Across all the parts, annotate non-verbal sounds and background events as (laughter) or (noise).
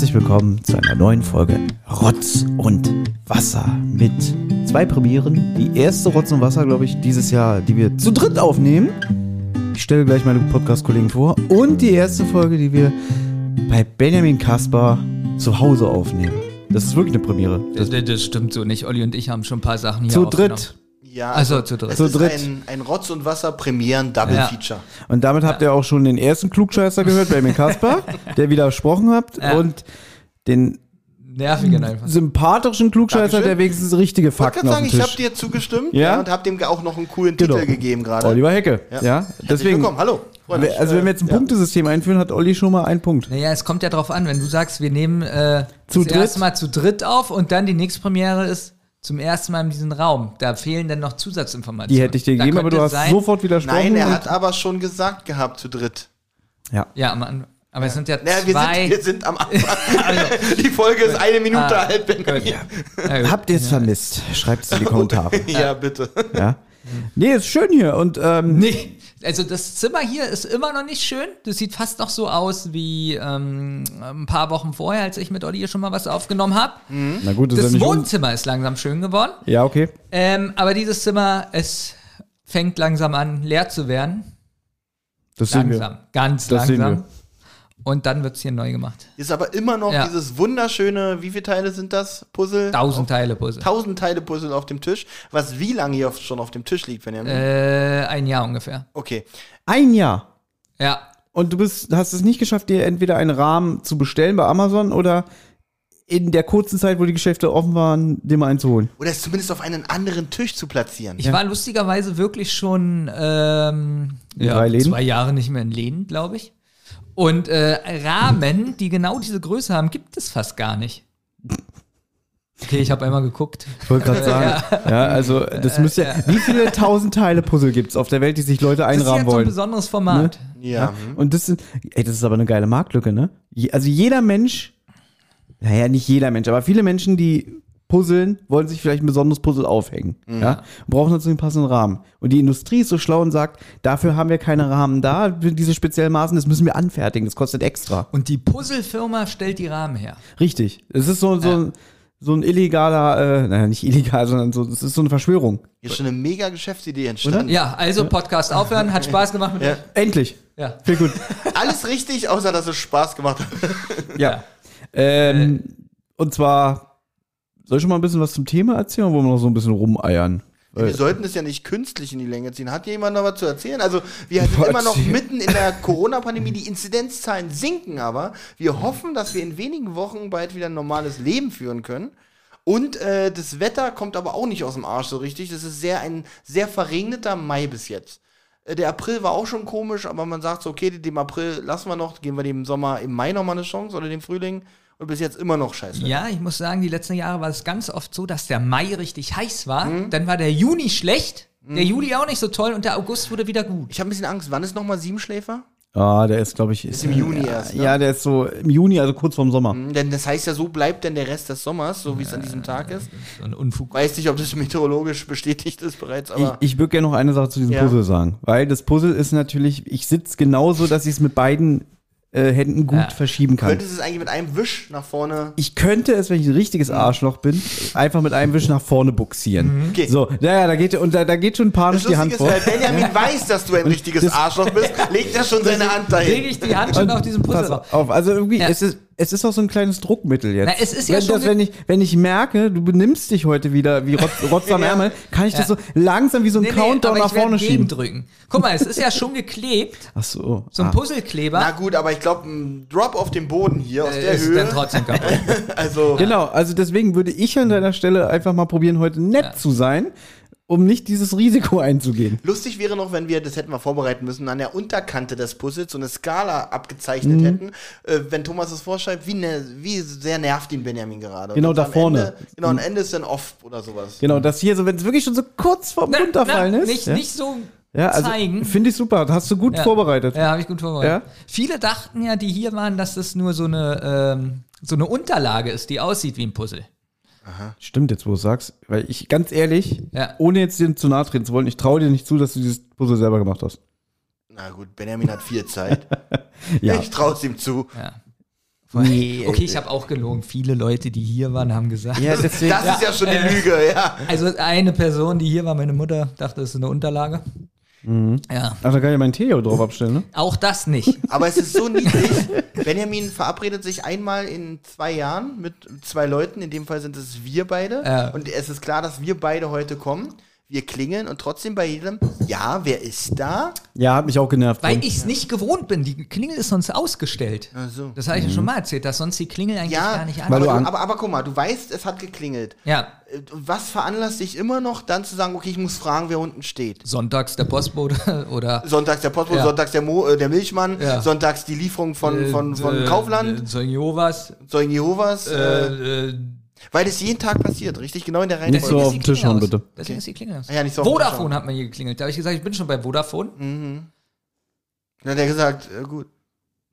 Herzlich willkommen zu einer neuen Folge Rotz und Wasser mit zwei Premieren. Die erste Rotz und Wasser, glaube ich, dieses Jahr, die wir zu dritt aufnehmen. Ich stelle gleich meine Podcast-Kollegen vor. Und die erste Folge, die wir bei Benjamin Kaspar zu Hause aufnehmen. Das ist wirklich eine Premiere. Das, das, stimmt so nicht. Olli und ich haben schon ein paar Sachen hier zu dritt. Ja, Also zu dritt. Es Zu ist dritt. Ein, ein Rotz- und Wasser-Premieren-Double-Feature. Und damit habt ihr auch schon den ersten Klugscheißer gehört, (laughs) Benjamin Kaspar, der widersprochen hat. Ja. Und den Nervigen einfach. sympathischen Klugscheißer, Dankeschön. der wenigstens richtige Ich wollte Fakten gerade auf sagen, dem ich habe Tisch. dir zugestimmt Ja? ja? und habe dem auch noch einen coolen Genau. Titel gegeben gerade. Oliver Hecke. Ja, Ja. Herzlich deswegen. willkommen, hallo. Freut mich. Also wenn wir jetzt ein ja. Punktesystem einführen, hat Olli schon mal einen Punkt. Naja, es kommt ja drauf an, wenn du sagst, wir nehmen äh, Zu das dritt? erste Mal zu dritt auf und dann die nächste Premiere ist zum ersten Mal in diesem Raum. Da fehlen dann noch Zusatzinformationen. Die hätte ich dir gegeben, aber du hast sein- sofort widersprochen. Nein, er hat aber schon gesagt gehabt zu dritt. Ja. Ja, Mann. Aber es sind ja Naja, wir, zwei. sind, wir sind am Anfang. (laughs) Die Folge ist eine Minute Ah, alt, Benjamin. Ja. Habt ihr es vermisst? Schreibt es in die Kommentare. (laughs) Ja, bitte. ja. Nee, ist schön hier. Und ähm, Nee, also das Zimmer hier ist immer noch nicht schön. Das sieht fast noch so aus wie ähm, ein paar Wochen vorher, als ich mit Olli hier schon mal was aufgenommen habe. na gut, das, ist ja Das un- Wohnzimmer ist langsam schön geworden. Ja, okay. Ähm, aber dieses Zimmer, es fängt langsam an, leer zu werden. Das sehen Langsam, ganz Das sehen langsam. Und dann wird es hier neu gemacht. Ist aber immer noch Ja. dieses wunderschöne, wie viele Teile sind das? Puzzle? Tausend Auf- Teile Puzzle. Tausend Teile Puzzle auf dem Tisch. Was wie lange hier auf- schon auf dem Tisch liegt, Benjamin? Äh, ein Jahr ungefähr. Okay. Ein Jahr. Ja. Und du bist, hast es nicht geschafft, dir entweder einen Rahmen zu bestellen bei Amazon oder in der kurzen Zeit, wo die Geschäfte offen waren, dir mal einen zu holen. Oder es zumindest auf einen anderen Tisch zu platzieren. Ich war lustigerweise wirklich schon ähm, ja, zwei Jahre nicht mehr in Läden, glaube ich. Und äh, Rahmen, die genau diese Größe haben, gibt es fast gar nicht. Okay, ich habe einmal geguckt. Ich wollte gerade (laughs) sagen. ja. also das müsste ja. Wie viele tausend Teile Puzzle gibt es auf der Welt, die sich Leute Das ist einrahmen jetzt so ein wollen? besonderes Format. Ja. hm. Und das sind, ey, das ist aber eine geile Marktlücke, ne? Also jeder Mensch, naja, nicht jeder Mensch, aber viele Menschen, die puzzeln, wollen sich vielleicht ein besonderes Puzzle aufhängen, ja? Und brauchen dazu einen passenden Rahmen. Und die Industrie ist so schlau und sagt, dafür haben wir keine Rahmen da, diese speziellen Maßen, das müssen wir anfertigen, das kostet extra. Und die Puzzlefirma stellt die Rahmen her. Richtig. Es ist so, so, Ja. ein, so ein illegaler, äh, naja, nicht illegal, sondern so, das ist so eine Verschwörung. Hier ist schon eine mega Geschäftsidee entstanden. Ja, also Podcast aufhören, hat Spaß gemacht mit Ja. Endlich. Ja. Viel gut. (laughs) Alles richtig, außer dass es Spaß gemacht hat. Ja. Ähm, und zwar, soll ich schon mal ein bisschen was zum Thema erzählen, oder wollen wir noch so ein bisschen rumeiern? Wir sollten es ja nicht künstlich in die Länge ziehen. Hat jemand noch was zu erzählen? Also, wir sind (laughs) immer noch mitten in der Corona-Pandemie. Die Inzidenzzahlen sinken aber. Wir hoffen, dass wir in wenigen Wochen bald wieder ein normales Leben führen können. Und äh, das Wetter kommt aber auch nicht aus dem Arsch so richtig. Das ist sehr ein sehr verregneter Mai bis jetzt. Äh, Der April war auch schon komisch, aber man sagt so, okay, dem April lassen wir noch, geben wir dem Sommer im Mai nochmal eine Chance oder dem Frühling. Und bis jetzt immer noch scheiße. Ja, ich muss sagen, die letzten Jahre war es ganz oft so, dass der Mai richtig heiß war. Mhm. Dann war der Juni schlecht, der Juli auch nicht so toll und der August wurde wieder gut. Ich habe ein bisschen Angst. Wann ist nochmal Siebenschläfer? Ah, der ist, glaube ich, Ist im Juni erst, ne? Ja, der ist so im Juni, also kurz vorm Sommer. Hm, Denn das heißt ja, so bleibt denn der Rest des Sommers, so wie es an diesem Tag ist. So ein Unfug. Weiß nicht, ob das meteorologisch bestätigt ist bereits, Ich, aber ich würde gerne noch eine Sache zu diesem Ja. Puzzle sagen, weil das Puzzle ist natürlich, ich sitze genauso, dass ich es mit beiden äh, Händen gut Ja. verschieben kann. könntest du es eigentlich mit einem Wisch nach vorne. Ich könnte es, wenn ich ein richtiges Arschloch bin, einfach mit einem Wisch nach vorne buxieren. Okay. So, ja, ja, da geht und da, da geht schon panisch Das die Hand ist, vor. weil Benjamin weiß, dass du ein richtiges das- Arschloch bist, (laughs) legt er schon seine Hand Lege dahin. ich die Hand schon auf diesen Puzzle Pass drauf. auf, also irgendwie, Ja. es, ist, es ist auch so ein kleines Druckmittel jetzt. Na, es ist ja wenn, schon das, wenn, ich, wenn ich merke, du benimmst dich heute wieder wie Rotz, (laughs) Rotz am Ja. Ärmel, kann ich das Ja. so langsam wie so ein Nee, nee, Countdown aber nach vorne schieben. gegendrücken. Guck mal, es ist ja (laughs) schon geklebt, Ach so. so ein ah. Puzzlekleber. Na gut, aber ich glaube, ein Drop auf dem Boden hier aus der äh, ist dann Höhe. trotzdem kaputt. (laughs) Also, Genau, also deswegen würde ich an deiner Stelle einfach mal probieren, heute nett Ja. zu sein, um nicht dieses Risiko einzugehen. lustig wäre noch, wenn wir, das hätten wir vorbereiten müssen, an der Unterkante des Puzzles so eine Skala Mhm. abgezeichnet hätten. Äh, wenn Thomas es vorschreibt, wie, ne, wie sehr nervt ihn Benjamin gerade. Genau da vorne. Ende, genau, am Ende ist dann off oder sowas. Genau, das hier so, wenn es wirklich schon so kurz vorm Na, Runterfallen na, ist. Nicht, ja? nicht so ja, also zeigen. finde ich super. Hast du gut Ja. vorbereitet. Ja, habe ich gut vorbereitet. Ja? Viele dachten ja, die hier waren, dass das nur so eine, ähm, so eine Unterlage ist, die aussieht wie ein Puzzle. Stimmt jetzt, wo du es sagst. Weil ich, ganz ehrlich, Ja. ohne jetzt dir zu nahe treten zu wollen, ich traue dir nicht zu, dass du dieses Puzzle selber gemacht hast. Na gut, Benjamin hat viel Zeit. (laughs) Ja. Ich traue es ihm zu. Ja. Nee, Okay, ich habe auch gelogen. Viele Leute, die hier waren, haben gesagt. Ja, deswegen. Das ist ja schon eine Lüge, ja. Also eine Person, die hier war, meine Mutter, dachte, das ist eine Unterlage. Mhm. Ja, Ach, da kann ich meinen Tee hier drauf abstellen, ne? auch das nicht. (laughs) Aber es ist so niedlich. Benjamin verabredet sich einmal in zwei Jahren mit zwei Leuten. In dem Fall sind es wir beide. Ja. Und es ist klar, dass wir beide heute kommen. Wir klingeln und trotzdem bei jedem, ja, wer ist da? Ja, hat mich auch genervt. Weil ich es nicht gewohnt bin. Die Klingel ist sonst ausgestellt. Ach so. Das habe ich ja schon mal erzählt, dass sonst die Klingel eigentlich Ja, gar nicht aber, an. du du, an- aber, aber guck mal, du weißt, es hat geklingelt. Ja, Äh, Was veranlasst dich immer noch, dann zu sagen, okay, ich muss fragen, wer unten steht? sonntags der Postbote (laughs) oder Sonntags der Postbote, Ja. sonntags der, Mo, äh, der Milchmann, Ja. sonntags die Lieferung von, von, von äh, Kaufland, äh, Zeugen Jehovas. Zeugen Jehovas, äh, Äh, äh, weil es jeden Tag passiert, richtig? Genau in der Nicht so Reihenfolge. auf die den Tisch hauen, bitte. Deswegen ist die Klingel aus. Ah ja, nicht so auf den Tisch Vodafone hauen. hat mir hier geklingelt. Da habe ich gesagt, ich bin schon bei Vodafone. Dann hat er gesagt, äh, gut.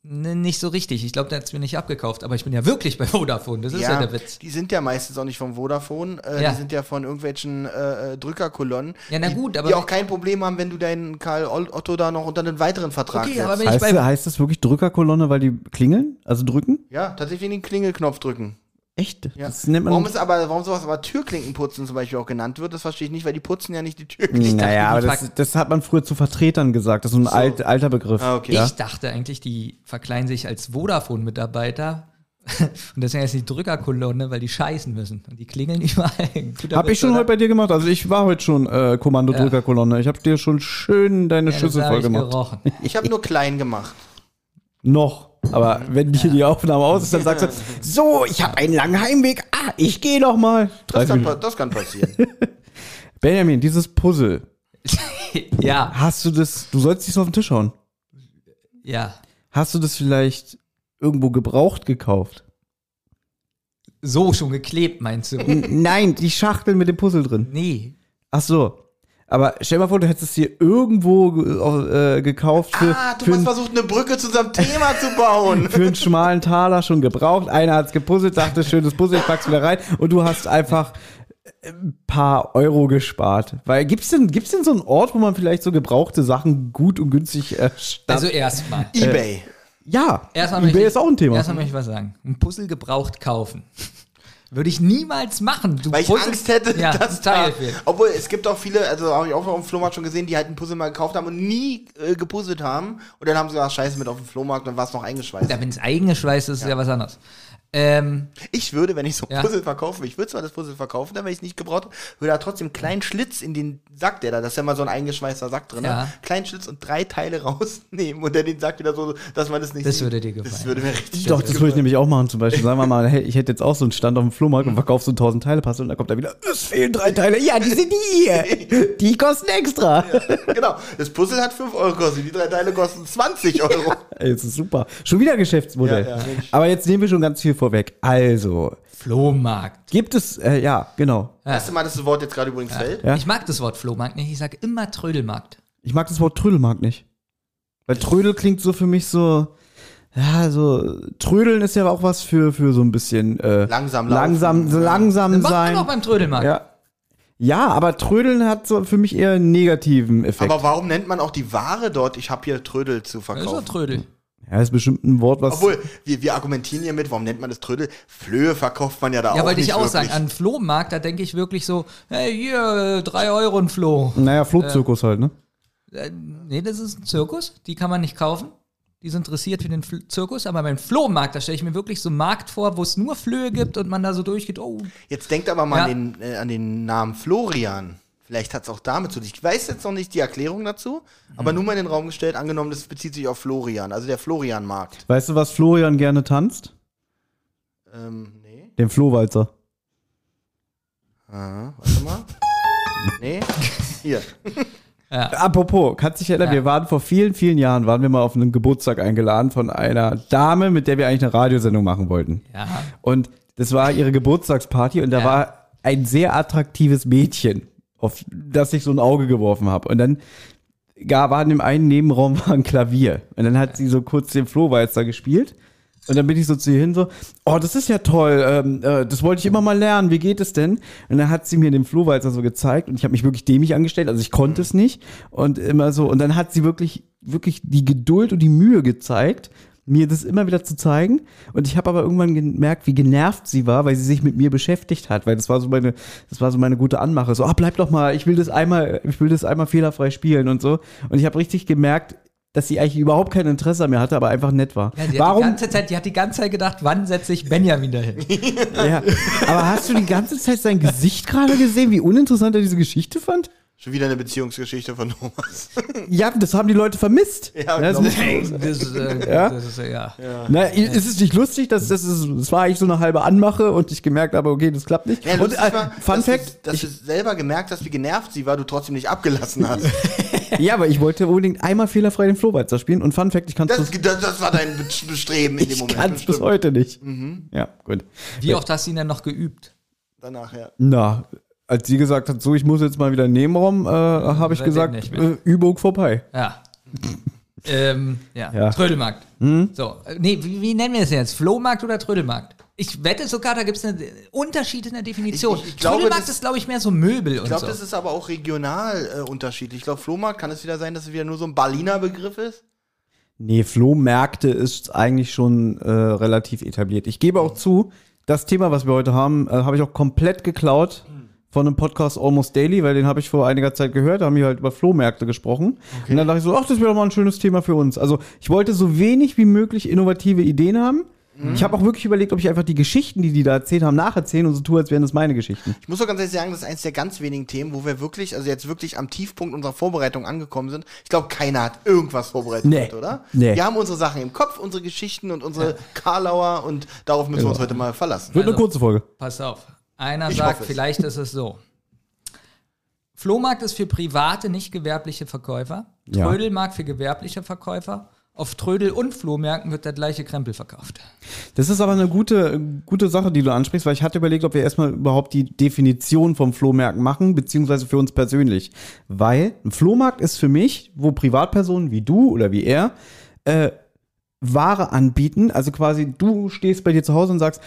Ne, nicht so richtig. Ich glaube, der hat es mir nicht abgekauft. Aber ich bin ja wirklich bei Vodafone. Das ist ja, der Witz. die sind ja meistens auch nicht vom Vodafone, äh, Ja. die sind ja von irgendwelchen äh, äh, Drückerkolonnen. Ja, na die, gut, aber- Die auch kein Problem haben, wenn du deinen Karl Otto da noch unter einen weiteren Vertrag Okay, setzt. aber wenn ich Heißt, bei heißt das wirklich Drückerkolonne, weil die klingeln? Also drücken? ja, tatsächlich den Klingelknopf drücken. Echt? Ja. Das nennt man. Warum ist aber, warum sowas aber Türklinkenputzen zum Beispiel auch genannt wird, das verstehe ich nicht, weil die putzen ja nicht die Türklinken. naja, aber das, das hat man früher zu Vertretern gesagt. Das ist so ein alt, alter Begriff. Ah, okay. Ja? Ich dachte eigentlich, die verkleiden sich als Vodafone-Mitarbeiter. (laughs) Und deswegen ist die Drückerkolonne, weil die scheißen müssen. Und die klingeln (laughs) überall. Guter Hab Witz, ich schon oder? heute bei dir gemacht. Also ich war heute schon äh, Kommando-Drückerkolonne. Ich habe dir schon schön deine Ja, Schüssel das voll gemacht. gerochen. Ich habe nur klein gemacht. Noch. Aber wenn hier die Aufnahme aus ist, dann sagst du, (laughs) so, ich habe einen langen Heimweg. Ah, ich gehe noch mal. Das 30 kann, das kann passieren. (laughs) Benjamin, dieses Puzzle. (laughs) ja, Hast du das, du sollst dich auf den Tisch hauen. ja. Hast du das vielleicht irgendwo gebraucht gekauft? So schon geklebt, meinst du? N Nein, die Schachtel mit dem Puzzle drin. nee. Ach so. Aber stell mal vor, du hättest es dir irgendwo äh, gekauft für, ah, du für, versucht, eine Brücke zu unserem Thema zu bauen. (laughs) für einen schmalen Taler schon gebraucht. Einer hat's gepuzzelt, dachte, schönes Puzzle, ich pack's wieder rein. Und du hast einfach ein paar Euro gespart. Weil gibt's denn, gibt's denn so einen Ort, wo man vielleicht so gebrauchte Sachen gut und günstig äh, statt- Also erstmal. Ebay. Ja, Erstmal eBay ich- ist auch ein Thema. Erstmal möchte ich was sagen. Ein Puzzle gebraucht kaufen. Würde ich niemals machen. Du Weil ich Puzzle- Angst hätte, ja, dass da, obwohl es gibt auch viele, also habe ich auch auf dem Flohmarkt schon gesehen, die halt ein Puzzle mal gekauft haben und nie äh, gepuzzelt haben und dann haben sie gesagt, scheiße mit auf dem Flohmarkt, dann war es noch eingeschweißt. Ja, wenn es eingeschweißt ist, ist ja was anderes. Ähm, Ich würde, wenn ich so ein Ja. Puzzle verkaufe, ich würde zwar das Puzzle verkaufen, dann wenn ich es nicht gebraucht habe, würde da trotzdem einen kleinen Schlitz in den Sack, der da, das ist ja mal so ein eingeschweißter Sack drin, Ja. ne? kleinen Schlitz und drei Teile (laughs) rausnehmen und dann den Sack wieder so, dass man das nicht Das sieht. würde dir gefallen. Das würde mir richtig Doch, das würde ich nämlich auch machen. Zum Beispiel, sagen wir mal, hey, ich hätte jetzt auch so einen Stand auf dem Flohmarkt und verkaufe so 1000 Teile Puzzle und dann kommt da wieder, es fehlen drei Teile. Ja, die sind die hier. (laughs) Die kosten extra. Genau, das Puzzle hat 5 Euro gekostet, die drei Teile kosten 20 Euro. (laughs) Ey, das ist super. Schon wieder Geschäftsmodell. Ja, ja. Aber jetzt nehmen wir schon ganz viel vorweg. Also, Flohmarkt. gibt es, äh, ja, genau. Erste Mal, dass das Wort jetzt gerade übrigens fällt. Ja. Ich mag das Wort Flohmarkt nicht. Ich sage immer Trödelmarkt. Ich mag das Wort Trödelmarkt nicht. Weil Trödel klingt so für mich so, ja, so, Trödeln ist ja auch was für, für so ein bisschen, äh, Langsam laufen. langsam, so langsam Das macht man sein. auch beim Trödelmarkt. Ja. Ja, aber Trödeln hat so für mich eher einen negativen Effekt. Aber warum nennt man auch die Ware dort, ich habe hier Trödel zu Das ist doch verkaufen? Trödel. Ja, ist bestimmt ein Wort, was. Obwohl, wir, wir argumentieren hier mit, warum nennt man das Trödel? Flöhe verkauft man ja da Ja, auch wollte nicht ich auch wirklich. sagen. An Flohmarkt, da denke ich wirklich so, hey, hier, äh, drei Euro ein Floh. naja, Flohzirkus halt, ne? Äh, nee, das ist ein Zirkus. Die kann man nicht kaufen. Die sind dressiert für den Fl Zirkus. Aber beim Flohmarkt, da stelle ich mir wirklich so einen Markt vor, wo es nur Flöhe gibt und man da so durchgeht. Oh, Jetzt denkt aber mal Ja. an, den, äh, an den Namen Florian. Vielleicht hat es auch damit zu tun. Ich weiß jetzt noch nicht die Erklärung dazu, aber nur mal in den Raum gestellt, angenommen, das bezieht sich auf Florian, also der Florian-Markt. Weißt du, was Florian gerne tanzt? Ähm, nee. Den Flohwalzer. Aha, warte mal. nee. Hier. (laughs) Apropos, kannst dich erinnern, Ja. wir waren vor vielen, vielen Jahren, waren wir mal auf einen Geburtstag eingeladen von einer Dame, mit der wir eigentlich eine Radiosendung machen wollten. ja. Und das war ihre Geburtstagsparty und da Ja. war ein sehr attraktives Mädchen, auf das ich so ein Auge geworfen habe. Und dann gar, war in dem einen Nebenraum war ein Klavier. Und dann hat sie so kurz den Flohwalzer gespielt. Und dann bin ich so zu ihr hin so, oh, das ist ja toll, ähm, äh, das wollte ich immer mal lernen, wie geht es denn? Und dann hat sie mir den Flohwalzer so gezeigt und ich habe mich wirklich dämlich angestellt, also ich konnte es nicht und immer so, und dann hat sie wirklich, wirklich die Geduld und die Mühe gezeigt, mir das immer wieder zu zeigen. Und ich habe aber irgendwann gemerkt, wie genervt sie war, weil sie sich mit mir beschäftigt hat, weil das war so meine, das war so meine gute Anmache. So, ah, bleib doch mal, ich will das einmal, ich will das einmal fehlerfrei spielen und so. Und ich habe richtig gemerkt, dass sie eigentlich überhaupt kein Interesse an mir hatte, aber einfach nett war. Ja, die, Warum? Hat die, ganze Zeit, die hat die ganze Zeit gedacht, wann setze ich Benjamin dahin? ja. Aber hast du die ganze Zeit sein Gesicht gerade gesehen, wie uninteressant er diese Geschichte fand? Schon wieder eine Beziehungsgeschichte von Thomas. (laughs) Ja, das haben die Leute vermisst. Ja, das ist, ich. Das ist, äh, Ja? das ist, äh, ja. na, ist es nicht lustig? Das, das, ist, das war eigentlich so eine halbe Anmache und ich gemerkt habe, okay, das klappt nicht. Ja, und äh, war, Fun dass Fact, du, dass du selber gemerkt hast, wie genervt sie war, du trotzdem nicht abgelassen hast. (laughs) ja, aber ich wollte unbedingt einmal fehlerfrei den Flohwalzer spielen und Fun Fact, ich kann es Das, das, das war dein Be- Bestreben in dem ich Moment. kann's bis heute nicht. Mhm. Ja, gut. Wie oft hast du ihn denn noch geübt? Danach, ja. Na, als sie gesagt hat, so, ich muss jetzt mal wieder in den Nebenraum, äh, habe ich gesagt, äh, Übung vorbei. Ja. (laughs) ähm, ja. Ja. Trödelmarkt. So, äh, nee, wie, wie nennen wir es jetzt? Flohmarkt oder Trödelmarkt? Ich wette sogar, da gibt es einen Unterschied in der Definition. Ich- ich- ich glaube, Trödelmarkt das- ist, glaube ich, mehr so Möbel Ich und glaube, so. das ist aber auch regional äh, unterschiedlich. Ich glaube, Flohmarkt kann es wieder sein, dass es wieder nur so ein Berliner Begriff ist. Nee, Flohmärkte ist eigentlich schon äh, relativ etabliert. Ich gebe auch zu, das Thema, was wir heute haben, äh, habe ich auch komplett geklaut von einem Podcast Almost Daily, weil den habe ich vor einiger Zeit gehört, da haben wir halt über Flohmärkte gesprochen. Und dann dachte ich so, ach, das wäre doch mal ein schönes Thema für uns. Also ich wollte so wenig wie möglich innovative Ideen haben. Ich habe auch wirklich überlegt, ob ich einfach die Geschichten, die die da erzählt haben, nacherzählen und so tue, als wären das meine Geschichten. Ich muss doch ganz ehrlich sagen, das ist eines der ganz wenigen Themen, wo wir wirklich, also jetzt wirklich am Tiefpunkt unserer Vorbereitung angekommen sind. Ich glaube, keiner hat irgendwas vorbereitet, Nee. oder? Nee. Wir haben unsere Sachen im Kopf, unsere Geschichten und unsere Karlauer und darauf müssen wir uns heute mal verlassen. Wird eine Also- kurze Folge. Pass auf. Einer Ich sagt, vielleicht ist es so. Flohmarkt ist für private, nicht gewerbliche Verkäufer. Trödelmarkt für gewerbliche Verkäufer. Auf Trödel- und Flohmärkten wird der gleiche Krempel verkauft. Das ist aber eine gute, gute Sache, die du ansprichst, weil ich hatte überlegt, ob wir erstmal überhaupt die Definition vom Flohmarkt machen, beziehungsweise für uns persönlich. Weil ein Flohmarkt ist für mich, wo Privatpersonen wie du oder wie er äh, Ware anbieten. Also quasi, du stehst bei dir zu Hause und sagst,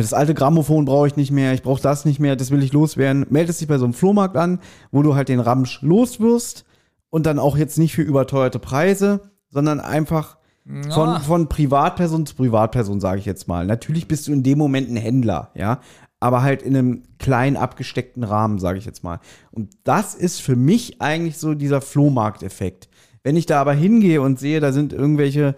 das alte Grammophon brauche ich nicht mehr, ich brauche das nicht mehr, das will ich loswerden. Meldest dich bei so einem Flohmarkt an, wo du halt den Ramsch loswirst und dann auch jetzt nicht für überteuerte Preise, sondern einfach von, Ja. von Privatperson zu Privatperson, sage ich jetzt mal. Natürlich bist du in dem Moment ein Händler, ja, aber halt in einem kleinen abgesteckten Rahmen, sage ich jetzt mal. Und das ist für mich eigentlich so dieser Flohmarkteffekt. Wenn ich da aber hingehe und sehe, da sind irgendwelche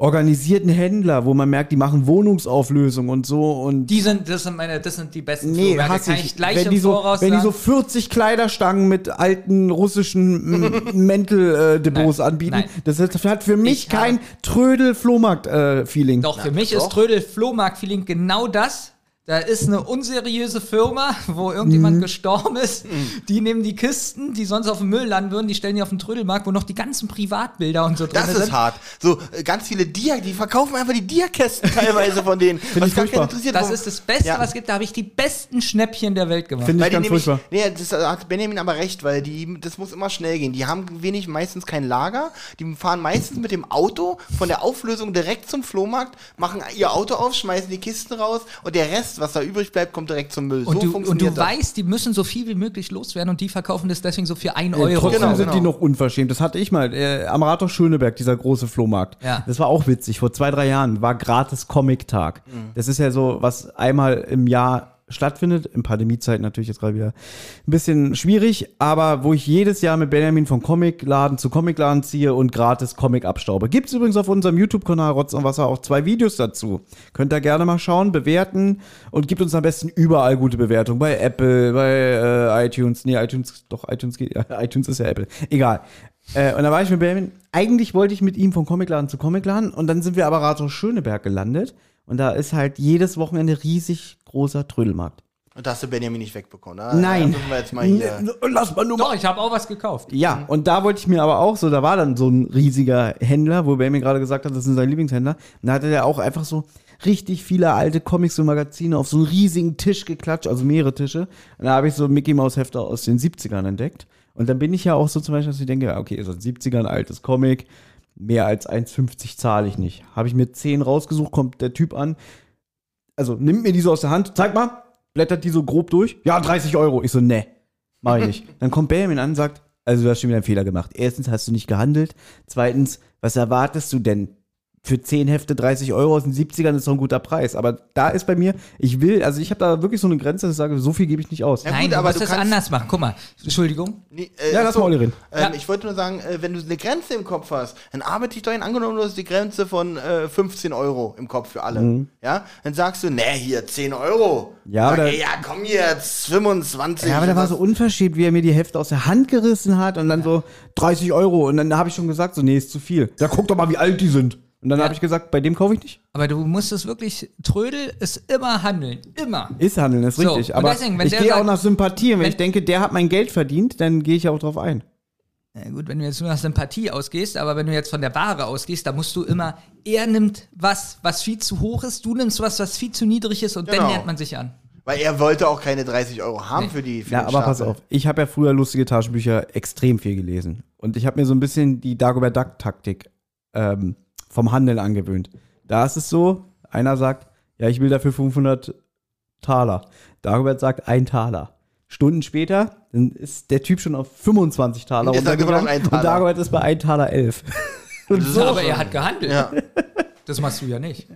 organisierten Händler, wo man merkt, die machen Wohnungsauflösung und so und Die sind, das sind meine, das sind die besten Nee, Flohmärkte. hasse Kann ich. ich gleich wenn im die so, Voraus wenn die so sagen. 40 Kleiderstangen mit alten russischen (laughs) Mänteldepots Nein, anbieten, nein. das hat hat für mich Ich kein Trödel-Flohmarkt-Feeling. Doch, für mich ist Trödel Flohmarkt-Feeling genau das. Da ist eine unseriöse Firma, wo irgendjemand Mhm. gestorben ist. Die nehmen die Kisten, die sonst auf dem Müll landen würden, die stellen die auf den Trödelmarkt, wo noch die ganzen Privatbilder und so drin Das sind. ist hart. So, äh, ganz viele Dia, die verkaufen einfach die Dia-Kästen teilweise von denen. was ich gar furchtbar. keinen interessiert. Das ist das Beste, Ja. was es gibt. Da habe ich die besten Schnäppchen der Welt gemacht. Finde ich ganz nämlich, furchtbar. nee, das hat Benjamin aber recht, weil die, das muss immer schnell gehen. Die haben wenig, meistens kein Lager. Die fahren meistens mit dem Auto von der Auflösung direkt zum Flohmarkt, machen ihr Auto auf, schmeißen die Kisten raus und der Rest, was da übrig bleibt, kommt direkt zum Müll. Und, so du, und funktioniert du das. weißt, die müssen so viel wie möglich loswerden und die verkaufen das deswegen so für 1 Äh, Euro. Trotzdem Genau, sind die genau. noch unverschämt. Das hatte ich mal. Äh, am Rathaus Schöneberg, dieser große Flohmarkt. Ja. Das war auch witzig. Vor zwei, drei Jahren war gratis Comic-Tag. Das ist ja so, was einmal im Jahr stattfindet. In Pandemiezeit natürlich jetzt gerade wieder ein bisschen schwierig, aber wo ich jedes Jahr mit Benjamin von Comicladen zu Comicladen ziehe und gratis Comic abstaube. Gibt's übrigens auf unserem YouTube-Kanal Rotz und Wasser auch zwei Videos dazu. Könnt ihr gerne mal schauen, bewerten und gibt uns am besten überall gute Bewertungen. Bei Apple, bei äh, iTunes. Nee, iTunes, doch, iTunes geht. Ja, (laughs) iTunes ist ja Apple. Egal. Äh, und da war ich mit Benjamin. Eigentlich wollte ich mit ihm von Comicladen zu Comicladen und dann sind wir aber Rathaus Schöneberg gelandet. Und da ist halt jedes Wochenende riesig großer Trödelmarkt. Und da hast du Benjamin nicht wegbekommen. Da, Nein. Da müssen wir jetzt mal Lass mal nur Doch, ich habe auch was gekauft. Ja, und da wollte ich mir aber auch so, da war dann so ein riesiger Händler, wo Benjamin gerade gesagt hat, das ist sein Lieblingshändler. Und da hatte der auch einfach so richtig viele alte Comics und Magazine auf so einen riesigen Tisch geklatscht, also mehrere Tische. Und da habe ich so Mickey Mouse Hefter aus den 70ern entdeckt. Und dann bin ich ja auch so zum Beispiel, dass ich denke, ja, okay, ist aus den 70ern ein altes Comic, mehr als 1,50 zahle ich nicht. Habe ich mir 10 rausgesucht, kommt der Typ an, also nimmt mir die so aus der Hand, zeig mal, blättert die so grob durch. Ja, 30 Euro. Ich so, ne, mach ich nicht. (laughs) Dann kommt Benjamin an und sagt, also du hast schon wieder einen Fehler gemacht. Erstens hast du nicht gehandelt. Zweitens, was erwartest du denn? Für 10 Hefte 30 Euro aus den 70ern ist doch ein guter Preis. Aber da ist bei mir, ich will, also ich habe da wirklich so eine Grenze, dass ich sage, so viel gebe ich nicht aus. Ja, Nein, gut, du aber musst du das kannst- anders machen. Guck mal, Entschuldigung. Nee, äh, Ja, lass achso, mal Olli reden. Ähm, Ja. Ich wollte nur sagen, äh, wenn du eine Grenze im Kopf hast, dann arbeite ich doch hin. Angenommen, du hast die Grenze von äh, 15 Euro im Kopf für alle. Ja, dann sagst du, ne, hier 10 Euro. Mhm. Ja, Sag, ey, ja, komm jetzt, 25. Ja, aber der war Was- so unverschämt, wie er mir die Hefte aus der Hand gerissen hat und dann so 30 Euro. Und dann habe ich schon gesagt, so, nee, ist zu viel. Ja, guck doch mal, wie alt die sind. Und dann Ja. habe ich gesagt, bei dem kaufe ich nicht. Aber du musst es wirklich, Trödel ist immer handeln. Immer. Ist Handeln, ist So, richtig. Aber deswegen, ich gehe auch nach Sympathie. Und wenn, wenn- ich denke, der hat mein Geld verdient, dann gehe ich auch drauf ein. Ja, gut, wenn du jetzt nur nach Sympathie ausgehst, aber wenn du jetzt von der Ware ausgehst, da musst du immer, er nimmt was, was viel zu hoch ist, du nimmst was, was viel zu niedrig ist und Genau. dann lernt man sich an. Weil er wollte auch keine 30 Euro haben Nee. für die für Ja, aber pass Stapel. auf. Ich habe ja früher lustige Taschenbücher extrem viel gelesen. Und ich habe mir so ein bisschen die Dagobert Duck-Taktik ähm, vom Handeln angewöhnt. Da ist es so, einer sagt, ja, ich will dafür 500 Taler. Dagobert sagt, ein Taler. Stunden später dann ist der Typ schon auf 25 Taler Und Taler. und Dagobert ist bei 1 Taler 11. Und so. aber er hat gehandelt. Ja. Das machst du ja nicht.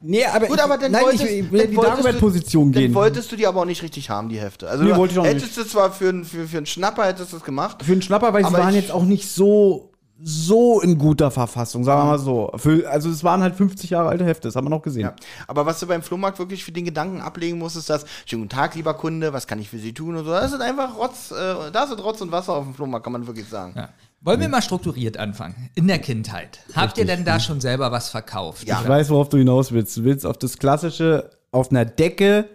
Nee, aber Gut, aber dann nein, wolltest, ich will die Dagobert-Position gehen. Dann wolltest du die aber auch nicht richtig haben, die Hefte. Also Nee, du wollte ich auch hättest du zwar für, einen- für, für einen Schnapper hättest du das gemacht. Für einen Schnapper, weil sie waren ich- jetzt auch nicht so, so in guter Verfassung, sagen wir mal so. Für, also es waren halt 50 Jahre alte Hefte, das haben wir noch gesehen. Ja. Aber was du beim Flohmarkt wirklich für den Gedanken ablegen musst, ist das, schönen guten Tag, lieber Kunde, was kann ich für Sie tun und so. Das ist einfach Rotz, äh, da ist Rotz und Wasser auf dem Flohmarkt, kann man wirklich sagen. Ja. Wollen wir mal strukturiert anfangen? In der Kindheit. Habt ihr denn da schon selber was verkauft? Ja. Ich weiß, worauf du hinaus willst. Du willst auf das klassische, auf einer Decke,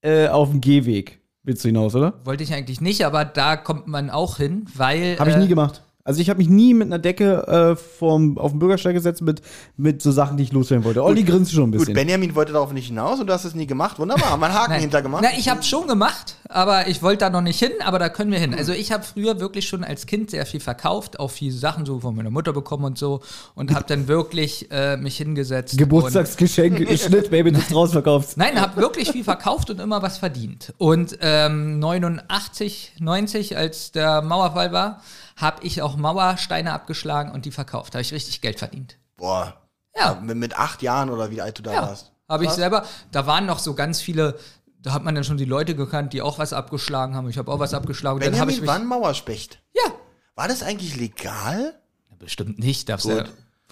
äh, auf dem Gehweg. Willst du hinaus, oder? Wollte ich eigentlich nicht, aber da kommt man auch hin, weil. Habe ich äh, nie gemacht. Also ich habe mich nie mit einer Decke äh, vom, auf den Bürgersteig gesetzt mit, mit so Sachen, die ich loswerden wollte. Olli grinst schon ein Gut, bisschen. Benjamin wollte darauf nicht hinaus und du hast es nie gemacht. Wunderbar, haben wir einen Haken hintergemacht. Na, ich habe schon gemacht, aber ich wollte da noch nicht hin, aber da können wir hin. Also ich habe früher wirklich schon als Kind sehr viel verkauft, auch viele Sachen so von meiner Mutter bekommen und so und habe dann wirklich äh, mich hingesetzt. Geburtstagsgeschenk, (laughs) Schnitt, Baby, das rausverkaufst. Nein, habe wirklich viel verkauft und immer was verdient. Und ähm, 89, 90, als der Mauerfall war, habe ich auch Mauersteine abgeschlagen und die verkauft. Habe ich richtig Geld verdient. Boah. Ja. Mit, mit acht Jahren oder wie alt du da Ja, warst. habe ich selber. Da waren noch so ganz viele. Da hat man dann schon die Leute gekannt, die auch was abgeschlagen haben. Ich habe auch was abgeschlagen. Und dann habe ich Benjamin mich. war ein Mauerspecht. Ja, War das eigentlich legal? bestimmt nicht. Darfst Gut. ja.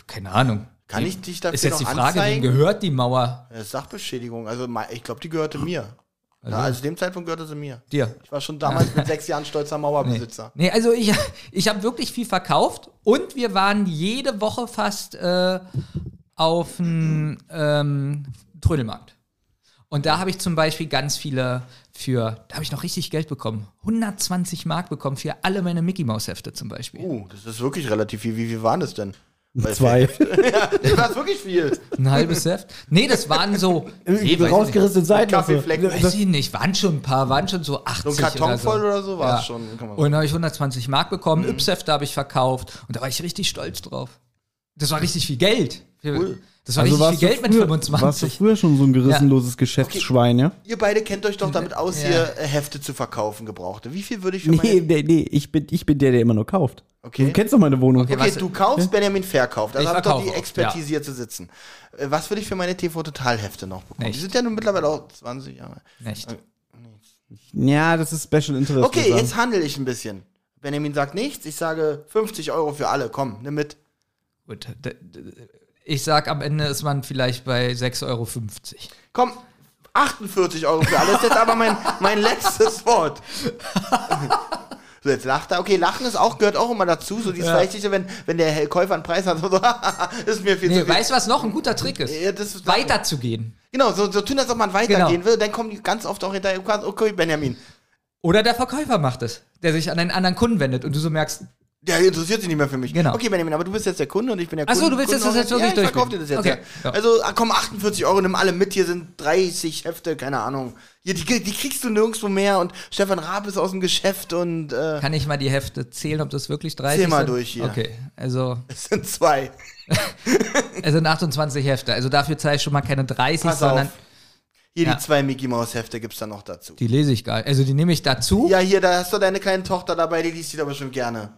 Keine Ahnung. Kann ich dich dafür Ist jetzt die Frage, wem anzeigen? gehört die Mauer Das ist Sachbeschädigung. Also ich glaube, die gehörte mir. Ja, also dem Zeitpunkt gehörte sie mir. dir? Ich war schon damals mit sechs Jahren stolzer Mauerbesitzer. Nee, also ich, (laughs) ich habe wirklich viel verkauft und wir waren jede Woche fast äh, auf dem ähm, Trödelmarkt. Und da habe ich zum Beispiel ganz viele für, da habe ich noch richtig Geld bekommen. 120 Mark bekommen für alle meine Mickey Maus Hefte zum Beispiel. Uh, das ist wirklich relativ viel. Wie viel waren das denn? Zwei. (laughs) ja, das war wirklich viel. Ein halbes Heft? Nee, das waren so. (laughs) Nee, Rausgerissene Seiten. Kaffeeflecken. nicht. Weiß ich nicht, waren schon ein paar, waren schon so 80 So ein Karton oder so. voll oder so war Ja. es schon. Und dann habe ich 120 Mark bekommen, Yps-Hefte habe ich verkauft und da war ich richtig stolz drauf. Das war richtig viel Geld. Cool. Das war Also richtig warst viel du Geld mit früher, Warst du 25. früher schon so ein gerissenloses Geschäftsschwein, ja? Ihr beide kennt euch doch damit aus, Ja. hier äh, Hefte zu verkaufen, gebrauchte. Wie viel würde ich für Nee, nee, nee, ich bin, ich bin der, der immer nur kauft. Okay. Du kennst doch meine Wohnung. Okay, Okay, was- du kaufst, Benjamin verkauft. Also Ich hab doch die Expertise hier zu sitzen. Äh, Was würde ich für meine TV-Total-Hefte noch bekommen? Nicht. Die sind ja nun mittlerweile auch 20 Jahre. Nicht. Ja, das ist Special Interest. Okay, jetzt handle ich ein bisschen. Benjamin sagt nichts, ich sage 50 Euro für alle. Komm, nimm mit. Gut. Ich sag, am Ende ist man vielleicht bei 6,50 Euro. Komm, 48 Euro für alle. Das ist jetzt aber mein, mein letztes Wort. (laughs) So, jetzt lacht er. Okay, Lachen ist auch, gehört auch immer dazu. So dieses Ja. Leichtige, wenn, wenn der Käufer einen Preis hat, so, so (laughs) ist mir viel Nee, zu viel. weißt du, was noch ein guter Trick ist? Ja, das ist- Weiterzugehen. Genau, so, so tun, als ob man weitergehen Genau. will. Dann kommen die ganz oft auch hinterher. Okay, Benjamin. Oder der Verkäufer macht es, der sich an einen anderen Kunden wendet und du so merkst, Der interessiert sich nicht mehr für mich. Genau. Okay, Benjamin, aber du bist jetzt der Kunde und ich bin der Ach Kunde. du willst jetzt Kunde das jetzt wirklich ja, ich verkauf dir das jetzt. Okay, Ja. Also, ah, komm, 48 Euro, nimm alle mit. Hier sind 30 Hefte, keine Ahnung. Hier, die, die kriegst du nirgendwo mehr und Stefan Raab ist aus dem Geschäft und äh, kann ich mal die Hefte zählen, ob das wirklich 30 Zähl mal sind? durch hier. Okay, also (laughs) es sind zwei. (laughs) es sind 28 Hefte. Also dafür zahle ich schon mal keine 30, Pass sondern auf. Hier Ja. die zwei Mickey Maus Hefte gibt's dann noch dazu. die lese ich gar nicht. Also die nehme ich dazu. Ja, hier, da hast du deine kleine Tochter dabei, die liest die doch bestimmt gerne.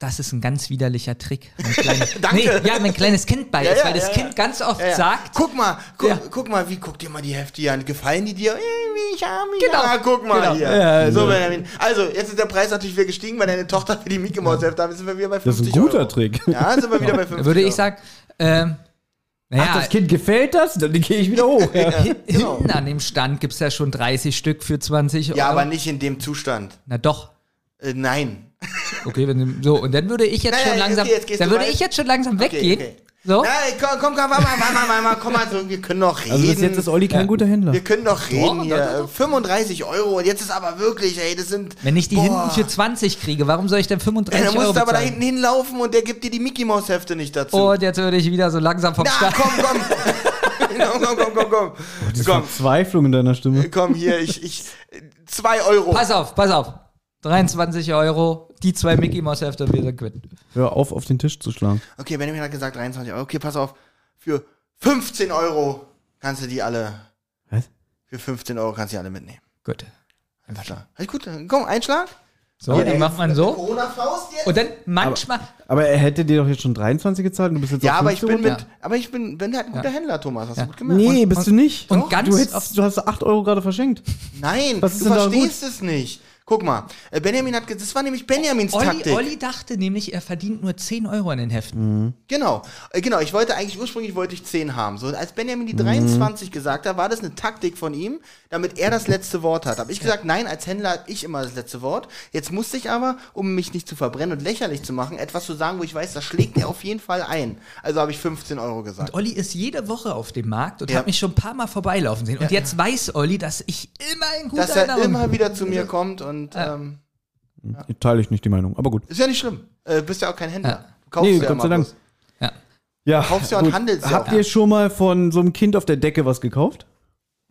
Das ist ein ganz widerlicher Trick. (laughs) Kleines, Danke. Nee, ja, mein kleines Kind bei Ja, ist, ja, weil das ja, ja. Kind ganz oft Ja, ja. sagt, Guck mal, guck, Ja. guck mal, wie guck dir mal die Hefte an. Gefallen die dir? Irgendwie, ich hab mich. Genau. Ja, guck mal Genau. hier. Ja, also- so, Benjamin. Also, jetzt ist der Preis natürlich wieder gestiegen, weil deine Tochter für die Mickey Mouse Hefte haben. Jetzt sind wir wieder bei Das 50 ist ein guter Euro. Trick. Ja, sind wir wieder bei 50 da würde ich sagen, ähm, naja, Ach, das Kind gefällt das? Dann gehe ich wieder hoch. (laughs) Ja. genau. hinten an dem Stand gibt es ja schon 30 Stück für 20 Euro. Ja, aber nicht in dem Zustand. Na doch. Äh, nein. Okay, wenn du, so, und dann würde ich jetzt Naja, schon okay, langsam, jetzt gehst dann würde ich jetzt schon langsam weggehen. okay. So. Nein, komm, komm, komm, warte mal, warte mal, warte mal, komm mal, so, wir können doch reden. Also bis jetzt ist Olli kein Ja. guter Händler. wir können doch reden Doch, hier. doch, doch, Äh, 35 Euro und jetzt ist aber wirklich, ey, das sind. Wenn ich die Boah. hinten für 20 kriege, warum soll ich denn Ja, 35 dann Euro musst du aber da hinten hinlaufen und der gibt dir die Mickey Maus Hefte nicht dazu. Und jetzt würde ich wieder so langsam vom Na, Start. komm, komm. (laughs) komm, komm, komm, komm, komm. Die Komm, Verzweiflung in deiner Stimme. komm hier, ich, ich, zwei Euro. Pass auf, pass auf. 23 Euro, die zwei Mickey Mouse Hefte und wir sind quitt. Hör auf, auf den Tisch zu schlagen. Okay, Benjamin hat gesagt 23 Euro. Okay, pass auf. Für 15 Euro kannst du die alle, Was? für 15 Euro kannst du die alle mitnehmen. Gut. Alles klar. Alles gut, dann komm, Einschlag. So, die macht man so. Corona-Faust jetzt. Und dann manchmal. Aber er hätte dir doch jetzt schon 23 gezahlt und du bist jetzt Ja, auf aber ich 15 bin mit, aber ich bin, bin halt ein guter Händler, Thomas. Hast Ja. du gut gemacht. Nee, Und- bist du nicht. und Doch, ganz du, hättest, du hast 8 Euro gerade verschenkt. Nein, Was ist du denn da verstehst es nicht. Guck mal, äh, Benjamin hat, das war nämlich Benjamins Olli, Taktik. Olli dachte nämlich, er verdient nur 10 Euro an den Heften. Genau, äh, genau. Ich wollte eigentlich ursprünglich wollte ich 10 haben. So als Benjamin Mhm. die 23 gesagt hat, war das eine Taktik von ihm, damit er das letzte Wort hat. Habe ich gesagt, nein, als Händler habe ich immer das letzte Wort. Jetzt musste ich aber, um mich nicht zu verbrennen und lächerlich zu machen, etwas zu sagen, wo ich weiß, das schlägt er auf jeden Fall ein. Also habe ich 15 Euro gesagt. Olli ist jede Woche auf dem Markt und Ja. hat mich schon ein paar Mal vorbeilaufen sehen. Und jetzt weiß Olli, dass ich immer in guter Dass er immer wieder zu mir kommt und ähm, Teile ich nicht die Meinung, aber gut. ist ja nicht schlimm. Äh, bist ja auch kein Händler. Ja. Du kaufst Nee, ja Gott sei Dank. Ja. Ja, kaufst ja und handelst ja Habt ihr schon mal von so einem Kind auf der Decke was gekauft?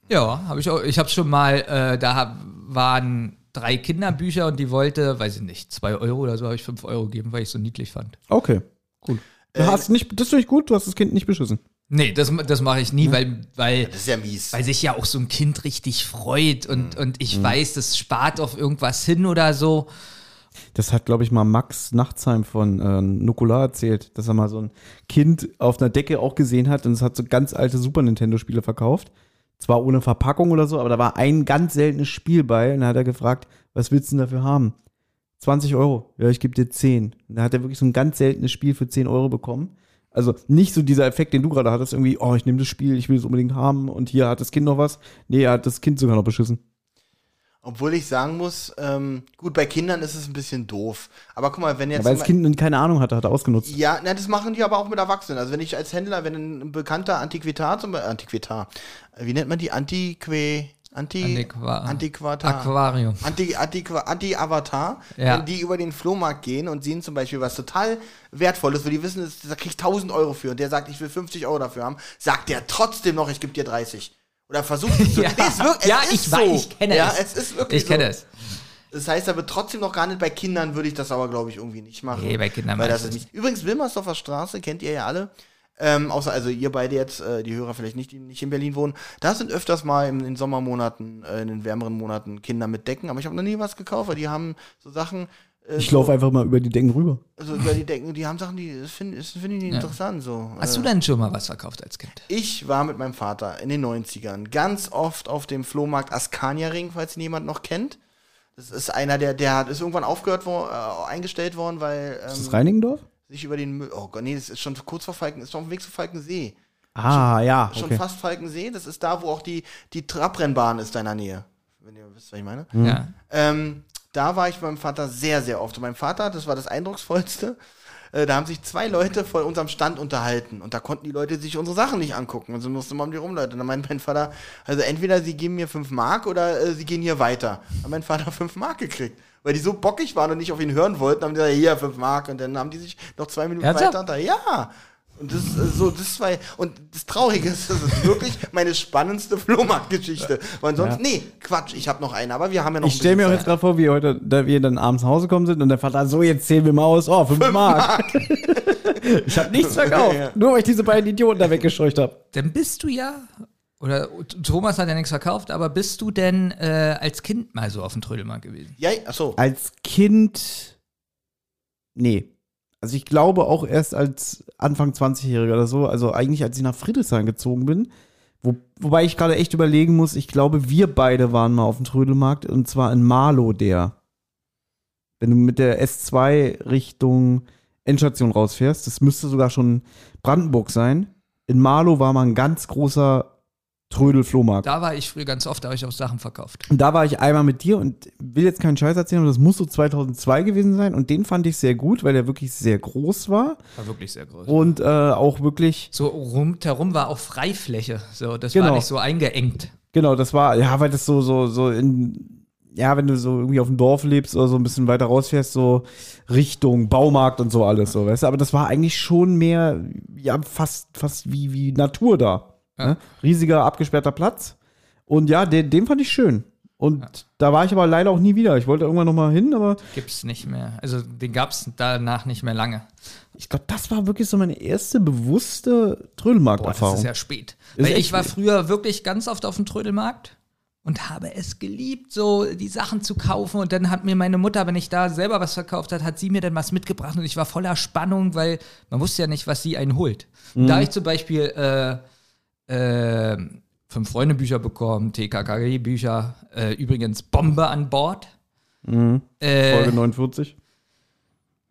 Ja, habe ich auch. Ich habe schon mal, äh, da hab, waren drei Kinderbücher und die wollte, weiß ich nicht, zwei Euro oder so, habe ich fünf Euro gegeben, weil ich es so niedlich fand. Okay, gut. Du Äh, hast nicht, das finde ich gut, du hast das Kind nicht beschissen. Nee, das, das mache ich nie, weil, weil, Das ist ja mies. weil sich ja auch so ein Kind richtig freut und, und ich weiß, das spart auf irgendwas hin oder so. Das hat, glaube ich, mal Max Nachtsheim von äh, Nukular erzählt, dass er mal so ein Kind auf einer Decke auch gesehen hat und es hat so ganz alte Super Nintendo-Spiele verkauft. Zwar ohne Verpackung oder so, aber da war ein ganz seltenes Spiel bei und da hat er gefragt, was willst du denn dafür haben? 20 Euro. Ja, ich gebe dir 10. Und da hat er wirklich so ein ganz seltenes Spiel für 10 Euro bekommen. Also nicht so dieser Effekt, den du gerade hattest, irgendwie, oh, ich nehme das Spiel, ich will es unbedingt haben und hier hat das Kind noch was. Nee, er hat das Kind sogar noch beschissen. Obwohl ich sagen muss, ähm, gut, bei Kindern ist es ein bisschen doof. Aber guck mal, wenn jetzt. Weil das Kind keine Ahnung hatte, hat er ausgenutzt. ja, na, das machen die aber auch mit Erwachsenen. Also wenn ich als Händler, wenn ein bekannter Antiquitar zum Beispiel, Antiquitar, wie nennt man die? Antique, Anti, Antiqua- Antiquatar. Aquarium. Anti, Antiqua- Anti-Avatar, Ja. wenn die über den Flohmarkt gehen und sehen zum Beispiel was total Wertvolles, wo die wissen, da krieg ich 1000 Euro für und der sagt, ich will 50 Euro dafür haben, sagt der trotzdem noch, ich gebe dir 30. Oder versucht es zu. (laughs) Ja. Nee, es wirkt- es Ja, ich so. weiß, ich kenne ja, es. es ist wirklich Ich kenne so. es. Das heißt aber trotzdem noch gar nicht, bei Kindern würde ich das aber, glaube ich, irgendwie nicht machen. Nee, bei Kindern weil das ist nicht. Übrigens, Wilmersdorfer Straße, kennt ihr ja alle. Ähm, außer, also ihr beide jetzt, äh, die Hörer vielleicht nicht, die nicht in Berlin wohnen. Da sind öfters mal in den Sommermonaten, äh, in den wärmeren Monaten Kinder mit Decken, aber ich habe noch nie was gekauft, weil die haben so Sachen. Äh, Ich so, laufe einfach mal über die Decken rüber. Also über die Decken, die haben Sachen, die finde find ich interessant. So. Hast äh, du denn schon mal was verkauft als Kind? ich war mit meinem Vater in den 90ern ganz oft auf dem Flohmarkt Askania Ring, falls ihn jemand noch kennt. Das ist einer, der, der hat, ist irgendwann aufgehört worden, äh, eingestellt worden, weil Ist ähm, das Reinigendorf? Sich über den Müll, oh Gott, nee, das ist schon kurz vor Falken, ist doch auf dem Weg zu Falkensee. Ah, ja, Schon okay. fast Falkensee, das ist da, wo auch die, die Trabrennbahn ist da in der Nähe. Wenn ihr wisst, was ich meine. Ja. Ähm, da war ich bei meinem Vater sehr, sehr oft. Und mein Vater, das war das Eindrucksvollste, äh, da haben sich zwei Leute vor unserem Stand unterhalten. Und da konnten die Leute sich unsere Sachen nicht angucken. Also musste man um die rumleiten. Und dann meinte mein Vater, also entweder sie geben mir fünf Mark oder äh, sie gehen hier weiter. Hat mein Vater fünf Mark gekriegt. Weil die so bockig waren und nicht auf ihn hören wollten, haben die gesagt, hier, fünf Mark. Und dann haben die sich noch zwei Minuten Ernsthaft? weiter unter. Ja. Und das äh, so, das war und das Traurige ist, das ist wirklich (laughs) meine spannendste Flohmarktgeschichte. Weil sonst, Ja. nee, Quatsch, ich habe noch eine, aber wir haben ja noch Ich stelle mir auch jetzt gerade vor, wie heute, da wir dann abends nach Hause gekommen sind und der Vater, so jetzt zählen wir mal aus, oh, 5 Mark. (laughs) ich habe nichts verkauft, (laughs) Ja. nur weil ich diese beiden Idioten da weggescheucht habe. Dann bist du ja, oder Thomas hat ja nichts verkauft, aber bist du denn äh, als Kind mal so auf dem Trödelmarkt gewesen? Ja, achso. Als Kind, nee. Also ich glaube auch erst als Anfang 20-Jähriger oder so, also eigentlich als ich nach Friedrichshain gezogen bin, wo, wobei ich gerade echt überlegen muss, ich glaube, wir beide waren mal auf dem Trödelmarkt und zwar in Marlow der. Wenn du mit der S2 Richtung Endstation rausfährst, das müsste sogar schon Brandenburg sein. In Marlow war mal ein ganz großer Trödel-Flohmarkt. Da war ich früher ganz oft, da habe ich auch Sachen verkauft. Und da war ich einmal mit dir und will jetzt keinen Scheiß erzählen, aber das muss so 2002 gewesen sein. Und den fand ich sehr gut, weil der wirklich sehr groß war War wirklich sehr groß. und äh, auch wirklich, So rundherum war auch Freifläche. So, das Genau. war nicht so eingeengt. genau, das war, ja, weil das so, so, so in, ja, wenn du so irgendwie auf dem Dorf lebst oder so ein bisschen weiter rausfährst, so Richtung Baumarkt und so alles, so, weißt du. Aber das war eigentlich schon mehr, ja, fast, fast wie, wie Natur da. Ja. Ne? Riesiger, abgesperrter Platz. Und ja, den, den fand ich schön. Und da war ich aber leider auch nie wieder. Ich wollte irgendwann noch mal hin, aber Gibt's nicht mehr. Also den gab's danach nicht mehr lange. Ich glaube, das war wirklich so meine erste bewusste Boah, das Trödelmarkterfahrung. ist ja spät. Ist Weil ich war spät. früher wirklich ganz oft auf dem Trödelmarkt und habe es geliebt, so die Sachen zu kaufen. Und dann hat mir meine Mutter, wenn ich da selber was verkauft hat, hat sie mir dann was mitgebracht und ich war voller Spannung, weil man wusste ja nicht, was sie einen holt. Mhm. Da ich zum Beispiel äh, äh, fünf Freunde Bücher bekommen, TKKG Bücher, äh, übrigens Bombe an Bord. Mhm. Äh, Folge 49.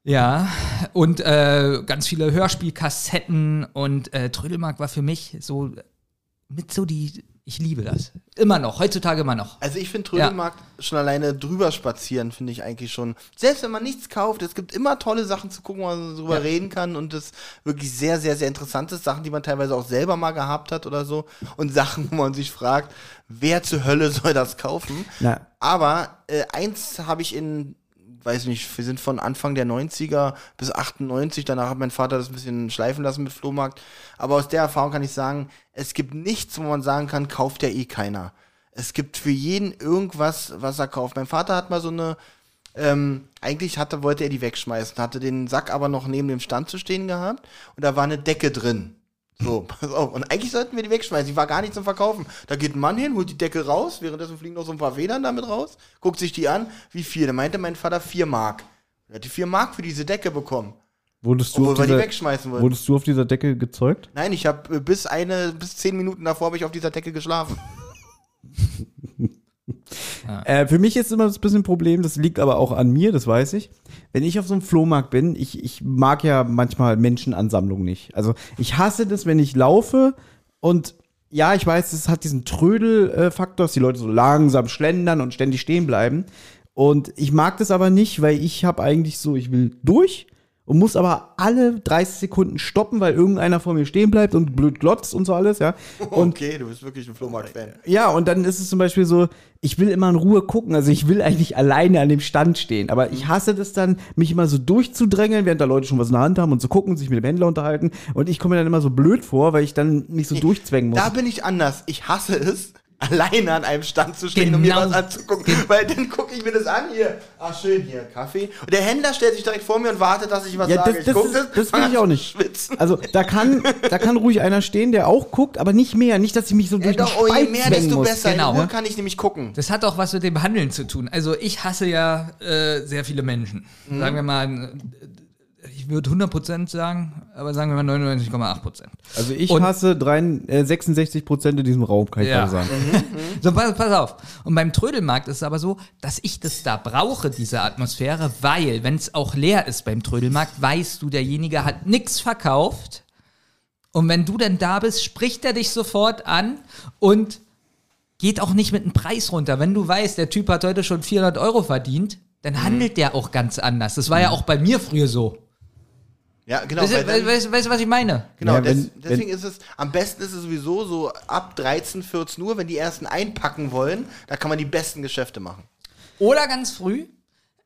Ja, und äh, ganz viele Hörspielkassetten und äh, Trödelmarkt war für mich so mit so die, ich liebe das. Immer noch, heutzutage immer noch. Also ich finde Trödelmarkt schon alleine drüber spazieren, finde ich eigentlich schon. Selbst wenn man nichts kauft, es gibt immer tolle Sachen zu gucken, wo man drüber Ja. reden kann und das wirklich sehr, sehr, sehr interessante Sachen, die man teilweise auch selber mal gehabt hat oder so. Und Sachen, (laughs) wo man sich fragt, wer zur Hölle soll das kaufen? Na, Aber äh, eins habe ich in, weiß nicht, wir sind von Anfang der 90er bis 98, danach hat mein Vater das ein bisschen schleifen lassen mit Flohmarkt. Aber aus der Erfahrung kann ich sagen, es gibt nichts, wo man sagen kann, kauft ja eh keiner. Es gibt für jeden irgendwas, was er kauft. Mein Vater hat mal so eine, ähm, eigentlich hatte, wollte er die wegschmeißen, hatte den Sack aber noch neben dem Stand zu stehen gehabt und da war eine Decke drin. So, (laughs) pass auf. Und eigentlich sollten wir die wegschmeißen. Die war gar nicht zum Verkaufen. Da geht ein Mann hin, holt die Decke raus, währenddessen fliegen noch so ein paar Federn damit raus, guckt sich die an. Wie viel? Da meinte mein Vater vier Mark. Er hat die vier Mark für diese Decke bekommen. wurdest, du Obwohl auf wir die dieser, wegschmeißen wollten. wurdest du auf dieser Decke gezeugt? Nein, ich habe bis eine, bis zehn Minuten davor habe ich auf dieser Decke geschlafen. (laughs) Äh, für mich ist immer das bisschen ein Problem, das liegt aber auch an mir, das weiß ich. Wenn ich auf so einem Flohmarkt bin, ich, ich mag ja manchmal Menschenansammlungen nicht. Also ich hasse das, wenn ich laufe und ja, ich weiß, es hat diesen Trödel-Faktor, dass die Leute so langsam schlendern und ständig stehen bleiben. Und ich mag das aber nicht, weil ich habe eigentlich so, ich will durch und muss aber alle 30 Sekunden stoppen, weil irgendeiner vor mir stehen bleibt und blöd glotzt und so alles, ja. (laughs) Und okay, du bist wirklich ein Flohmarkt-Fan. ja, und dann ist es zum Beispiel so, ich will immer in Ruhe gucken. Also ich will eigentlich alleine an dem Stand stehen. Aber ich hasse das dann, mich immer so durchzudrängeln, während da Leute schon was in der Hand haben und zu gucken, sich mit dem Händler unterhalten. Und ich komme mir dann immer so blöd vor, weil ich dann mich so durchzwängen muss. Da bin ich anders. Ich hasse es, alleine an einem Stand zu stehen und mir Genau. was anzugucken. Weil dann gucke ich mir das an hier. Ach schön, hier, Kaffee. Und der Händler stellt sich direkt vor mir und wartet, dass ich was Ja, sage. das, ich das, ist, das will ich auch nicht. (laughs) Schwitzen. Also da kann, da kann ruhig einer stehen, der auch guckt, aber nicht mehr. Nicht, dass ich mich so Ja, durch den doch, oh, je mehr, desto muss. besser. Genau. Ruhe kann ich nämlich gucken. Das hat auch was mit dem Handeln zu tun. Also ich hasse ja äh, sehr viele Menschen. Mhm. Sagen wir mal, äh, würde 100% sagen, aber sagen wir mal 99,8%. Also ich Und- hasse drei, äh, 66 Prozent in diesem Raum, kann ich Ja. sagen. So, pass, pass auf. Und beim Trödelmarkt ist es aber so, dass ich das da brauche, diese Atmosphäre, weil, wenn es auch leer ist beim Trödelmarkt, weißt du, derjenige hat nichts verkauft. Und wenn du dann da bist, spricht er dich sofort an und geht auch nicht mit dem Preis runter. Wenn du weißt, der Typ hat heute schon 400 Euro verdient, dann handelt der auch ganz anders. Das war ja auch bei mir früher so. Ja, genau. Weißt weil weißt, weißt du, was ich meine? Genau, Ja, des, wenn- deswegen ist es, am besten ist es sowieso so ab 13, 14 Uhr, wenn die ersten einpacken wollen, da kann man die besten Geschäfte machen. Oder ganz früh,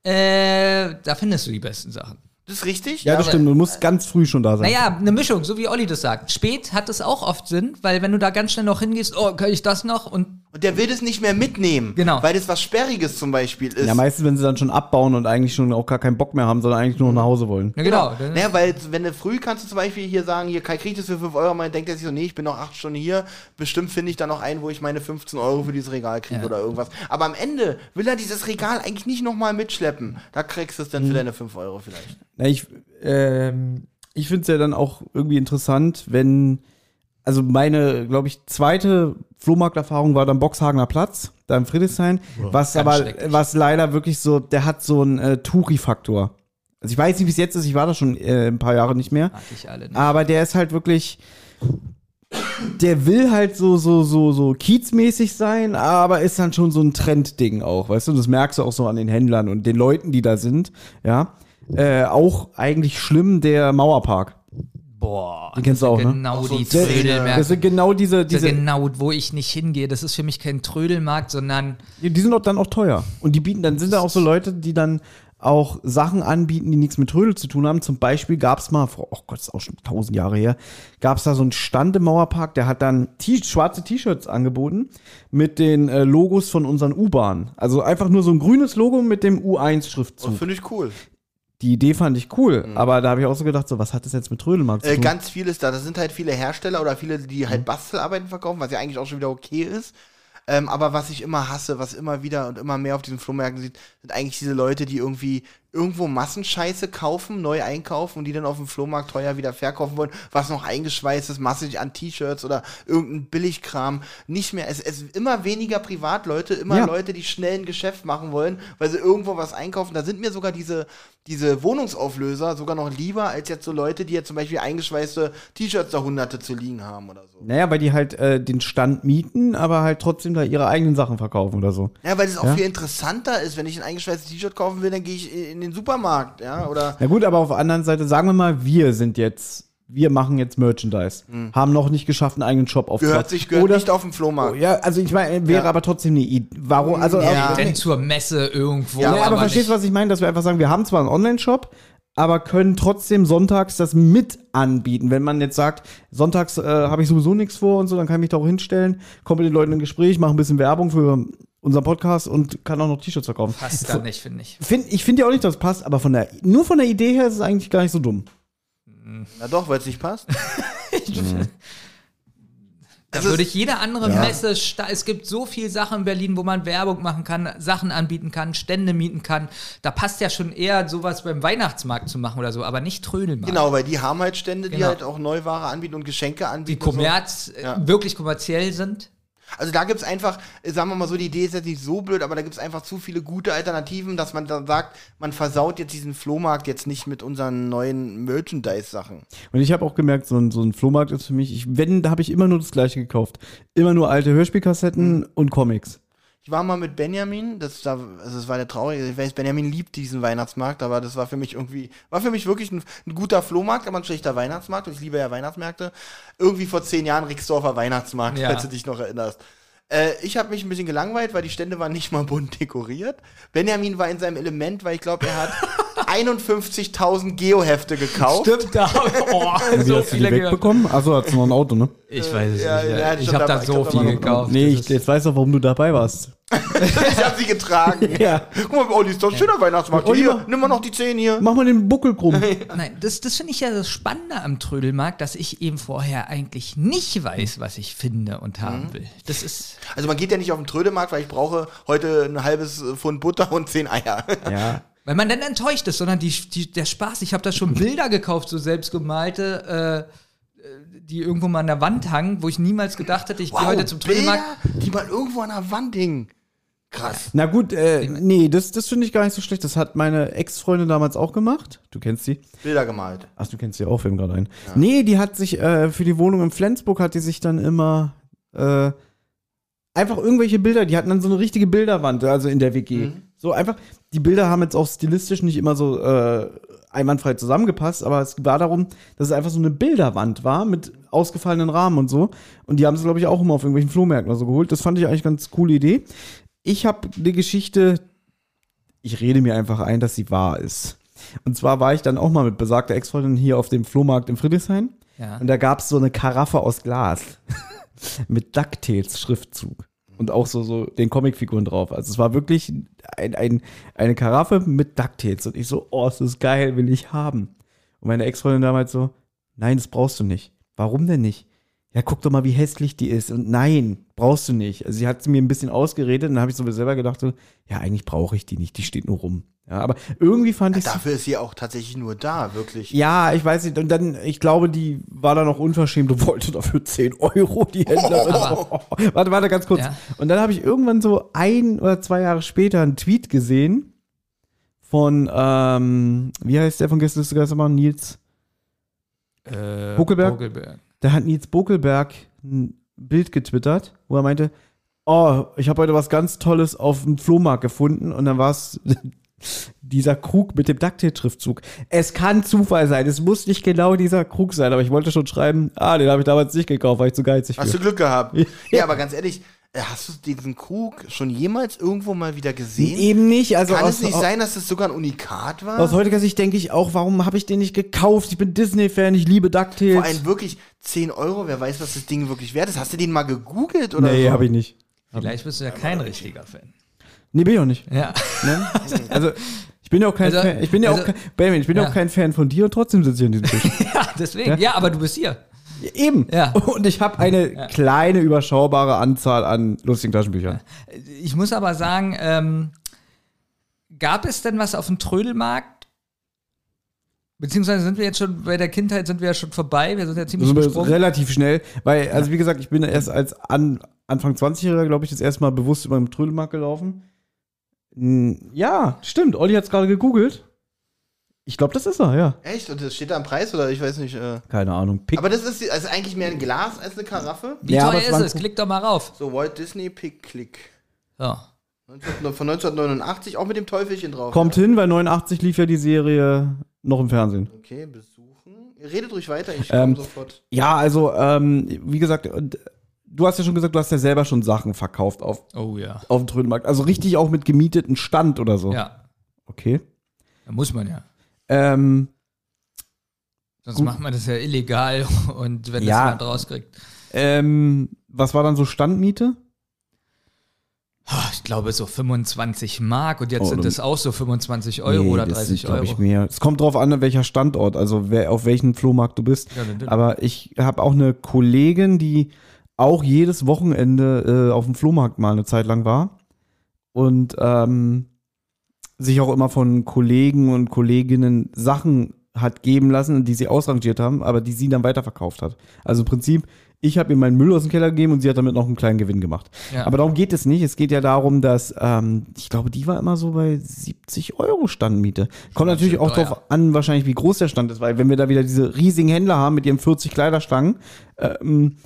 äh, da findest du die besten Sachen. Das ist richtig? Ja, das aber- stimmt. Du musst ganz früh schon da sein. Naja, eine Mischung, so wie Olli das sagt. Spät hat es auch oft Sinn, weil wenn du da ganz schnell noch hingehst, oh, kann ich das noch? Und, Und der will das nicht mehr mitnehmen. Genau. Weil das was Sperriges zum Beispiel ist. Ja, meistens, wenn sie dann schon abbauen und eigentlich schon auch gar keinen Bock mehr haben, sondern eigentlich nur nach Hause wollen. Ja, genau. Dann- Naja, weil wenn du früh kannst du zum Beispiel hier sagen, hier Kai kriegt das für 5 Euro, man denkt er sich so, nee, ich bin noch 8 Stunden hier, bestimmt finde ich da noch einen, wo ich meine 15 Euro für dieses Regal kriege Ja. oder irgendwas. Aber am Ende will er dieses Regal eigentlich nicht nochmal mitschleppen. Da kriegst du es dann Mhm. für deine 5 Euro vielleicht. Na, ich ähm, ich finde es ja dann auch irgendwie interessant, wenn, also meine, glaube ich, zweite Flohmarkterfahrung war dann Boxhagener Platz, da im Friedrichshain, was ganz aber, was leider wirklich so, der hat so einen äh, Touri-Faktor. Also ich weiß nicht, wie es jetzt ist, ich war da schon äh, ein paar Jahre nicht mehr, Mag ich alle nicht. aber der ist halt wirklich, der will halt so, so, so, so kiezmäßig sein, aber ist dann schon so ein Trendding auch, weißt du? Das merkst du auch so an den Händlern und den Leuten, die da sind, ja. Äh, auch eigentlich schlimm der Mauerpark. Boah. Den kennst du auch, ne? Genau Auch so die. Trödelmärkte. Das sind genau diese, diese, genau, wo ich nicht hingehe. Das ist für mich kein Trödelmarkt, sondern die sind auch dann auch teuer. Und die bieten, dann sind da auch so Leute, die dann auch Sachen anbieten, die nichts mit Trödel zu tun haben. Zum Beispiel gab es mal, vor, oh Gott, das ist auch schon tausend Jahre her, gab es da so einen Stand im Mauerpark, der hat dann T schwarze T-Shirts angeboten mit den äh, Logos von unseren U-Bahnen. Also einfach nur so ein grünes Logo mit dem U1-Schriftzug. Und finde ich cool. Die Idee fand ich cool, aber da habe ich auch so gedacht, so was hat das jetzt mit Trödelmarkt zu Äh, tun? ganz viel ist da. Das sind halt viele Hersteller oder viele, die Mhm. halt Bastelarbeiten verkaufen, was ja eigentlich auch schon wieder okay ist. Ähm, aber was ich immer hasse, was immer wieder und immer mehr auf diesen Flohmärkten sieht, sind eigentlich diese Leute, die irgendwie irgendwo Massenscheiße kaufen, neu einkaufen und die dann auf dem Flohmarkt teuer wieder verkaufen wollen, was noch eingeschweißt ist, massig an T-Shirts oder irgendein Billigkram. Nicht mehr, es, es immer weniger Privatleute, immer Ja. Leute, die schnell ein Geschäft machen wollen, weil sie irgendwo was einkaufen. Da sind mir sogar diese, diese Wohnungsauflöser sogar noch lieber als jetzt so Leute, die jetzt zum Beispiel eingeschweißte T-Shirts da hunderte zu liegen haben oder so. naja, weil die halt äh, den Stand mieten, aber halt trotzdem da ihre eigenen Sachen verkaufen oder so. Ja, weil es auch Ja. viel interessanter ist. Wenn ich ein eingeschweißtes T-Shirt kaufen will, dann gehe ich in den Supermarkt, ja, oder Na gut, aber auf der anderen Seite, sagen wir mal, wir sind jetzt, wir machen jetzt Merchandise, haben noch nicht geschafft, einen eigenen Shop aufzubauen. gehört sich gehört Oder, nicht auf dem Flohmarkt. ja, also ich meine, wäre Ja. aber trotzdem eine Idee. Warum, also, Ja. also denn zur Messe irgendwo. Ja, ja, aber, verstehst du, was ich meine? Dass wir einfach sagen, wir haben zwar einen Online-Shop, aber können trotzdem sonntags das mit anbieten. Wenn man jetzt sagt, sonntags äh, habe ich sowieso nichts vor und so, dann kann ich mich da auch hinstellen, komme mit den Leuten in Gespräch, mache ein bisschen Werbung für unseren Podcast und kann auch noch T-Shirts verkaufen. Passt da nicht, finde ich. Find, ich finde ja auch nicht, dass es passt, aber von der, nur von der Idee her ist es eigentlich gar nicht so dumm. Na doch, weil es nicht passt. (laughs) Da Also würde ich jede andere Messe, sta- es gibt so viel Sachen in Berlin, wo man Werbung machen kann, Sachen anbieten kann, Stände mieten kann. Da passt ja schon eher sowas beim Weihnachtsmarkt zu machen oder so, aber nicht Trödelmarkt. Genau, weil die haben halt Stände, die Genau. halt auch Neuware anbieten und Geschenke Die anbieten. so. Kommerz, äh, Ja. wirklich kommerziell sind. Also da gibt's einfach, äh, sagen wir mal so, die Idee ist jetzt nicht so blöd, aber da gibt's einfach zu viele gute Alternativen, dass man dann sagt, man versaut jetzt diesen Flohmarkt jetzt nicht mit unseren neuen Merchandise-Sachen. Und ich habe auch gemerkt, so ein, so ein Flohmarkt ist für mich, ich, wenn, da habe ich immer nur das Gleiche gekauft. Immer nur alte Hörspielkassetten und Comics. Ich war mal mit Benjamin, das, da, also das war der traurige, ich weiß, Benjamin liebt diesen Weihnachtsmarkt, aber das war für mich irgendwie, war für mich wirklich ein, ein guter Flohmarkt, aber ein schlechter Weihnachtsmarkt und ich liebe ja Weihnachtsmärkte. Irgendwie vor zehn Jahren Rixdorfer Weihnachtsmarkt, Ja. falls du dich noch erinnerst. Äh, ich habe mich ein bisschen gelangweilt, weil die Stände waren nicht mal bunt dekoriert. Benjamin war in seinem Element, weil ich glaube, er hat (laughs) 51.000 Geohefte gekauft. Stimmt, da. Oh, Wie so hast du die viele wegbekommen? Achso, hast du noch ein Auto, ne? Ich weiß es Ja, nicht. ja, ich habe da so viel gekauft. Nee, ich, jetzt weißt du, warum du dabei warst. (laughs) ich habe sie getragen. (laughs) Ja. Guck mal, Olli, ist doch ein schöner Weihnachtsmarkt. Olli, Hier, mach- nimm mal noch die 10 hier. Mach mal den Buckel krumm. (laughs) Nein, das, das finde ich ja das Spannende am Trödelmarkt, dass ich eben vorher eigentlich nicht weiß, was ich finde und haben will. Das ist. Also man geht ja nicht auf den Trödemarkt, weil ich brauche heute ein halbes Pfund Butter und 10 Eier. Ja. Weil man dann enttäuscht ist, sondern die, die, der Spaß. Ich habe da schon Bilder gekauft, so selbstgemalte, äh, die irgendwo mal an der Wand hangen, wo ich niemals gedacht hätte, ich gehe heute zum Trödelmarkt. Bilder, die mal irgendwo an der Wand hingen. Krass. Na gut, äh, nee, das, das finde ich gar nicht so schlecht. Das hat meine Ex-Freundin damals auch gemacht. Du kennst sie. Bilder gemalt. Ach, du kennst sie auch, fällt gerade ein. Nee, die hat sich äh, für die Wohnung in Flensburg hat die sich dann immer äh, einfach irgendwelche Bilder, die hatten dann so eine richtige Bilderwand, also in der WG. So einfach, die Bilder haben jetzt auch stilistisch nicht immer so äh, einwandfrei zusammengepasst, aber es war darum, dass es einfach so eine Bilderwand war mit ausgefallenen Rahmen und so. Und die haben sie, glaube ich, auch immer auf irgendwelchen Flohmärkten oder so geholt. Das fand ich eigentlich ganz coole Idee. Ich habe eine Geschichte, ich rede mir einfach ein, dass sie wahr ist. Und zwar war ich dann auch mal mit besagter Ex-Freundin hier auf dem Flohmarkt in Friedrichshain. Ja. Und da gab es so eine Karaffe aus Glas (laughs) mit DuckTales-Schriftzug. Und auch so, so den Comicfiguren drauf. Also es war wirklich ein, ein, eine Karaffe mit DuckTales. Und ich so, oh, ist geil, will ich haben. Und meine Ex-Freundin damals so, nein, das brauchst du nicht. Warum denn nicht? Ja, guck doch mal, wie hässlich die ist. Und nein, brauchst du nicht. Also sie hat sie mir ein bisschen ausgeredet und dann habe ich so selber gedacht, so, ja, eigentlich brauche ich die nicht, die steht nur rum. Ja, aber irgendwie fand ich Dafür ist sie auch tatsächlich nur da, wirklich. ja, ich weiß nicht. Und dann, ich glaube, die war dann noch unverschämt und wollte dafür 10 Euro die Händlerin. warte, warte, ganz kurz. Ja. Und dann habe ich irgendwann so ein oder zwei Jahre später einen Tweet gesehen von, ähm, wie heißt der von Geistermann? Nils. Äh, Buckelberg? Buckelberg. Da hat Nils Bokelberg ein Bild getwittert, wo er meinte, oh, ich habe heute was ganz Tolles auf dem Flohmarkt gefunden und dann war es (laughs) dieser Krug mit dem Ducktail-Schriftzug. Es kann Zufall sein, es muss nicht genau dieser Krug sein, aber ich wollte schon schreiben, ah, den habe ich damals nicht gekauft, weil ich zu geizig Hast für. du Glück gehabt. (laughs) Ja. Aber ganz ehrlich, hast du diesen Krug schon jemals irgendwo mal wieder gesehen? Eben nicht, also Kann aus, es nicht sein, dass es sogar ein Unikat war? aus heutiger Sicht denke ich auch, warum habe ich den nicht gekauft? Ich bin Disney-Fan, ich liebe DuckTales. Vor allem wirklich 10 Euro, wer weiß, was das Ding wirklich wert ist. Hast du den mal gegoogelt oder nee, so? habe ich nicht. Vielleicht bist du ja kein richtiger Fan. Nee, bin ich auch nicht. Ja. Ne? (laughs) Also, ich bin ja auch kein Also- Fan, ich bin ja also- auch kein, Benjamin, ich bin ja Ja. auch kein Fan von dir und trotzdem sitze ich an diesem Tisch. (laughs) ja, deswegen. Ja. aber du bist hier. Eben. Ja. Und ich habe eine kleine, überschaubare Anzahl an lustigen Taschenbüchern. Ich muss aber sagen, ähm, gab es denn was auf dem Trödelmarkt? Beziehungsweise sind wir jetzt schon bei der Kindheit sind wir ja schon vorbei. Wir sind ja ziemlich gesprungen. relativ schnell, weil, also wie gesagt, ich bin erst als an, Anfang 20-Jähriger, glaube ich, das erste Mal bewusst über den Trödelmarkt gelaufen. Ja, stimmt. Olli hat es gerade gegoogelt. Ich glaube, das ist er, ja. Echt? Und das steht da am Preis oder ich weiß nicht. Äh. Keine Ahnung. Pick. Aber das ist also eigentlich mehr ein Glas als eine Karaffe. Wie Ja, teuer ist es? Klick doch mal rauf. So, Walt Disney Pick Click. 19, von 1989, auch mit dem Teufelchen drauf. Kommt hin, weil 89 lief ja die Serie noch im Fernsehen. Okay, besuchen. Redet ruhig weiter, ich Ähm, komme sofort. Ja, also, ähm, wie gesagt, und du hast ja schon gesagt, du hast ja selber schon Sachen verkauft auf, Oh ja. auf dem Trödelmarkt. Also richtig auch mit gemieteten Stand oder so. Ja. Okay. Da muss man ja. Ähm, Sonst Gut. macht man das ja illegal (laughs) und wenn Ja. das jemand rauskriegt. ähm, was war dann so Standmiete? Ah, Ich glaube so 25 Mark und jetzt Oh, sind es auch so 25 Euro Nee, oder das 30 sind, Euro. Ich, mehr. Es kommt drauf an, welcher Standort, also wer, auf welchen Flohmarkt du bist. Ja. Aber ich habe auch eine Kollegin, die auch jedes Wochenende äh, auf dem Flohmarkt mal eine Zeit lang war und ähm, sich auch immer von Kollegen und Kolleginnen Sachen hat geben lassen, die sie ausrangiert haben, aber die sie dann weiterverkauft hat. Also im Prinzip, ich habe ihr meinen Müll aus dem Keller gegeben und sie hat damit noch einen kleinen Gewinn gemacht. Ja. Aber darum geht es nicht. Es geht ja darum, dass, ähm, ich glaube, die war immer so bei 70 Euro Standmiete. Kommt natürlich auch drauf an, wahrscheinlich, wie groß der Stand ist, weil wenn wir da wieder diese riesigen Händler haben mit ihren 40 Kleiderstangen, ähm,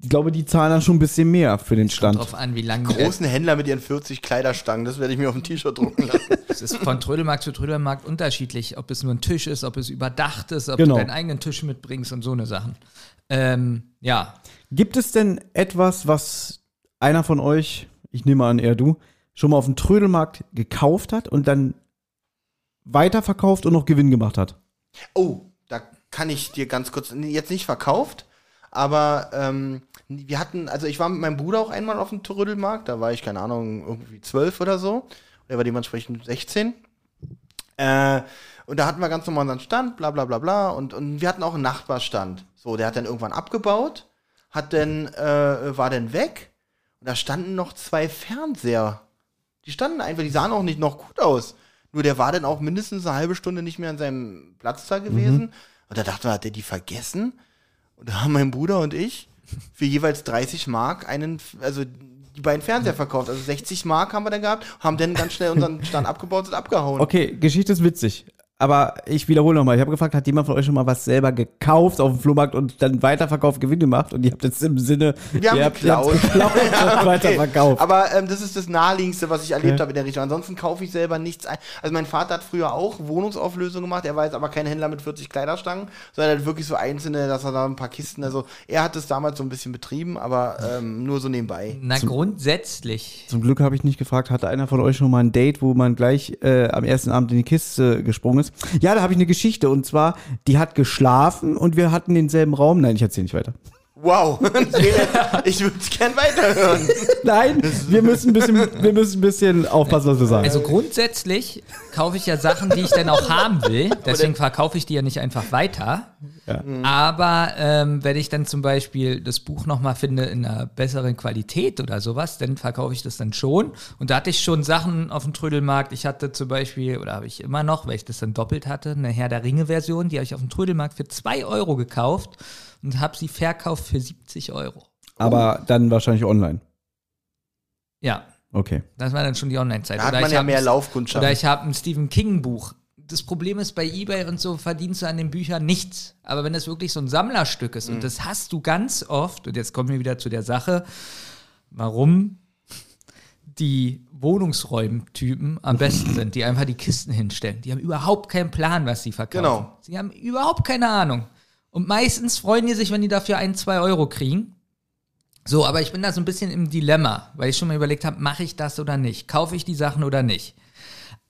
ich glaube, die zahlen dann schon ein bisschen mehr für den Stand. Drauf an, wie lange Großen Händler mit ihren 40 Kleiderstangen, das werde ich mir auf ein T-Shirt drucken lassen. Es ist von Trödelmarkt zu Trödelmarkt unterschiedlich, ob es nur ein Tisch ist, ob es überdacht ist, ob Genau. du deinen eigenen Tisch mitbringst und so eine Sachen. Ähm, ja, Gibt es denn etwas, was einer von euch, ich nehme an, eher du, schon mal auf dem Trödelmarkt gekauft hat und dann weiterverkauft und noch Gewinn gemacht hat? Oh, da kann ich dir ganz kurz, jetzt nicht verkauft, aber ähm, wir hatten, also ich war mit meinem Bruder auch einmal auf dem Trödelmarkt, da war ich, keine Ahnung, irgendwie zwölf oder so. Er war dementsprechend 16. Äh, und da hatten wir ganz normal unseren Stand, bla bla bla bla. Und, und wir hatten auch einen Nachbarstand. So, der hat dann irgendwann abgebaut, hat dann, äh, war dann weg. Und da standen noch zwei Fernseher. Die standen einfach, die sahen auch nicht noch gut aus. Nur der war dann auch mindestens eine halbe Stunde nicht mehr an seinem Platz da gewesen. Und da dachten wir, hat der die vergessen? Und da haben mein Bruder und ich für jeweils 30 Mark einen, also die beiden Fernseher verkauft. Also 60 Mark haben wir dann gehabt, haben dann ganz schnell unseren Stand abgebaut und abgehauen. Okay, Geschichte ist witzig. Aber ich wiederhole nochmal. Ich habe gefragt, hat jemand von euch schon mal was selber gekauft auf dem Flohmarkt und dann weiterverkauft, Gewinn gemacht? Und ihr habt jetzt im Sinne, Wir haben ihr habt, geklaut. geklaut und (laughs) weiterverkauft. Aber ähm, das ist das Naheliegendste, was ich erlebt Okay. habe in der Richtung. Ansonsten kaufe ich selber nichts ein. Also mein Vater hat früher auch Wohnungsauflösung gemacht. Er war jetzt aber kein Händler mit 40 Kleiderstangen, sondern halt wirklich so einzelne, dass er da ein paar Kisten, also er hat es damals so ein bisschen betrieben, aber ähm, nur so nebenbei. na grundsätzlich. Zum Glück habe ich nicht gefragt, hatte einer von euch schon mal ein Date, wo man gleich äh, am ersten Abend in die Kiste gesprungen ist? Ja, da habe ich eine Geschichte und zwar, die hat geschlafen und wir hatten denselben Raum. Nein, ich erzähle nicht weiter. Wow, (laughs) ich würde es gern weiterhören. Nein, wir müssen ein bisschen, wir müssen ein bisschen aufpassen, was wir sagen. Also grundsätzlich kaufe ich ja Sachen, die ich dann auch haben will. Deswegen verkaufe ich die ja nicht einfach weiter. Aber ähm, wenn ich dann zum Beispiel das Buch nochmal finde in einer besseren Qualität oder sowas, dann verkaufe ich das dann schon. Und da hatte ich schon Sachen auf dem Trödelmarkt. Ich hatte zum Beispiel, oder habe ich immer noch, weil ich das dann doppelt hatte, eine Herr der Ringe-Version, die habe ich auf dem Trödelmarkt für 2 Euro gekauft und habe sie verkauft für 70 Euro. Aber dann wahrscheinlich online. Ja, Okay. das war dann schon die Online-Zeit. Da hat Oder man ich ja mehr Laufkundschaft. Oder ich habe ein Stephen King Buch. Das Problem ist, bei Ebay und so verdienst du an den Büchern nichts. Aber wenn es wirklich so ein Sammlerstück ist, Mhm. und das hast du ganz oft, und jetzt kommen wir wieder zu der Sache, warum die Wohnungsräumtypen am besten sind, die einfach die Kisten hinstellen. Die haben überhaupt keinen Plan, was sie verkaufen. Genau. Sie haben überhaupt keine Ahnung. Und meistens freuen die sich, wenn die dafür ein, zwei Euro kriegen. So, aber ich bin da so ein bisschen im Dilemma, weil ich schon mal überlegt habe, mache ich das oder nicht? Kaufe ich die Sachen oder nicht?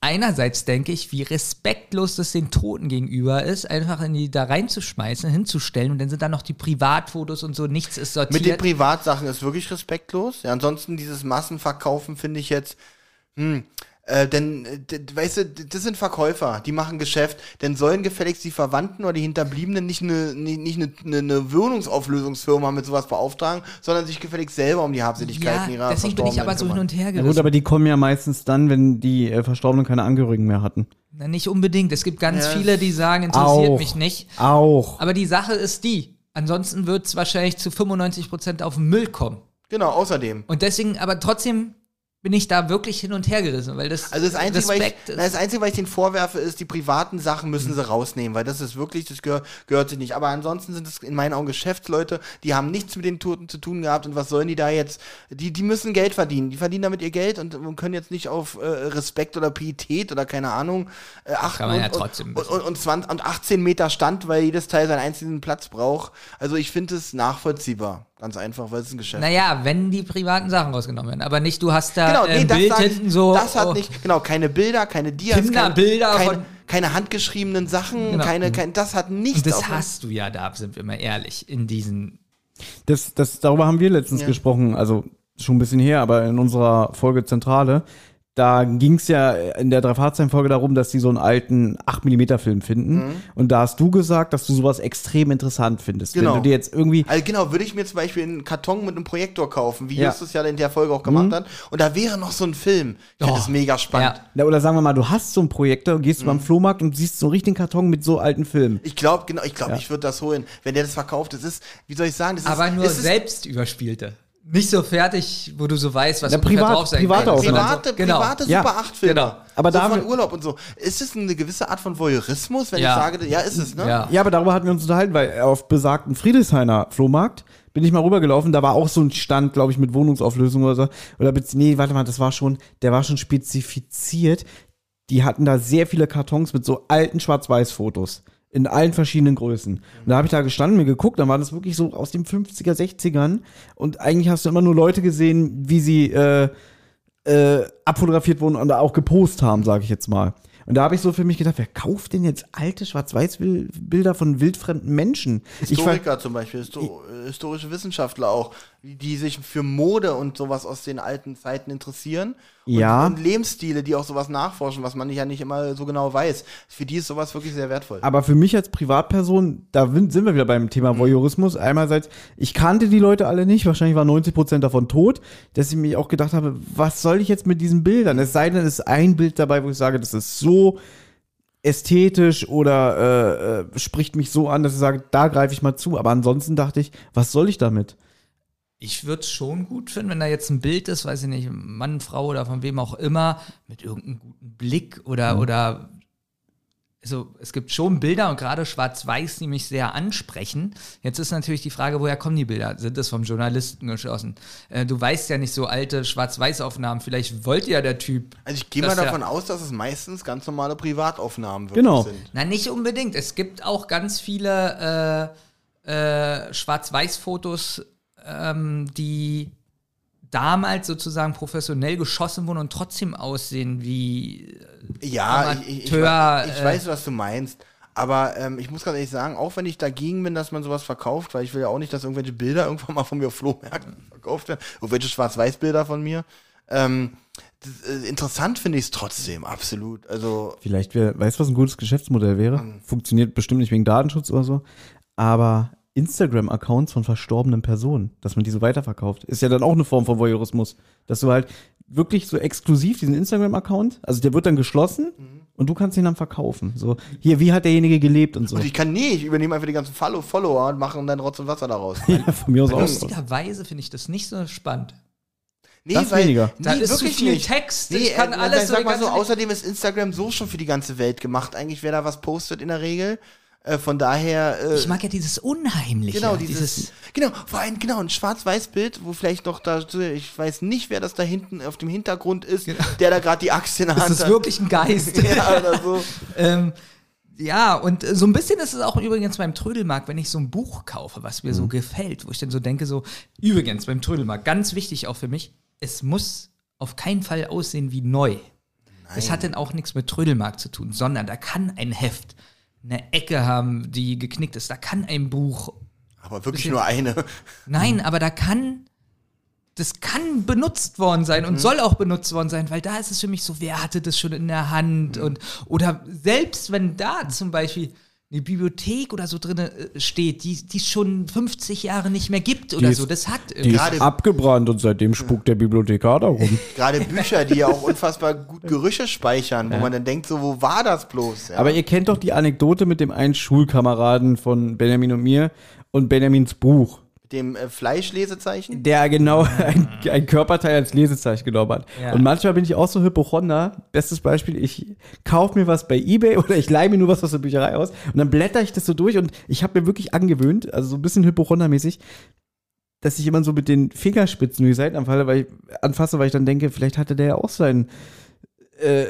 Einerseits denke ich, wie respektlos das den Toten gegenüber ist, einfach in die da reinzuschmeißen, hinzustellen und dann sind da noch die Privatfotos und so, nichts ist sortiert. Mit den Privatsachen ist wirklich respektlos. Ja, ansonsten dieses Massenverkaufen finde ich jetzt, hm, äh, denn, äh, weißt du, das sind Verkäufer, die machen Geschäft, denn sollen gefälligst die Verwandten oder die Hinterbliebenen nicht eine, nicht, nicht eine, eine, eine Wohnungsauflösungsfirma mit sowas beauftragen, sondern sich gefälligst selber um die Habseligkeiten ihrer ja, deswegen bin ich aber so hin Verstorbenen und her Ja gerissen. gut, aber die kommen ja meistens dann, wenn die äh, Verstorbenen keine Angehörigen mehr hatten. Na, nicht unbedingt. Es gibt ganz Ja. viele, die sagen, interessiert Auch. mich nicht. Auch. Aber die Sache ist die, ansonsten wird es wahrscheinlich zu 95% auf den Müll kommen. Genau, außerdem. Und deswegen, aber trotzdem bin ich da wirklich hin und her gerissen, weil das Also das Einzige, was ich, Respekt na, ist. das Einzige, was ich denen vorwerfe, ist, die privaten Sachen müssen sie rausnehmen, weil das ist wirklich, das gehör, gehört sich nicht. Aber ansonsten sind es in meinen Augen Geschäftsleute, die haben nichts mit den Toten zu tun gehabt und was sollen die da jetzt? Die, die müssen Geld verdienen. Die verdienen damit ihr Geld und, und können jetzt nicht auf äh, Respekt oder Pietät oder keine Ahnung äh, achten. Kann man ja und, trotzdem und, und, und, 20, und 18 Meter Stand, weil jedes Teil seinen einzelnen Platz braucht. Also ich finde es nachvollziehbar. Ganz einfach, weil es ein Geschäft. Naja, wenn die privaten Sachen rausgenommen werden. Aber nicht, du hast da Genau, äh, nee, ein das, Bild ich, hinten so. das hat oh, nicht, genau, keine Bilder, keine Dias, Kinderbilder keine, von- keine, keine handgeschriebenen Sachen, Genau. keine, kein, das hat nichts Und das hast du ja da, sind wir mal ehrlich, in diesen. Das, das, darüber haben wir letztens Ja. gesprochen, also schon ein bisschen her, aber in unserer Folge Zentrale. Da ging es ja in der Drei-Fahrzeichen-Folge darum, dass die so einen alten 8mm-Film finden. Mhm. Und da hast du gesagt, dass du sowas extrem interessant findest. Genau. Wenn du dir jetzt irgendwie. Also genau, würde ich mir zum Beispiel einen Karton mit einem Projektor kaufen, wie Ja. Justus ja in der Folge auch gemacht hat. Und da wäre noch so ein Film. Ich finde Oh, das mega spannend. Ja. Oder sagen wir mal, du hast so einen Projektor, Mhm. gehst beim Flohmarkt und siehst so einen richtigen Karton mit so alten Filmen. Ich glaube, genau, ich glaube, ich würde das holen. Wenn der das verkauft, das ist, wie soll ich sagen, das Aber ist, nur es ist selbst überspielte. Nicht so fertig, wo du so weißt, was Na, privat- drauf sein private sondern Private, so- genau. private Ja, Super 8 Filme. genau. Aber so da von Urlaub und so. Ist es eine gewisse Art von Voyeurismus, wenn Ja. ich sage, ja, ist es, ne? Ja. Ja, aber darüber hatten wir uns unterhalten, weil auf besagten Friedrichshainer Flohmarkt bin ich mal rübergelaufen, da war auch so ein Stand, glaube ich, mit Wohnungsauflösung oder so. Oder nee, warte mal, das war schon, der war schon spezifiziert. Die hatten da sehr viele Kartons mit so alten Schwarz-Weiß-Fotos. In allen verschiedenen Größen. Und da habe ich da gestanden, mir geguckt, dann war das wirklich so aus den 50er, 60ern. Und eigentlich hast du immer nur Leute gesehen, wie sie äh, äh, abfotografiert wurden und auch gepostet haben, sage ich jetzt mal. Und da habe ich so für mich gedacht, wer kauft denn jetzt alte Schwarz-Weiß-Bilder von wildfremden Menschen? Historiker zum Beispiel, Histo historische Wissenschaftler auch, die sich für Mode und sowas aus den alten Zeiten interessieren. Und, Ja. Und Lebensstile, die auch sowas nachforschen, was man ja nicht immer so genau weiß. Für die ist sowas wirklich sehr wertvoll. aber für mich als Privatperson, da sind wir wieder beim Thema Mhm. Voyeurismus. Einerseits, ich kannte die Leute alle nicht, wahrscheinlich waren 90% davon tot, dass ich mir auch gedacht habe, was soll ich jetzt mit diesen Bildern? Es sei denn, es ist ein Bild dabei, wo ich sage, das ist so ästhetisch oder äh, äh, spricht mich so an, dass ich sage, da greife ich mal zu. Aber ansonsten dachte ich, was soll ich damit? Ich würde es schon gut finden, wenn da jetzt ein Bild ist, weiß ich nicht, Mann, Frau oder von wem auch immer, mit irgendeinem guten Blick oder, Mhm. oder also es gibt schon Bilder und gerade Schwarz-Weiß, die mich sehr ansprechen. Jetzt ist natürlich die Frage, woher kommen die Bilder? Sind das vom Journalisten geschossen? Äh, du weißt ja nicht so alte Schwarz-Weiß-Aufnahmen. Vielleicht wollte ja der Typ. Also ich gehe mal davon aus, dass es meistens ganz normale Privataufnahmen wirklich Genau. sind. Na, nicht unbedingt. Es gibt auch ganz viele äh, äh, Schwarz-Weiß-Fotos, ähm, die damals sozusagen professionell geschossen wurden und trotzdem aussehen wie Ja, ich, ich, ich, Amateur, ich äh, weiß, was du meinst. Aber ähm, ich muss ganz ehrlich sagen, auch wenn ich dagegen bin, dass man sowas verkauft, weil ich will ja auch nicht, dass irgendwelche Bilder (laughs) irgendwann mal von mir auf Flohmärkten verkauft werden, irgendwelche Schwarz-Weiß-Bilder von mir. Ähm, das, äh, interessant finde ich es trotzdem, absolut. Also, Vielleicht wäre, weißt du, was ein gutes Geschäftsmodell wäre? Funktioniert bestimmt nicht wegen Datenschutz oder so, aber Instagram-Accounts von verstorbenen Personen, dass man die so weiterverkauft, ist ja dann auch eine Form von Voyeurismus. Dass du halt wirklich so exklusiv diesen Instagram-Account, also der wird dann geschlossen und du kannst ihn dann verkaufen. So, hier, wie hat derjenige gelebt und so. und ich kann, nee, ich übernehme einfach die ganzen Follow Follower und mache dann Rotz und Wasser daraus. (laughs) Ja, von mir aus auch. Lustigerweise finde ich das nicht so spannend. Nee, Das weniger. Da nee, ist zu wirklich viel nicht. Text, Nee, ich kann äh, alles sag so mal so, außerdem ist Instagram so schon für die ganze Welt gemacht, eigentlich, wer da was postet in der Regel. Äh, von daher. Äh, Ich mag ja dieses Unheimliche. Genau, dieses, genau, vor allem, genau, ein Schwarz-Weiß-Bild, wo vielleicht noch da, ich weiß nicht, wer das da hinten auf dem Hintergrund ist, der da gerade die Axt in der das Hand ist hat. wirklich ein Geist. (laughs) ja, oder so. ähm, ja, und äh, so ein bisschen ist es auch übrigens beim Trödelmarkt, wenn ich so ein Buch kaufe, was mir so Mhm. gefällt, wo ich dann so denke, so, übrigens beim Trödelmarkt, ganz wichtig auch für mich, es muss auf keinen Fall aussehen wie neu. Das hat dann auch nichts mit Trödelmarkt zu tun, sondern da kann ein Heft eine Ecke haben, die geknickt ist, da kann ein Buch Aber wirklich nur eine. Nein, aber da kann, das kann benutzt worden sein und soll auch benutzt worden sein, weil da ist es für mich so, wer hatte das schon in der Hand? Und, oder selbst wenn da zum Beispiel eine Bibliothek oder so drin äh, steht, die die es schon 50 Jahre nicht mehr gibt oder Die ist- so, das hat Die ist Gerade- abgebrannt und seitdem spukt der Bibliothekar da rum. (laughs) Gerade Bücher, die ja auch unfassbar gut Gerüche speichern, wo man dann denkt, so, wo war das bloß? Ja. Aber ihr kennt doch die Anekdote mit dem einen Schulkameraden von Benjamin und mir und Benjamins Buch. Dem äh, Fleischlesezeichen? der genau ein, ein Körperteil als Lesezeichen genommen hat. Ja. Und manchmal bin ich auch so Hypochonder. Bestes Beispiel, ich kaufe mir was bei Ebay (laughs) oder ich leihe mir nur was aus der Bücherei aus und dann blätter ich das so durch und ich habe mir wirklich angewöhnt, also so ein bisschen Hypochonder-mäßig, dass ich immer so mit den Fingerspitzen die Seiten anfalle, weil ich, anfasse, weil ich dann denke, vielleicht hatte der ja auch sein äh,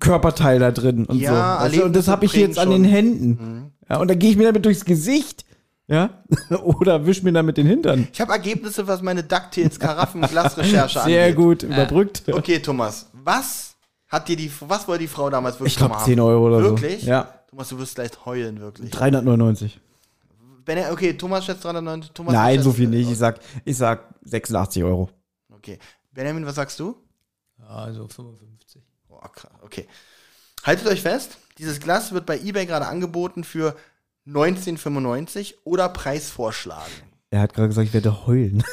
Körperteil da drin und Ja, so. Du? Und das habe ich jetzt an schon. den Händen. Ja, und dann gehe ich mir damit durchs Gesicht. Ja, (laughs) oder wisch mir damit den Hintern. Ich habe Ergebnisse, was meine DuckTales Karaffen-Glas-Recherche (laughs) angeht. Sehr gut überbrückt. Okay, Thomas, was hat dir die, was wollte die Frau damals wirklich Ich glaube nochmal 10 Euro oder Wirklich? so. Ja, Thomas, du wirst gleich heulen, wirklich. 399. Wenn er, okay, Thomas schätzt 390. Thomas Nein, schätzt- so viel nicht. Ich sag, ich sag 86 Euro. Okay. Benjamin, was sagst du? Also 55. Oh, krass. Okay. Haltet euch fest, dieses Glas wird bei eBay gerade angeboten für 19,95 oder Preisvorschlagen. Er hat gerade gesagt, ich werde heulen. (laughs)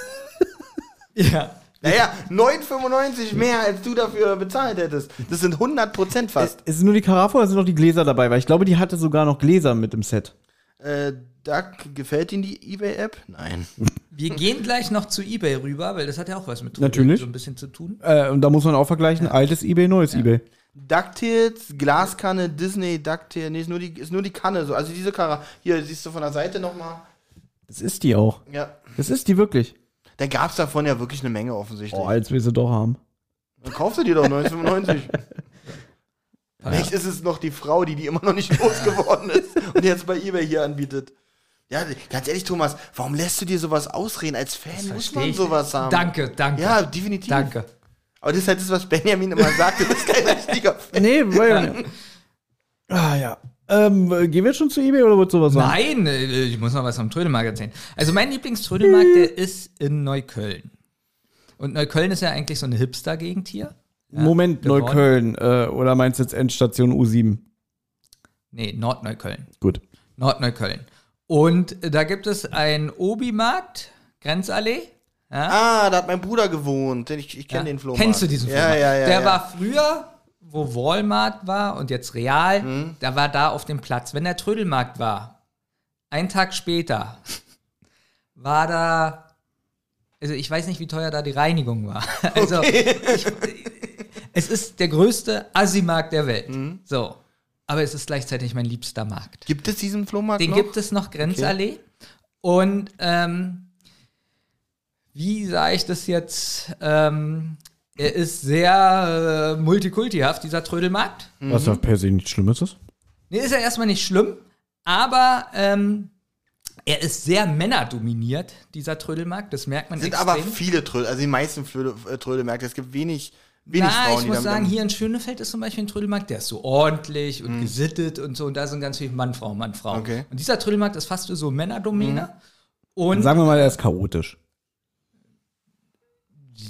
Ja. Naja, 9,95 mehr, als du dafür bezahlt hättest. Das sind 100% fast. Ist es nur die Karaffe oder sind noch die Gläser dabei? Weil ich glaube, die hatte sogar noch Gläser mit im Set. Äh, Doug, gefällt Ihnen die eBay-App? Nein. Wir gehen gleich noch zu Ebay rüber, weil das hat ja auch was mit Natürlich. so ein bisschen zu tun. Äh, und da muss man auch vergleichen, altes Ebay, neues Ebay. DuckTales, Glaskanne, Disney, DuckTales, nee, ist nur die, ist nur die Kanne. So. Also diese Kara, hier siehst du von der Seite nochmal. Das ist die auch. Ja. Das ist die wirklich. Da gab es davon ja wirklich eine Menge offensichtlich. Oh, als wir sie doch haben. Dann kaufst du die doch 1995. (laughs) Vielleicht ist es noch die Frau, die die immer noch nicht (laughs) losgeworden ist und jetzt bei eBay hier anbietet. Ja, ganz ehrlich, Thomas, warum lässt du dir sowas ausreden? Als Fan muss man sowas haben. Danke, danke. Ja, definitiv. Danke. Aber das ist halt das, was Benjamin immer sagt, du bist kein richtiger (laughs) Fan. Nee, weil. ah, ja. Ähm, äh, gehen wir jetzt schon zu Ebay oder wird sowas sagen? Nein, äh, ich muss noch was vom Trödelmarkt erzählen. Also mein Lieblingströdelmarkt, der ist in Neukölln. Und Neukölln ist ja eigentlich so eine Hipster-Gegend hier. Ja, Moment, geworden. Neukölln. Äh, oder meinst du jetzt Endstation U7? Nee, Nordneukölln. Gut. Nordneukölln. Und da gibt es einen Obi-Markt, Grenzallee. Ah, da hat mein Bruder gewohnt. Ich, ich kenne Ja. den Flohmarkt. Kennst du diesen ja, Flohmarkt? Ja, ja, Der ja. war früher, wo Walmart war und jetzt Real, Mhm. da war da auf dem Platz. Wenn der Trödelmarkt war, ein Tag später, war da, also ich weiß nicht, wie teuer da die Reinigung war. (laughs) Also ich, es ist der größte Assi-Markt der Welt. Mhm. So. Aber es ist gleichzeitig mein liebster Markt. Gibt es diesen Flohmarkt Den noch? gibt es noch, Grenzallee. Und ähm, wie sage ich das jetzt? Ähm, er ist sehr äh, multikultihaft, dieser Trödelmarkt. Was ja per se nichts Schlimmes ist. Nee, ist ja erstmal nicht schlimm, aber ähm, er ist sehr männerdominiert, dieser Trödelmarkt. Das merkt man sind extrem. aber viele Trödel, also die meisten Flöde, äh, Trödelmärkte. Es gibt wenig wenig Na, Frauen, ich die muss sagen, hier in Schönefeld ist zum Beispiel ein Trödelmarkt, der ist so ordentlich und gesittet und so. Und da sind ganz viele Mann, Frau, Mann, Frau. Okay. Und dieser Trödelmarkt ist fast so Männerdomäne. Und Sagen wir mal, er ist chaotisch.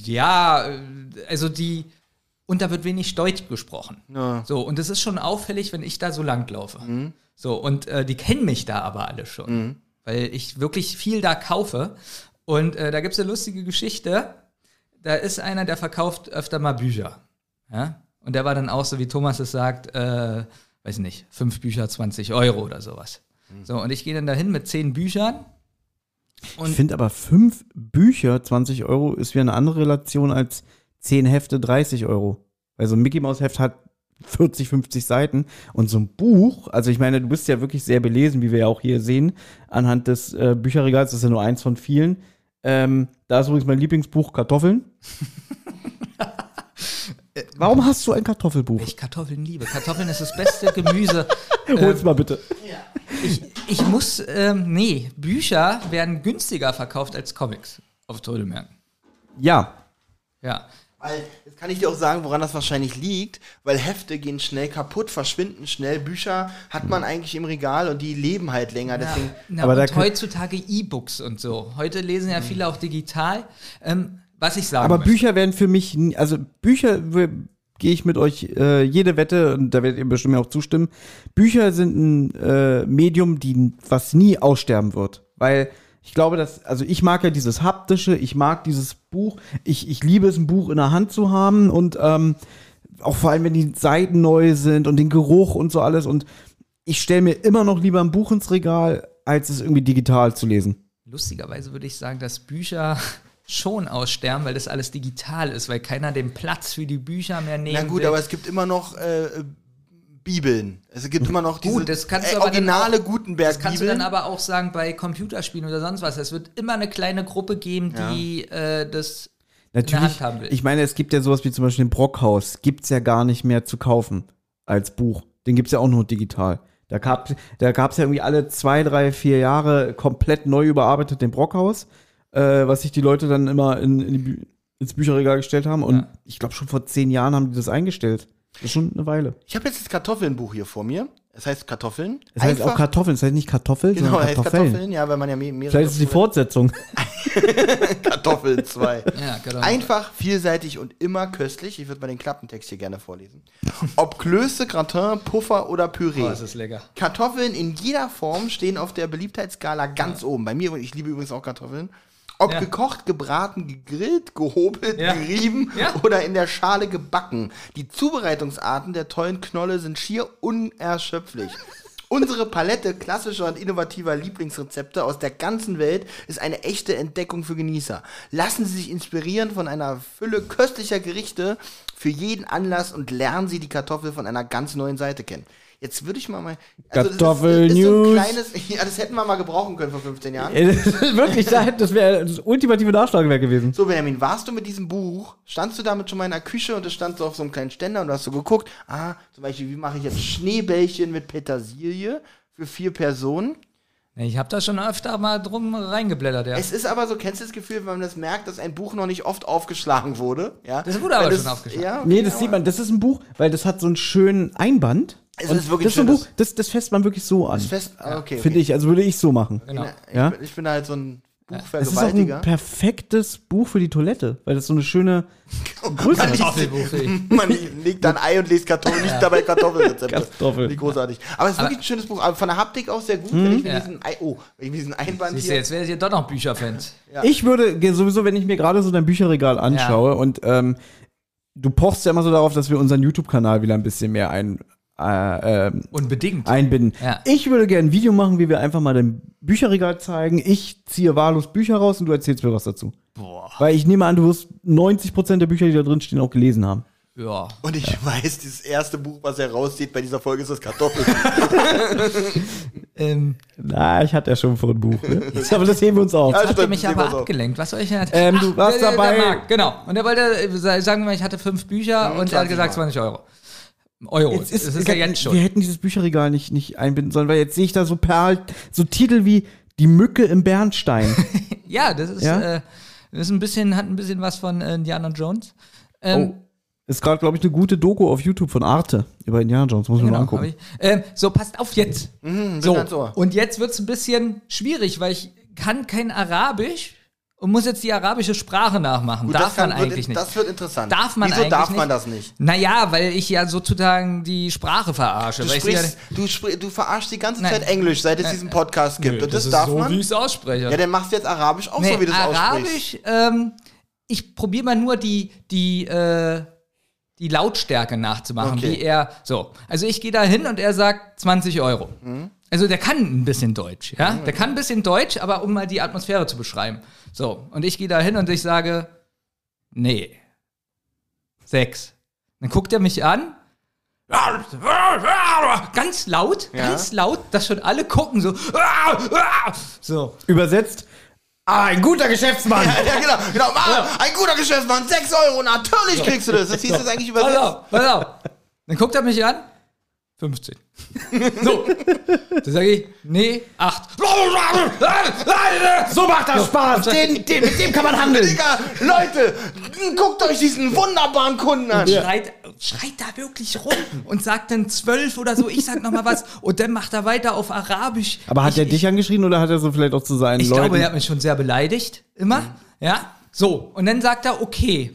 Ja, äh, also die. Und da wird wenig Deutsch gesprochen. Ja. So, und es ist schon auffällig, wenn ich da so langlaufe. Mhm. So, und äh, die kennen mich da aber alle schon. Weil ich wirklich viel da kaufe. Und äh, da gibt es eine lustige Geschichte. Da ist einer, der verkauft öfter mal Bücher. Ja? Und der war dann auch so, wie Thomas es sagt, äh, weiß nicht, fünf Bücher, 20 Euro oder sowas. Mhm. So, und ich gehe dann dahin mit zehn Büchern. Ich finde aber fünf Bücher 20 Euro ist wie eine andere Relation als zehn Hefte 30 Euro. Also ein Mickey Mouse Heft hat 40, 50 Seiten und so ein Buch, also ich meine, du bist ja wirklich sehr belesen, wie wir ja auch hier sehen, anhand des äh, Bücherregals, das ist ja nur eins von vielen. Ähm, da ist übrigens mein Lieblingsbuch Kartoffeln. (laughs) Äh, Warum hast du ein Kartoffelbuch? Ich Kartoffeln liebe. Kartoffeln ist das beste Gemüse. Hol's mal bitte. Ich, ich muss, ähm, nee, Bücher werden günstiger verkauft als Comics auf Trödelmärkten. Ja, Ja. Weil, jetzt kann ich dir auch sagen, woran das wahrscheinlich liegt, weil Hefte gehen schnell kaputt, verschwinden schnell, Bücher hat man eigentlich im Regal und die leben halt länger, deswegen. Na, Aber heutzutage E-Books und so. Heute lesen ja viele auch digital. Ähm, was ich sagen Aber möchte. Bücher werden für mich, also Bücher gehe ich mit euch äh, jede Wette, und da werdet ihr bestimmt mir auch zustimmen, Bücher sind ein äh, Medium, die, was nie aussterben wird. Weil ich glaube, dass, also ich mag ja dieses haptische, ich mag dieses Buch, ich, ich liebe es, ein Buch in der Hand zu haben und ähm, auch vor allem, wenn die Seiten neu sind und den Geruch und so alles und ich stelle mir immer noch lieber ein Buch ins Regal, als es irgendwie digital zu lesen. Lustigerweise würde ich sagen, dass Bücher schon aussterben, weil das alles digital ist, weil keiner den Platz für die Bücher mehr nehmen Na gut, will. aber es gibt immer noch äh, Bibeln. Es gibt immer noch diese Gut, das kannst du äh, aber originale Das kannst du dann aber auch sagen bei Computerspielen oder sonst was. Es wird immer eine kleine Gruppe geben, die äh, das in der Natürlich, Hand haben will. ich meine, es gibt ja sowas wie zum Beispiel den Brockhaus, gibt's ja gar nicht mehr zu kaufen als Buch. Den gibt's ja auch nur digital. Da gab da gab's ja irgendwie alle zwei, drei, vier Jahre komplett neu überarbeitet den Brockhaus, äh, was sich die Leute dann immer in, in die Bü ins Bücherregal gestellt haben. Und Ja. ich glaube, schon vor zehn Jahren haben die das eingestellt. Das ist schon eine Weile. Ich habe jetzt das Kartoffelnbuch hier vor mir. Es heißt Kartoffeln. Es heißt auch Kartoffeln, es heißt nicht Kartoffel, Genau, sondern es heißt Kartoffeln. Kartoffeln, ja, weil man ja mehr, mehrere Vielleicht ist es die Fortsetzung. (laughs) Kartoffeln 2. (laughs) ja, genau. Einfach, vielseitig und immer köstlich. Ich würde mal den Klappentext hier gerne vorlesen. Ob Klöße, Gratin, Puffer oder Püree. oh, das ist lecker. Kartoffeln in jeder Form stehen auf der Beliebtheitsskala ganz oben. Bei mir, ich liebe übrigens auch Kartoffeln. Ob Ja. gekocht, gebraten, gegrillt, gehobelt, Ja. gerieben Ja. oder in der Schale gebacken. Die Zubereitungsarten der tollen Knolle sind schier unerschöpflich. (laughs) Unsere Palette klassischer und innovativer Lieblingsrezepte aus der ganzen Welt ist eine echte Entdeckung für Genießer. Lassen Sie sich inspirieren von einer Fülle köstlicher Gerichte für jeden Anlass und lernen Sie die Kartoffel von einer ganz neuen Seite kennen. Jetzt würde ich mal mal. das ist- Kartoffel ist, ist so ein News. kleines, (laughs) ja, das hätten wir mal gebrauchen können vor 15 Jahren. Das Wirklich, da- das wäre das ultimative Nachschlagewerk gewesen. So, Benjamin, warst du mit diesem Buch, standst du damit schon mal in der Küche und es stand so auf so einem kleinen Ständer und du hast so geguckt, ah, zum Beispiel, wie mache ich jetzt Schneebällchen mit Petersilie für vier Personen? Ich habe da schon öfter mal drum reingeblättert, ja. Es ist aber so, kennst du das Gefühl, wenn man das merkt, dass ein Buch noch nicht oft aufgeschlagen wurde? Ja? Das wurde aber Weil schon aufgeschlagen. Ja, okay, Nee, das aber- sieht man, das ist ein Buch, weil das hat so einen schönen Einband. Es ist wirklich das ist ein schönes- Buch, das, das fässt man wirklich so an. Ist fest, ah, okay, okay. Finde ich, also würde ich so machen. genau. Ich, Ja? bin, ich bin halt so ein Es ist auch ein perfektes Buch für die Toilette, weil das so eine schöne (laughs) Größe hat. Kartoffelbuffet. Man legt dann Ei und lest Kartoffeln, nicht dabei Kartoffelrezepte. Kartoffel. Wie großartig. Aber es ist wirklich ein schönes Buch. Aber von der Haptik auch sehr gut, wenn ich mir Ja. diesen Ei, oh, wenn diesen Einband Siehst du, hier. jetzt wäre ihr doch noch Bücherfans. Ja. Ich würde sowieso, wenn ich mir gerade so dein Bücherregal anschaue und ähm, du pochst ja immer so darauf, dass wir unseren YouTube-Kanal wieder ein bisschen mehr ein, äh, ähm, Unbedingt. einbinden. Ja. Ich würde gerne ein Video machen, wie wir einfach mal dein Bücherregal zeigen. Ich ziehe wahllos Bücher raus und du erzählst mir was dazu. Boah. Weil ich nehme an, du wirst 90% der Bücher, die da drin stehen, auch gelesen haben. Ja. Und ich weiß, dieses erste Buch, was herauszieht bei dieser Folge, ist das Kartoffel. (laughs) Ähm, Na, ich hatte ja schon vor ein Buch. Ne? (laughs) Aber das heben wir uns auf. Ja, habt ihr mich aber abgelenkt. Was soll ich denn? Ähm, du warst der, dabei- Der Marc, genau. Und er wollte, äh, sa- sagen wir mal, ich hatte fünf Bücher und er hat 20 gesagt Mark. 20 Euro. Euro. Jetzt ist, das ist ja jetzt schon. Wir hätten dieses Bücherregal nicht, nicht einbinden sollen, weil jetzt sehe ich da so perl, so Titel wie Die Mücke im Bernstein. (laughs) Ja, das ist, Ja? Äh, das ist ein bisschen, hat ein bisschen was von äh, Indiana Jones. Ähm, Ist gerade, glaube ich, eine gute Doku auf YouTube von Arte über Indiana Jones. Muss man mal Genau, angucken. ich. Ähm, so, passt auf jetzt. so, ganz ohr. und jetzt wird's ein bisschen schwierig, weil ich kann kein Arabisch und muss jetzt die arabische Sprache nachmachen. Gut, darf das kann, man wird, eigentlich nicht. Das wird interessant. Darf man Wieso eigentlich darf nicht? man das nicht? Naja, weil ich ja sozusagen die Sprache verarsche. Du, weil ich sie sprichst, du, spr du verarschst die ganze Nein. Zeit Englisch, seit es diesen Podcast gibt. ja, Und das, ist darf so, man. wie ich es ausspreche. Ja, dann machst du jetzt Arabisch auch nee, so, wie du es aussprichst. Arabisch, ähm, ich probiere mal nur die, die, äh, die Lautstärke nachzumachen, Okay. wie er, so. Also ich gehe da hin und er sagt 20 Euro. Mhm. Also der kann ein bisschen Deutsch, ja? Der kann ein bisschen Deutsch, aber um mal die Atmosphäre zu beschreiben. So, und ich gehe da hin und ich sage, nee, sechs. Dann guckt er mich an, ganz laut, Ja. ganz laut, dass schon alle gucken, so, so. Übersetzt. Ah, ein guter Geschäftsmann. Ja, ja, genau. genau. Ah, Ein guter Geschäftsmann, 6 Euro, natürlich kriegst du das. Das hieß das eigentlich Pass übersetzt. auf, pass auf. Dann guckt er mich an. 15. (laughs) So. Dann sage ich, nee, 8. So macht das Spaß. Den, den, mit dem kann man (laughs) handeln. Digga, Leute, guckt euch diesen wunderbaren Kunden an. Schreit, schreit da wirklich rum und sagt dann 12 oder so. Ich sag nochmal was. Und dann macht er weiter auf Arabisch. Aber hat ich, er dich angeschrien oder hat er so vielleicht auch zu seinen Ich Leuten? glaube, er hat mich schon sehr beleidigt. Immer. Ja. So. Und dann sagt er, okay.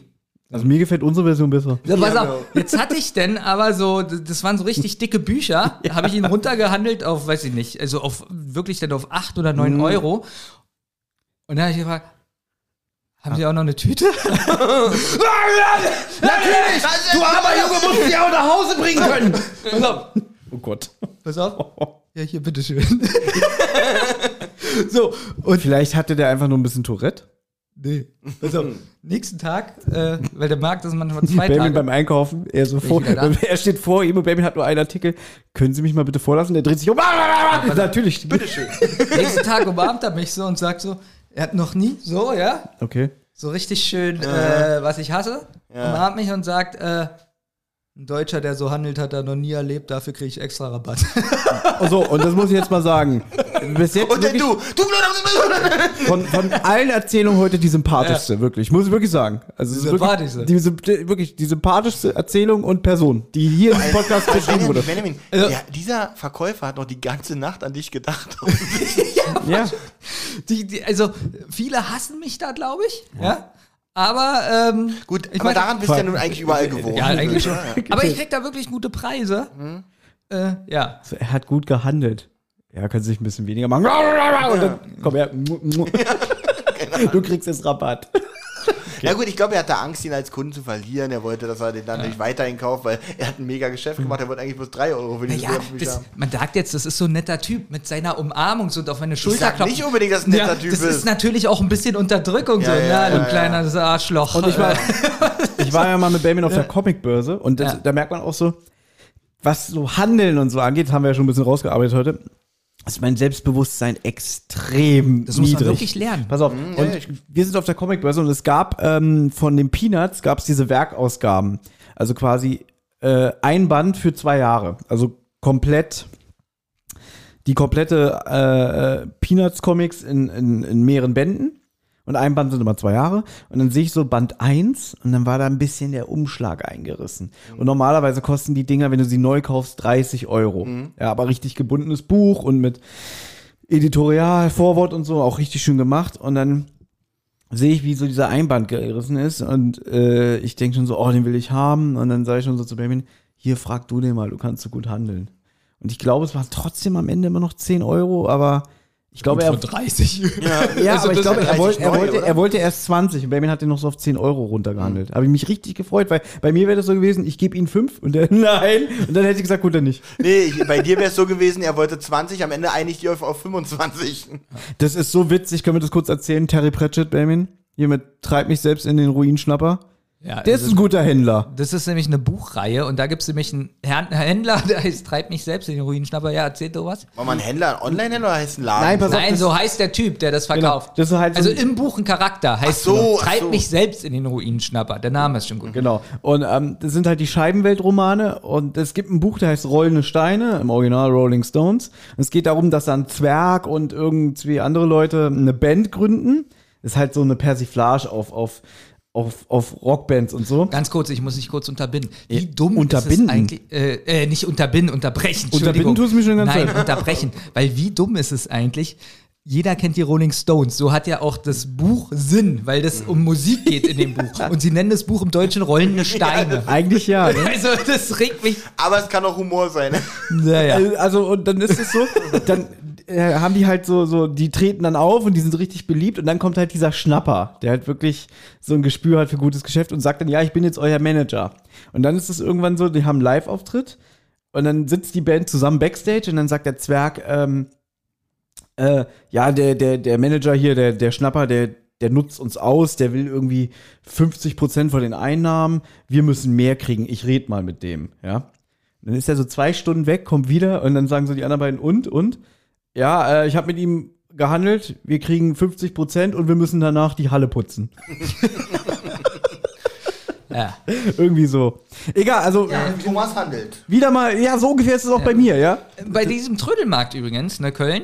Also mir gefällt unsere Version besser. Ja, pass Ja, auf, genau. jetzt hatte ich denn aber so, das waren so richtig dicke Bücher, (laughs) habe ich ihn runtergehandelt auf, weiß ich nicht, also auf wirklich dann auf 8 oder 9 Euro. Und dann habe ich gefragt, haben Sie auch noch eine Tüte? (laughs) Natürlich! Du armer Junge musst die auch nach Hause bringen können. Pass auf, Oh Gott. pass auf. (laughs) Ja, hier, bitteschön. so, und Vielleicht hatte der einfach nur ein bisschen Tourette. Nee, pass (laughs) auf, nächsten Tag, äh, weil der Markt ist manchmal zwei Baby Tage. beim Einkaufen, er so vor, (laughs) er steht vor ihm und Baby hat nur einen Artikel. Können Sie mich mal bitte vorlassen? Der dreht sich um. Natürlich. (laughs) Bitteschön. Nächsten Tag umarmt er mich so und sagt so, er hat noch nie, so, ja, Okay. so richtig schön, äh, was ich hasse, umarmt mich und sagt, äh, ein Deutscher, der so handelt, hat er noch nie erlebt, dafür kriege ich extra Rabatt. (laughs) So, und das muss ich jetzt mal sagen. Bis jetzt Und dann wirklich du, du von, von allen Erzählungen heute die sympathischste, wirklich. Muss ich wirklich sagen. Also es ist sympathischste. Wirklich, die, wirklich die sympathischste Erzählung und Person, die hier im Podcast beschrieben wurde. Benjamin, Ja. ja, dieser Verkäufer hat noch die ganze Nacht an dich gedacht. (laughs) Ja. Die, die, also, viele hassen mich da, glaube ich, ja. Aber, ähm, Gut, Ich aber meine- daran bist du ja nun eigentlich überall gewohnt. ja, eigentlich schon. Ja, ja. Aber ich krieg da wirklich gute Preise. Äh, ja. So, er hat gut gehandelt. Ja, können Sie sich ein bisschen weniger machen. Und dann, komm her. (laughs) Du kriegst jetzt Rabatt. Ja gut, ich glaube, er hatte Angst, ihn als Kunden zu verlieren. Er wollte, dass er den dann nicht weiterhin kauft, weil er hat ein mega Geschäft gemacht. Er wollte eigentlich bloß 3 Euro für Ja, Wertbücher das, haben. man sagt jetzt, das ist so ein netter Typ mit seiner Umarmung so und auf meine Ich Schulter sag klopfen. nicht unbedingt, dass ein netter ja, Typ das ist. ist natürlich auch ein bisschen Unterdrückung Ja, so, ja, ne, ja, du ja. kleines Arschloch. Und ich war, (laughs) ich war ja mal mit Benjamin auf der Comicbörse und das, Ja. da merkt man auch so, was so Handeln und so angeht, das haben wir ja schon ein bisschen rausgearbeitet heute, ist mein Selbstbewusstsein extrem Das muss man niedrig. wirklich lernen. Pass auf, ja, und ich- wir sind auf der Comicbörse und es gab ähm, von den Peanuts gab es diese Werkausgaben, also quasi äh, ein Band für zwei Jahre, also komplett die komplette äh, äh, Peanuts Comics in, in, in mehreren Bänden. Und ein Band sind immer zwei Jahre. Und dann sehe ich so Band 1 und dann war da ein bisschen der Umschlag eingerissen. Und normalerweise kosten die Dinger, wenn du sie neu kaufst, 30 Euro. Ja, aber richtig gebundenes Buch und mit Editorial, Vorwort und so, auch richtig schön gemacht. Und dann sehe ich, wie so dieser Einband gerissen ist. Und äh, ich denke schon so, oh, den will ich haben. Und dann sage ich schon so zu Benjamin, hier frag du den mal, du kannst so gut handeln. Und ich glaube, es waren trotzdem am Ende immer noch 10 Euro, aber ich glaube, er, 30. ja, (laughs) Also aber ich glaube, er, wollte, er, wollte, er wollte erst 20 und Benjamin hat den noch so auf 10 Euro runtergehandelt. Habe ich mich richtig gefreut, weil bei mir wäre das so gewesen, ich gebe ihm 5 und er (laughs) nein. Und dann hätte ich gesagt, gut, dann nicht. Nee, ich, bei dir wäre es so gewesen, er wollte 20, am Ende einigt ihr euch auf 25. Das ist so witzig, können wir das kurz erzählen? Terry Pratchett, Benjamin, hiermit treibt mich selbst in den Ruinschnapper. Ja, Der ist also- ein guter Händler. Das ist nämlich eine Buchreihe und da gibt es nämlich einen Herrn- Händler, (laughs) der heißt Treibt mich selbst in den Ruinschnapper. Ja, erzähl doch was. War man ein Händler, ein Online-Händler oder heißt ein Laden? Nein, pass auf, Nein, so heißt der Typ, der das verkauft. Das ist halt so also im Buch ein Charakter heißt Ach so, Treibt so. mich selbst in den Ruinschnapper. Der Name ist schon gut. Genau. Und ähm, das sind halt die Scheibenweltromane und es gibt ein Buch, der heißt Rollende Steine, im Original Rolling Stones. Und es geht darum, dass da ein Zwerg und irgendwie andere Leute eine Band gründen. Das ist halt so eine Persiflage auf, auf auf, auf Rockbands und so. Ganz kurz, ich muss dich kurz unterbinden. Wie Ja, dumm unterbinden? ist es eigentlich, äh, äh, nicht unterbinden, unterbrechen. Unterbinden tust du mich schon ganz Nein, Zeit. unterbrechen. Weil wie dumm ist es eigentlich? Jeder kennt die Rolling Stones. So hat ja auch das Buch Sinn, weil das um Musik geht in dem Buch. Und sie nennen das Buch im Deutschen Rollende (laughs) Steine. Eigentlich ja. Ne? Also das regt mich. Aber es kann auch Humor sein. Naja. Also- Also, und dann ist es so, dann äh, haben die halt so, so, die treten dann auf und die sind richtig beliebt und dann kommt halt dieser Schnapper, der halt wirklich so ein Gespür hat für gutes Geschäft und sagt dann, ja, ich bin jetzt euer Manager. Und dann ist es irgendwann so, die haben einen Live-Auftritt und dann sitzt die Band zusammen Backstage und dann sagt der Zwerg, ähm, äh, ja, der, der, der Manager hier, der, der Schnapper, der, der nutzt uns aus, der will irgendwie 50% von den Einnahmen, wir müssen mehr kriegen, ich red mal mit dem, ja. Dann ist er so zwei Stunden weg, kommt wieder und dann sagen so die anderen beiden, und, und? Ja, äh, ich habe mit ihm gehandelt, wir kriegen 50% und wir müssen danach die Halle putzen. (laughs) Ja. Irgendwie so. Egal, also Thomas handelt. wieder mal, ja, so ungefähr ist es auch bei mir, ja? Bei diesem Trödelmarkt übrigens, ne, Köln,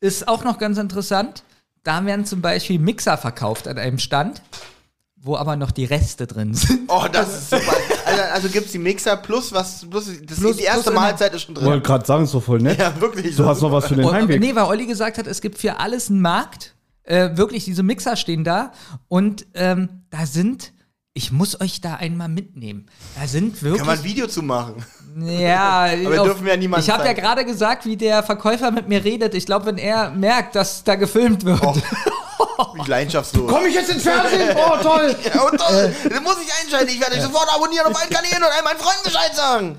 ist auch noch ganz interessant. Da werden zum Beispiel Mixer verkauft an einem Stand, wo aber noch die Reste drin sind. Oh, das ist super. (laughs) Also, also gibt es die Mixer plus was, plus, das Plus- die erste plus Mahlzeit ist schon drin. Wollte gerade sagen, ist doch voll nett. Ja, wirklich. Du hast noch was für den Und, Heimweg. nee, weil Olli gesagt hat, es gibt für alles einen Markt. Äh, wirklich, diese Mixer stehen da. Und ähm, da sind, ich muss euch da einmal mitnehmen. Da sind wirklich. Kann man ein Video zu machen. Ja, (laughs) Aber wir dürfen ja niemanden Ich habe ja gerade gesagt, wie der Verkäufer mit mir redet. Ich glaube, wenn er merkt, dass da gefilmt wird. Wie (laughs) leidenschaftslos. Komm ich jetzt ins Fernsehen? Oh, toll! (laughs) Ja, und toll. Das muss ich einschalten. Ich werde euch sofort abonnieren auf allen Kanälen und all meinen Freunden Bescheid sagen.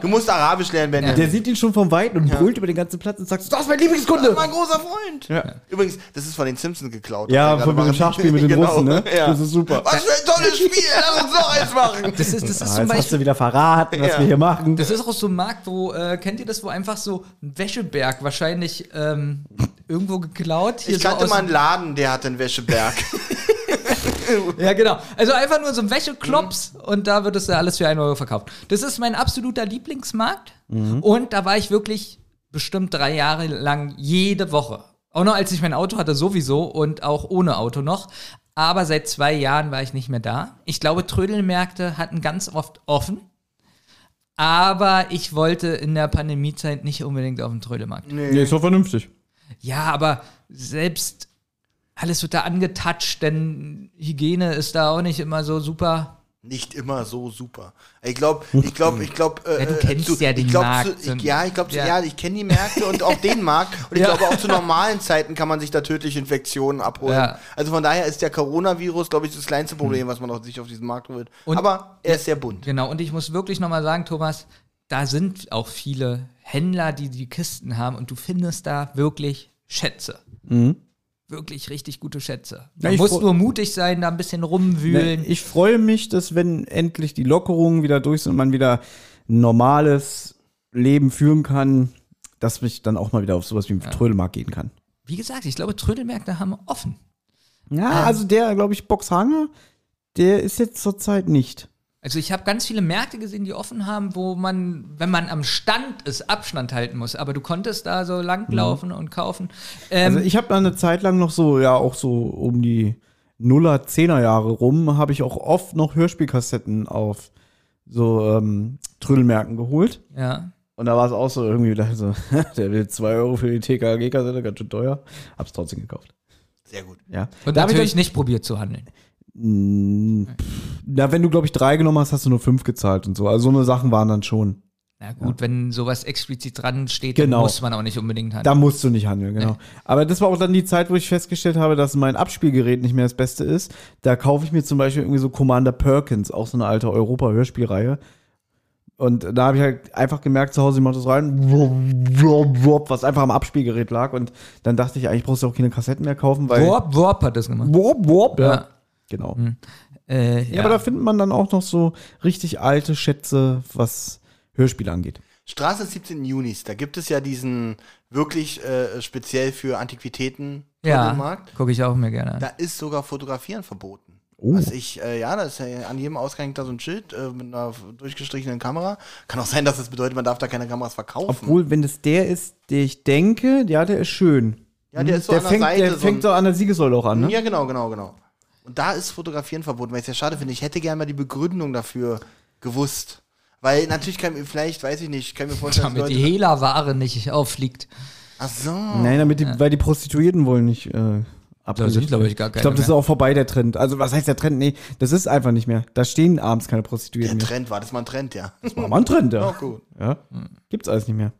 Du musst Arabisch lernen, Ben. Der sieht ihn schon vom Weiten und brüllt über den ganzen Platz und sagt, das ist mein Lieblingskunde! mein großer Freund. Ja. Übrigens, das ist von den Simpsons geklaut. Ja, von machen. Schachspiel mit (laughs) den Genau, Russen, ne? Ja. Das ist super. Was für ein tolles Spiel. Lass uns noch eins machen. (laughs) Das ist, das ist Ah, zum jetzt hast Beispiel. du wieder verraten, was Ja. wir hier machen. Das ist auch so ein Markt, wo, äh, kennt ihr das, wo einfach so ein Wäscheberg wahrscheinlich ähm, irgendwo geklaut. Hier Ich so kannte aus- mal einen Laden, der hatte einen Wäscheberg. (laughs) Ja, genau. Also einfach nur so ein Wäscheklops und da wird es ja alles für 1 Euro verkauft. Das ist mein absoluter Lieblingsmarkt. Und da war ich wirklich bestimmt drei Jahre lang jede Woche. Auch noch als ich mein Auto hatte, sowieso und auch ohne Auto noch. Aber seit zwei Jahren war ich nicht mehr da. Ich glaube, Trödelmärkte hatten ganz oft offen. Aber ich wollte in der Pandemiezeit nicht unbedingt auf den Trödelmarkt. Nee, ist doch vernünftig. Ja, aber selbst alles wird da angetatscht, denn Hygiene ist da auch nicht immer so super. Nicht immer so super. Ich glaube, ich glaube, (laughs) ich glaube. Äh, Ja, du kennst zu, ja den ich glaub, Markt Zu, ich, ja, ich glaube, Ja. ja. ich kenne die Märkte und auch den Markt. Und ich (laughs) Ja. glaube, auch zu normalen Zeiten kann man sich da tödliche Infektionen abholen. Ja. Also von daher ist der Coronavirus, glaube ich, das kleinste Problem, was man auf sich auf diesem Markt holt. Und- Aber er ist sehr bunt. Genau, und ich muss wirklich nochmal sagen, Thomas, da sind auch viele Händler, die die Kisten haben und du findest da wirklich Schätze. Wirklich richtig gute Schätze. Ja, Man ich muss nur mutig sein, da ein bisschen rumwühlen. Ich freue mich, dass wenn endlich die Lockerungen wieder durch sind und man wieder ein normales Leben führen kann, dass ich dann auch mal wieder auf sowas wie einen Trödelmarkt gehen kann. Wie gesagt, ich glaube, Trödelmärkte haben offen. Ja, also der, glaube ich, Boxhanger, der ist jetzt zurzeit nicht. Also ich habe ganz viele Märkte gesehen, die offen haben, wo man, wenn man am Stand ist, Abstand halten muss. Aber du konntest da so langlaufen und kaufen. Ähm, Also ich habe da eine Zeit lang noch so, ja, auch so um die Nuller, Zehner Jahre rum, habe ich auch oft noch Hörspielkassetten auf so ähm, Trödelmärkten geholt. ja. Und da war es auch so irgendwie, da so, (laughs) der will 2 Euro für die TKG-Kassette, ganz schön teuer. Hab's trotzdem gekauft. Sehr gut. Ja. Und Da hab ich nicht probiert zu handeln. Na, wenn du, glaube ich, drei genommen hast, hast du nur fünf gezahlt und so. Also so eine Sachen waren dann schon. Na gut, wenn sowas explizit dran steht, dann Genau. muss man auch nicht unbedingt handeln. Da musst du nicht handeln, genau. Aber das war auch dann die Zeit, wo ich festgestellt habe, dass mein Abspielgerät nicht mehr das Beste ist. Da kaufe ich mir zum Beispiel irgendwie so Commander Perkins, auch so eine alte Europa-Hörspielreihe. Und da habe ich halt einfach gemerkt, zu Hause, ich mach das rein, was einfach am Abspielgerät lag. Und dann dachte ich, eigentlich brauchst du auch keine Kassetten mehr kaufen, weil. Warp, Warp hat das gemacht. Wop, wop, ja. Ja. Genau. Äh, Ja, aber da findet man dann auch noch so richtig alte Schätze, was Hörspiele angeht. Straße des 17. Junis, da gibt es ja diesen wirklich äh, speziell für Antiquitäten ja, Markt. gucke ich auch mir gerne an. Da ist sogar Fotografieren verboten. Oh. Was ich, äh, ja, da ist ja an jedem Ausgang da so ein Schild äh, mit einer durchgestrichenen Kamera. Kann auch sein, dass das bedeutet, man darf da keine Kameras verkaufen. Obwohl, wenn das der ist, der ich denke, ja, der ist schön. ja, der ist so der an der fängt, Seite. der so fängt so an der Siegessäule auch an, ne? Ja, genau, genau, genau. Und da ist Fotografieren verboten, weil ich es ja schade finde. Ich hätte gerne mal die Begründung dafür gewusst. Weil natürlich kann mir, vielleicht, weiß ich nicht, kann mir vorstellen, dass Damit die. Hehlerware nicht auffliegt. Ach so. Nein, damit die, weil die Prostituierten wollen nicht äh, Da sind, glaube ich, gar Ich keine glaube, das ist auch vorbei, der Trend. Also, was heißt der Trend? Nee, das ist einfach nicht mehr. Da stehen abends keine Der Prostituierten mehr. Trend war das mal ein Trend, ja. Das war mal ein Trend, ja. Oh, gut. ja. Gibt's alles nicht mehr.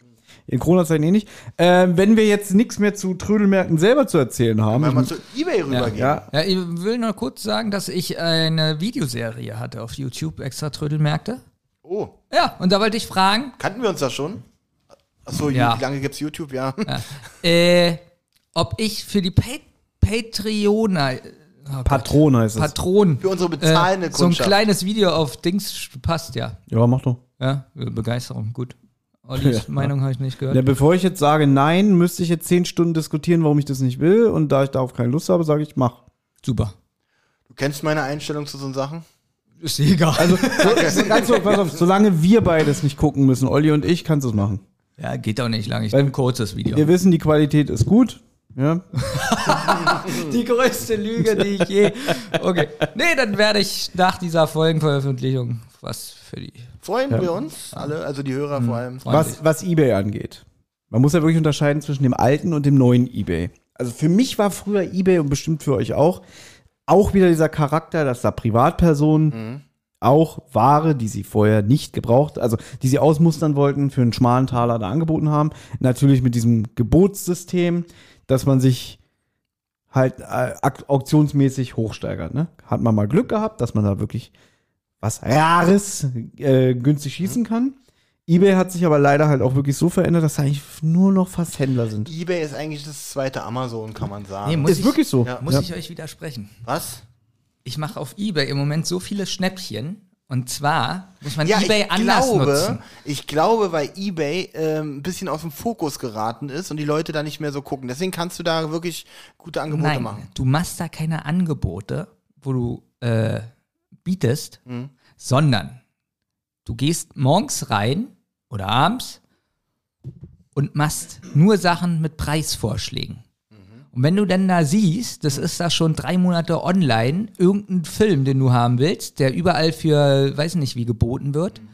In Corona-Zeiten eh nicht. Ähm, wenn wir jetzt nichts mehr zu Trödelmärkten selber zu erzählen haben. Wenn wir mal ich- zu Ebay rübergehen. ja, Ja, ich will nur kurz sagen, dass ich eine Videoserie hatte auf YouTube, extra Trödelmärkte. Oh, Ja, und da wollte ich fragen, kannten wir uns da schon? Achso, Ja. wie lange gibt's YouTube? Ja. äh, ob ich für die pa Patreoner, oh Gott, Patron heißt es. Patron, Für unsere bezahlende äh, so ein kleines Video auf Dings passt ja. ja, mach doch. Ja, Begeisterung, gut. Ollis (laughs) Ja. Meinung habe ich nicht gehört. Ja, bevor ich jetzt sage nein, müsste ich jetzt zehn Stunden diskutieren, warum ich das nicht will. Und da ich darauf keine Lust habe, sage ich mach. Super. Du kennst meine Einstellung zu so Sachen? Ist egal. Also, (laughs) so, ganz so, pass auf, solange wir beides nicht gucken müssen, Olli und ich, kannst du es machen. ja, geht auch nicht lange. Ich ein kurzes Video. Wir wissen, die Qualität ist gut. Ja. (laughs) Die größte Lüge, die ich je. Okay. Nee, dann werde ich nach dieser Folgenveröffentlichung was für die. Freuen wir uns alle, also die Hörer vor allem. Was, was eBay angeht. Man muss ja wirklich unterscheiden zwischen dem alten und dem neuen eBay. Also für mich war früher eBay und bestimmt für euch auch, auch wieder dieser Charakter, dass da Privatpersonen auch Ware, die sie vorher nicht gebraucht, also die sie ausmustern wollten, für einen schmalen Taler da angeboten haben. Natürlich mit diesem Gebotssystem, dass man sich halt äh, auktionsmäßig hochsteigert. Ne? Hat man mal Glück gehabt, dass man da wirklich was Rares äh, günstig schießen kann. eBay hat sich aber leider halt auch wirklich so verändert, dass da eigentlich nur noch fast Händler sind. Ebay ist eigentlich das zweite Amazon, kann man sagen. Nee, muss Ist ich, wirklich so. Ja. Muss Ja. ich euch widersprechen. was? Ich mache auf Ebay im Moment so viele Schnäppchen. Und zwar muss man Ja, Ebay ich anders glaube, nutzen. ich glaube, weil eBay ähm, ein bisschen aus dem Fokus geraten ist und die Leute da nicht mehr so gucken. Deswegen kannst du da wirklich gute Angebote Nein, machen. du machst da keine Angebote, wo du äh, bietest, Mhm. Sondern du gehst morgens rein oder abends und machst nur Sachen mit Preisvorschlägen. Mhm. Und wenn du dann da siehst, das ist da schon drei Monate online, irgendein Film, den du haben willst, der überall für, weiß ich nicht, wie geboten wird, Mhm.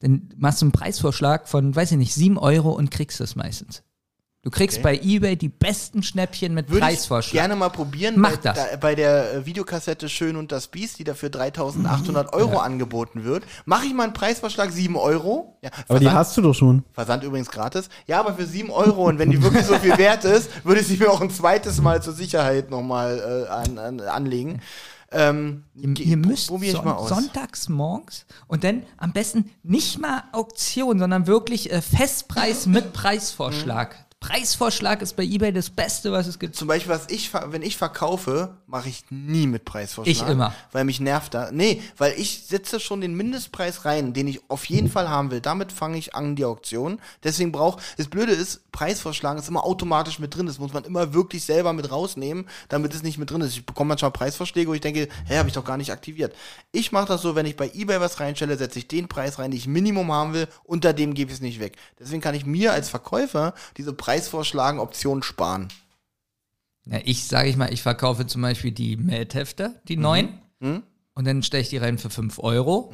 dann machst du einen Preisvorschlag von, weiß ich nicht, sieben Euro und kriegst es meistens. Du kriegst bei eBay die besten Schnäppchen mit Würde ich Preisvorschlag. gerne mal probieren. Mach bei, das. Da, bei der äh, Videokassette Schön und das Biest, die dafür 3800 Euro angeboten wird, mache ich mal einen Preisvorschlag 7 Euro. Ja, Aber die Versand- hast du doch schon. Versand übrigens gratis. Ja, aber für 7 Euro und wenn die wirklich so viel wert ist, würde ich sie mir auch ein zweites Mal zur Sicherheit nochmal äh, an, an, anlegen. Ähm, Ihr, ihr müsst probier ich mal aus. sonntags morgens und dann am besten nicht mal Auktion, sondern wirklich äh, Festpreis mit Preisvorschlag. Preisvorschlag ist bei eBay das Beste, was es gibt. Zum Beispiel, was ich, wenn ich verkaufe, mache ich nie mit Preisvorschlag. Ich immer. Weil mich nervt da. Nee, weil ich setze schon den Mindestpreis rein, den ich auf jeden Fall haben will. Damit fange ich an die Auktion. Deswegen braucht, das Blöde ist, Preisvorschlagen ist immer automatisch mit drin. Das muss man immer wirklich selber mit rausnehmen, damit es nicht mit drin ist. Ich bekomme manchmal Preisvorschläge, wo ich denke, hä, habe ich doch gar nicht aktiviert. Ich mache das so, wenn ich bei eBay was reinstelle, setze ich den Preis rein, den ich Minimum haben will, unter dem gebe ich es nicht weg. Deswegen kann ich mir als Verkäufer diese Preisvorschlagen Optionen sparen. Ja, ich sage ich mal, ich verkaufe zum Beispiel die Meldhefte, die neuen, Mhm. und dann stelle ich die rein für 5 Euro.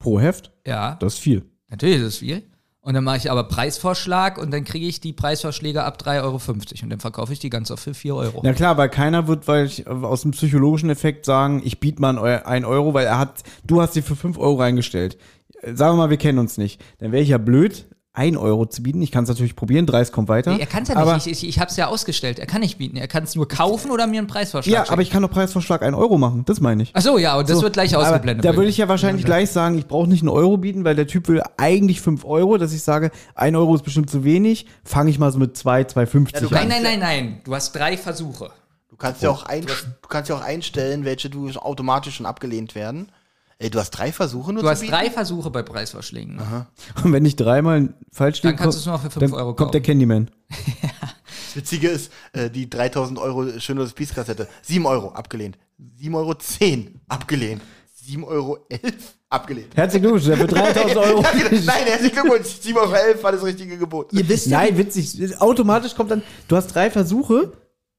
Pro Heft? Ja, Das ist viel. natürlich ist es viel. Und dann mache ich aber Preisvorschlag und dann kriege ich die Preisvorschläge ab 3,50 Euro und dann verkaufe ich die ganz oft für 4 Euro. Na klar, weil keiner wird, weil ich aus dem psychologischen Effekt sagen, ich biete mal ein Eu- ein Euro, weil er hat, du hast sie für 5 Euro reingestellt. Äh, Sagen wir mal, wir kennen uns nicht. Dann wäre ich ja blöd, 1 Euro zu bieten. Ich kann es natürlich probieren, 30 kommt weiter. Nee, er kann es ja aber, nicht. Ich, ich, ich habe es ja ausgestellt. Er kann nicht bieten. Er kann es nur kaufen oder mir einen Preisvorschlag Ja, schicken. aber ich kann doch Preisvorschlag 1 Euro machen. Das meine ich. Ach so, ja, und das So, wird gleich ausgeblendet. Da würde ich ja wahrscheinlich gleich sagen, ich brauche nicht einen Euro bieten, weil der Typ will eigentlich 5 Euro, dass ich sage, 1 Euro ist bestimmt zu wenig, fange ich mal so mit 2, 2,50 Ja, du. Nein, nein, nein, nein. Du hast drei Versuche. Du kannst ja auch ein, du kannst ja auch einstellen, welche du automatisch schon abgelehnt werden. Ey, du hast drei Versuche nur Du zu hast bieten? drei Versuche bei Preisvorschlägen. Und wenn ich dreimal falsch liege, Dann kannst du es nur für 5 dann Euro kommt der kaufen. Candyman. (laughs) Das Witzige ist, äh, die 3000 Euro schöne Spießkassette, 7 Euro abgelehnt. 7 Euro 10 abgelehnt. 7 Euro 11 abgelehnt. Herzlichen Glückwunsch, der für 3000 Euro. (laughs) Genau. Nein, (laughs) herzlichen Glückwunsch. 7 Euro 11 war das richtige Gebot. Ihr wisst Nein, witzig. Automatisch kommt dann, du hast drei Versuche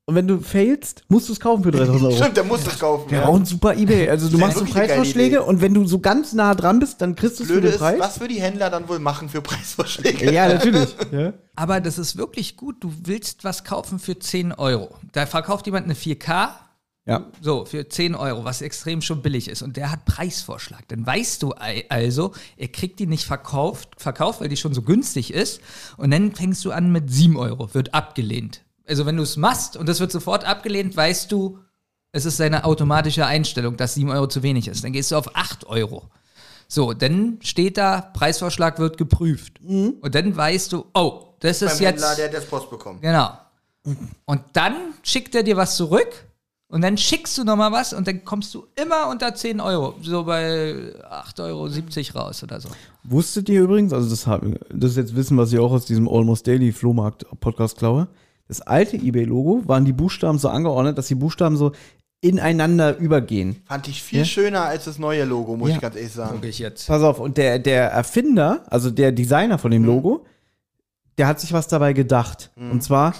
und wenn du failst, musst du es kaufen für 3000 Euro. Stimmt, der muss das kaufen. Wäre ja. auch ein super Ebay. Also du machst so Preisvorschläge und wenn du so ganz nah dran bist, dann kriegst du es für Blöde den ist, Preis. was würden die Händler dann wohl machen für Preisvorschläge? Ja, natürlich. (laughs) ja. Aber das ist wirklich gut. Du willst was kaufen für 10 Euro. Da verkauft jemand eine 4K, ja. so, für 10 Euro, was extrem schon billig ist. Und der hat Preisvorschlag. Dann weißt du also, er kriegt die nicht verkauft, verkauft, weil die schon so günstig ist. Und dann fängst du an mit 7 Euro, wird abgelehnt. Also wenn du es machst und das wird sofort abgelehnt, weißt du, es ist seine automatische Einstellung, dass 7 Euro zu wenig ist. Dann gehst du auf 8 Euro. So, dann steht da, Preisvorschlag wird geprüft. Und dann weißt du, oh, das ist Beim jetzt. Händler, der hat jetzt Post bekommen. Genau. Und dann schickt er dir was zurück und dann schickst du nochmal was und dann kommst du immer unter 10 Euro. So bei 8,70 Euro raus oder so. Wusstet ihr übrigens, also das, das ist jetzt Wissen, was ich auch aus diesem Almost Daily Flohmarkt Podcast klaue. Das alte eBay-Logo waren die Buchstaben so angeordnet, dass die Buchstaben so ineinander übergehen. Fand ich viel Ja. schöner als das neue Logo, muss Ja. ich ganz ehrlich sagen. Ich jetzt. Pass auf, und der, der Erfinder, also der Designer von dem Logo, der hat sich was dabei gedacht. Und zwar,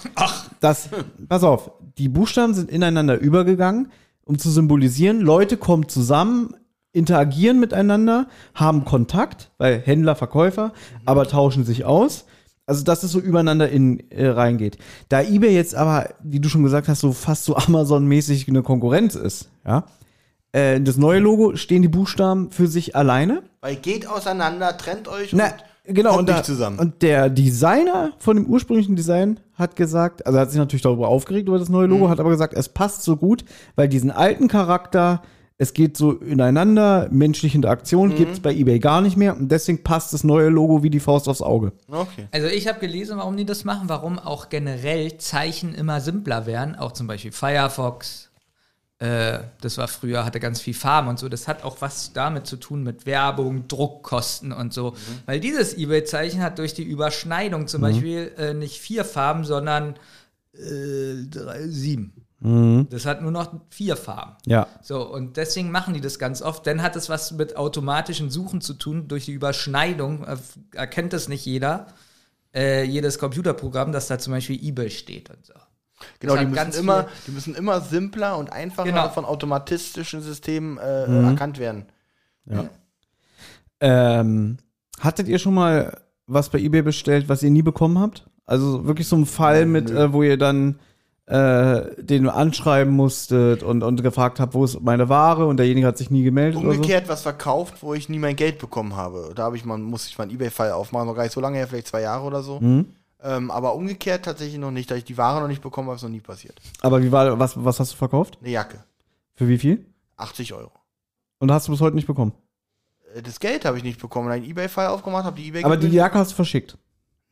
dass, pass auf, die Buchstaben sind ineinander übergegangen, um zu symbolisieren, Leute kommen zusammen, interagieren miteinander, haben Kontakt, weil Händler, Verkäufer, aber tauschen sich aus. Also, dass es so übereinander in, äh, reingeht. Da eBay jetzt aber, wie du schon gesagt hast, so fast so (laughs) Amazon-mäßig eine Konkurrenz ist, ja, äh, das neue Logo stehen die Buchstaben für sich alleine. Weil geht auseinander, trennt euch Na, und genau, kommt und, da, nicht zusammen. und der Designer von dem ursprünglichen Design hat gesagt, also er hat sich natürlich darüber aufgeregt über das neue Logo, Mhm. hat aber gesagt, es passt so gut, weil diesen alten Charakter, es geht so ineinander, menschliche Mhm. Interaktion gibt es bei eBay gar nicht mehr und deswegen passt das neue Logo wie die Faust aufs Auge. okay. Also ich habe gelesen, warum die das machen, warum auch generell Zeichen immer simpler werden. Auch zum Beispiel Firefox. Äh, das war früher, hatte ganz viel Farben und so. Das hat auch was damit zu tun mit Werbung, Druckkosten und so. Weil dieses eBay-Zeichen hat durch die Überschneidung zum Beispiel äh, nicht vier Farben, sondern äh, drei, sieben. Das hat nur noch vier Farben. Ja. So, und deswegen machen die das ganz oft. Dann hat es was mit automatischen Suchen zu tun. Durch die Überschneidung erkennt das nicht jeder, äh, jedes Computerprogramm, dass da zum Beispiel eBay steht und so. Genau, die müssen, ganz immer, die müssen immer simpler und einfacher Genau. von automatistischen Systemen äh, Mhm. erkannt werden. Ähm, hattet ihr schon mal was bei eBay bestellt, was ihr nie bekommen habt? Also wirklich so ein Fall mit, äh, wo ihr dann äh, den anschreiben musstet und, und gefragt habt, wo ist meine Ware und derjenige hat sich nie gemeldet Umgekehrt was verkauft, wo ich nie mein Geld bekommen habe. Da habe ich mal, muss ich mal einen Ebay-Fall aufmachen, noch gar nicht so lange her, vielleicht zwei Jahre oder so. Mhm. Ähm, aber umgekehrt tatsächlich noch nicht, da ich die Ware noch nicht bekommen habe, ist noch nie passiert. so. Aber wie war, was, was hast du verkauft? Eine Jacke, Für wie viel? 80 Euro. Und hast du bis heute nicht bekommen? Äh, Das Geld habe ich nicht bekommen. Einen Ebay-Fall aufgemacht, habe die Ebay Aber die Jacke hast du verschickt.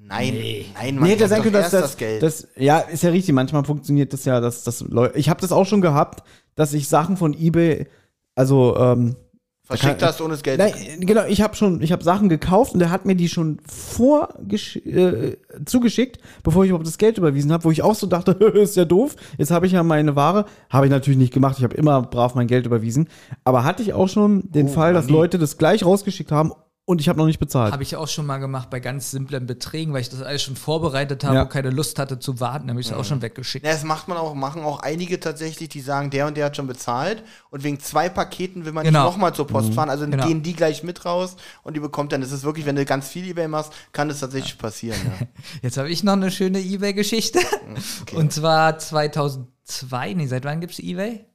Nein, nein, Nee, hätte sein können, dass das, das Geld. das, ja, ist ja richtig. Manchmal funktioniert das ja, dass das Leute. Ich habe das auch schon gehabt, dass ich Sachen von eBay, also ähm, Verschickt kann- hast ohne das Geld. Nein, genau, ich habe schon, ich habe Sachen gekauft und er hat mir die schon vor äh, zugeschickt, bevor ich überhaupt das Geld überwiesen habe, wo ich auch so dachte, (laughs) ist ja doof. Jetzt habe ich ja meine Ware, habe ich natürlich nicht gemacht. Ich habe immer brav mein Geld überwiesen, aber hatte ich auch schon den Oh, Fall, dass. Leute das gleich rausgeschickt haben und ich habe noch nicht bezahlt. Habe ich auch schon mal gemacht bei ganz simplen Beträgen, weil ich das alles schon vorbereitet habe Ja. und keine Lust hatte zu warten, habe ich es auch schon weggeschickt. Ja, das macht man auch, machen auch einige tatsächlich, die sagen, der und der hat schon bezahlt und wegen zwei Paketen will man Genau. nicht nochmal zur Post fahren, also Genau. gehen die gleich mit raus und die bekommt dann, das ist wirklich, wenn du ganz viel Ebay machst, kann das tatsächlich passieren. Ja. (laughs) Jetzt habe ich noch eine schöne eBay-Geschichte. (laughs) Und zwar 2002, nee, seit wann gibt es eBay?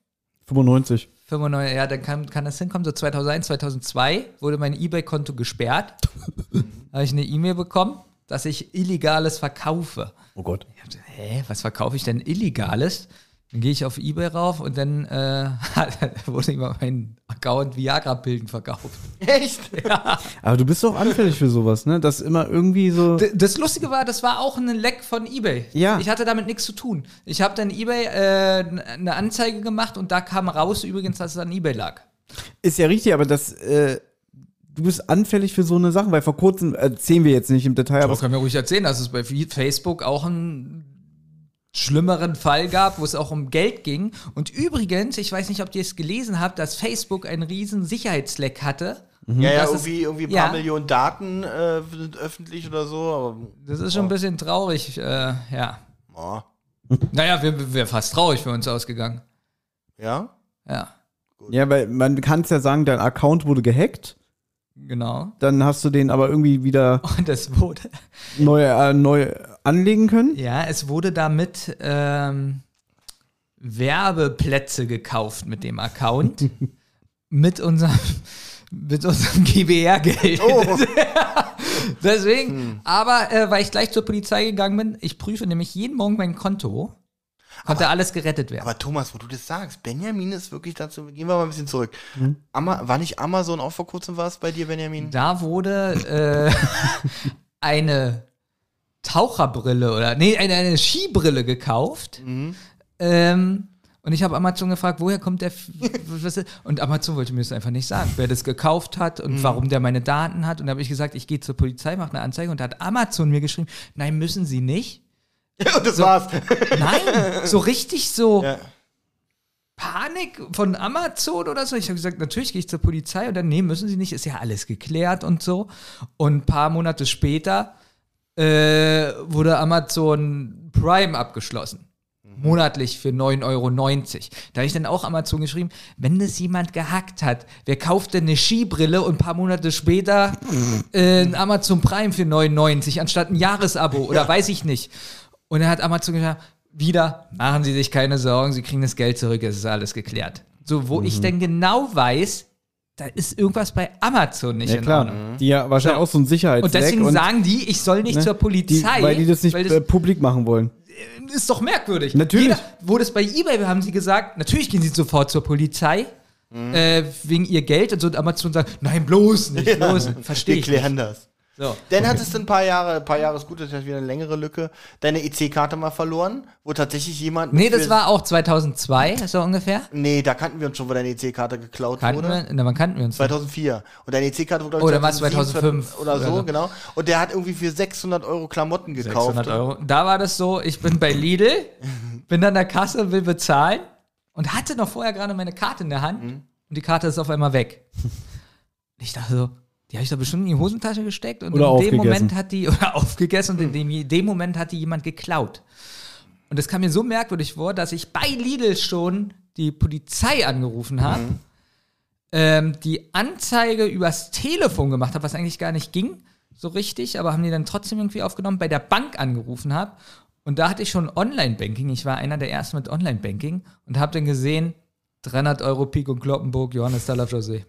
95. 95, ja, dann kann, kann das hinkommen. So 2001, 2002 wurde mein eBay-Konto gesperrt. (laughs) da habe ich eine E-Mail bekommen, dass ich Illegales verkaufe. Oh Gott. Ich hab Hä, was verkaufe ich denn Illegales? Dann gehe ich auf eBay rauf und dann äh, (laughs) wurde immer mein Account Viagra-Pillen verkauft. Echt? (laughs) Aber du bist doch anfällig für sowas, ne? Das immer irgendwie so. D- Das Lustige war, das war auch ein Leck von eBay. Ja. Ich hatte damit nichts zu tun. Ich habe dann eBay äh, eine Anzeige gemacht und da kam raus übrigens, dass es an eBay lag. Ist ja richtig, aber das, äh, du bist anfällig für so eine Sache, weil vor kurzem, erzählen wir jetzt nicht im Detail, aber Aber können wir ruhig erzählen, dass es bei Facebook auch einen schlimmeren Fall gab, wo es auch um Geld ging. Und übrigens, ich weiß nicht, ob ihr es gelesen habt, dass Facebook einen riesen Sicherheitsleck hatte. Ja, ja, Das ist- irgendwie, irgendwie ein paar ja. Millionen Daten äh, sind öffentlich oder so, Das ist schon ein bisschen traurig, äh, ja. aber oh, (laughs) Naja, wir wäre fast traurig für uns ausgegangen. Ja? Ja, Ja, weil man kann es ja sagen, dein Account wurde gehackt. genau. Dann hast du den aber irgendwie wieder (laughs) Und es wurde, neu, äh, neu anlegen können. ja, es wurde damit ähm, Werbeplätze gekauft mit dem Account. (laughs) mit unserem, mit unserem GBR-Geld. Oh, (laughs) Deswegen, aber äh, weil ich gleich zur Polizei gegangen bin, ich prüfe nämlich jeden Morgen mein Konto, konnte alles gerettet werden. aber Thomas, wo du das sagst, Benjamin ist wirklich dazu, gehen wir mal ein bisschen zurück. Hm? Ama, war nicht Amazon auch vor kurzem was bei dir, Benjamin? Da wurde äh, (laughs) eine Taucherbrille oder nee, eine, eine Skibrille gekauft. Ähm, und ich habe Amazon gefragt, woher kommt der? F- (laughs) Und Amazon wollte mir das einfach nicht sagen, wer das gekauft hat und warum der meine Daten hat. Und da habe ich gesagt, ich gehe zur Polizei, mache eine Anzeige. Und da hat Amazon mir geschrieben, nein, müssen Sie nicht. (laughs) Und das war's. (laughs) Nein, so richtig so Ja. Panik von Amazon oder so. Ich habe gesagt, natürlich gehe ich zur Polizei und dann, nee, müssen Sie nicht, ist ja alles geklärt und so. Und ein paar Monate später äh, wurde Amazon Prime abgeschlossen. Monatlich für 9,90 Euro. Da habe ich dann auch Amazon geschrieben, wenn das jemand gehackt hat, wer kauft denn eine Skibrille und ein paar Monate später (laughs) äh, ein Amazon Prime für 9,90 anstatt ein Jahresabo oder weiß ich nicht. Und dann hat Amazon gesagt, wieder, machen Sie sich keine Sorgen, Sie kriegen das Geld zurück, es ist alles geklärt. So, wo ich dann genau weiß, da ist irgendwas bei Amazon nicht Ja in klar, Ordnung. die ja wahrscheinlich So. auch so ein Sicherheitsleck. Und deswegen sagen die, ich soll nicht ne, zur Polizei. Die, weil die das nicht weil äh, publik machen wollen. ist doch merkwürdig. Natürlich. Jeder, wo das bei eBay haben sie gesagt, natürlich gehen sie sofort zur Polizei. Äh, wegen ihr Geld und so und Amazon sagt, nein, bloß nicht, bloß nicht. Verstehe Wir ich klären nicht. das. So. Dann hattest du ein paar Jahre, ein paar Jahre ist gut, das ist wieder eine längere Lücke, deine EC-Karte mal verloren, wo tatsächlich jemand. Nee, das war auch 2002, so ungefähr. Nee, da kannten wir uns schon, wo deine EC-Karte geklaut Kannten wurde. wir, na, wann kannten wir uns? 2004. Und deine EC-Karte wurde, Oh, glaube war es 2005 oder so, oder so. genau. Und der hat irgendwie für 600 Euro Klamotten gekauft. 600 Euro. Da war das so, ich bin bei Lidl, (laughs) bin an der Kasse, will bezahlen und hatte noch vorher gerade meine Karte in der Hand Mhm. und die Karte ist auf einmal weg. Ich dachte so, die habe ich doch bestimmt in die Hosentasche gesteckt und Oder in dem. Moment hat die, (laughs) oder aufgegessen und in dem, in dem Moment hat die jemand geklaut. Und das kam mir so merkwürdig vor, dass ich bei Lidl schon die Polizei angerufen habe, Mhm. ähm, die Anzeige übers Telefon gemacht habe, was eigentlich gar nicht ging, so richtig, aber haben die dann trotzdem irgendwie aufgenommen, bei der Bank angerufen habe. Und da hatte ich schon Online-Banking. Ich war einer der ersten mit Online-Banking und habe dann gesehen, 300 Euro Pik und Kloppenburg, Johannes Dalafjosee.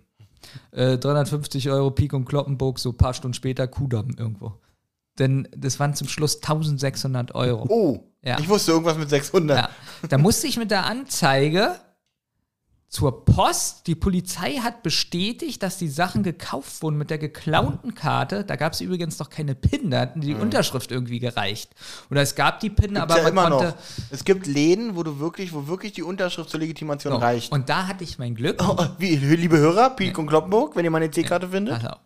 Äh, 350 Euro Pik und Kloppenburg, so ein paar Stunden später Kudamm irgendwo. Denn das waren zum Schluss 1600 Euro. Oh, Ja. ich wusste irgendwas mit 600. Ja. Da musste ich mit der Anzeige zur Post. Die Polizei hat bestätigt, dass die Sachen gekauft wurden mit der geklauten Karte. Da gab es übrigens noch keine PIN, da hatten die Unterschrift irgendwie gereicht. Oder es gab die PIN, aber Mhm. ja man konnte. noch. Es gibt Läden, wo du wirklich, wo wirklich die Unterschrift zur Legitimation So. reicht. Und da hatte ich mein Glück. Oh, wie, liebe Hörer, Pik und Kloppenburg, wenn ihr meine EC-Karte findet. Pass auf.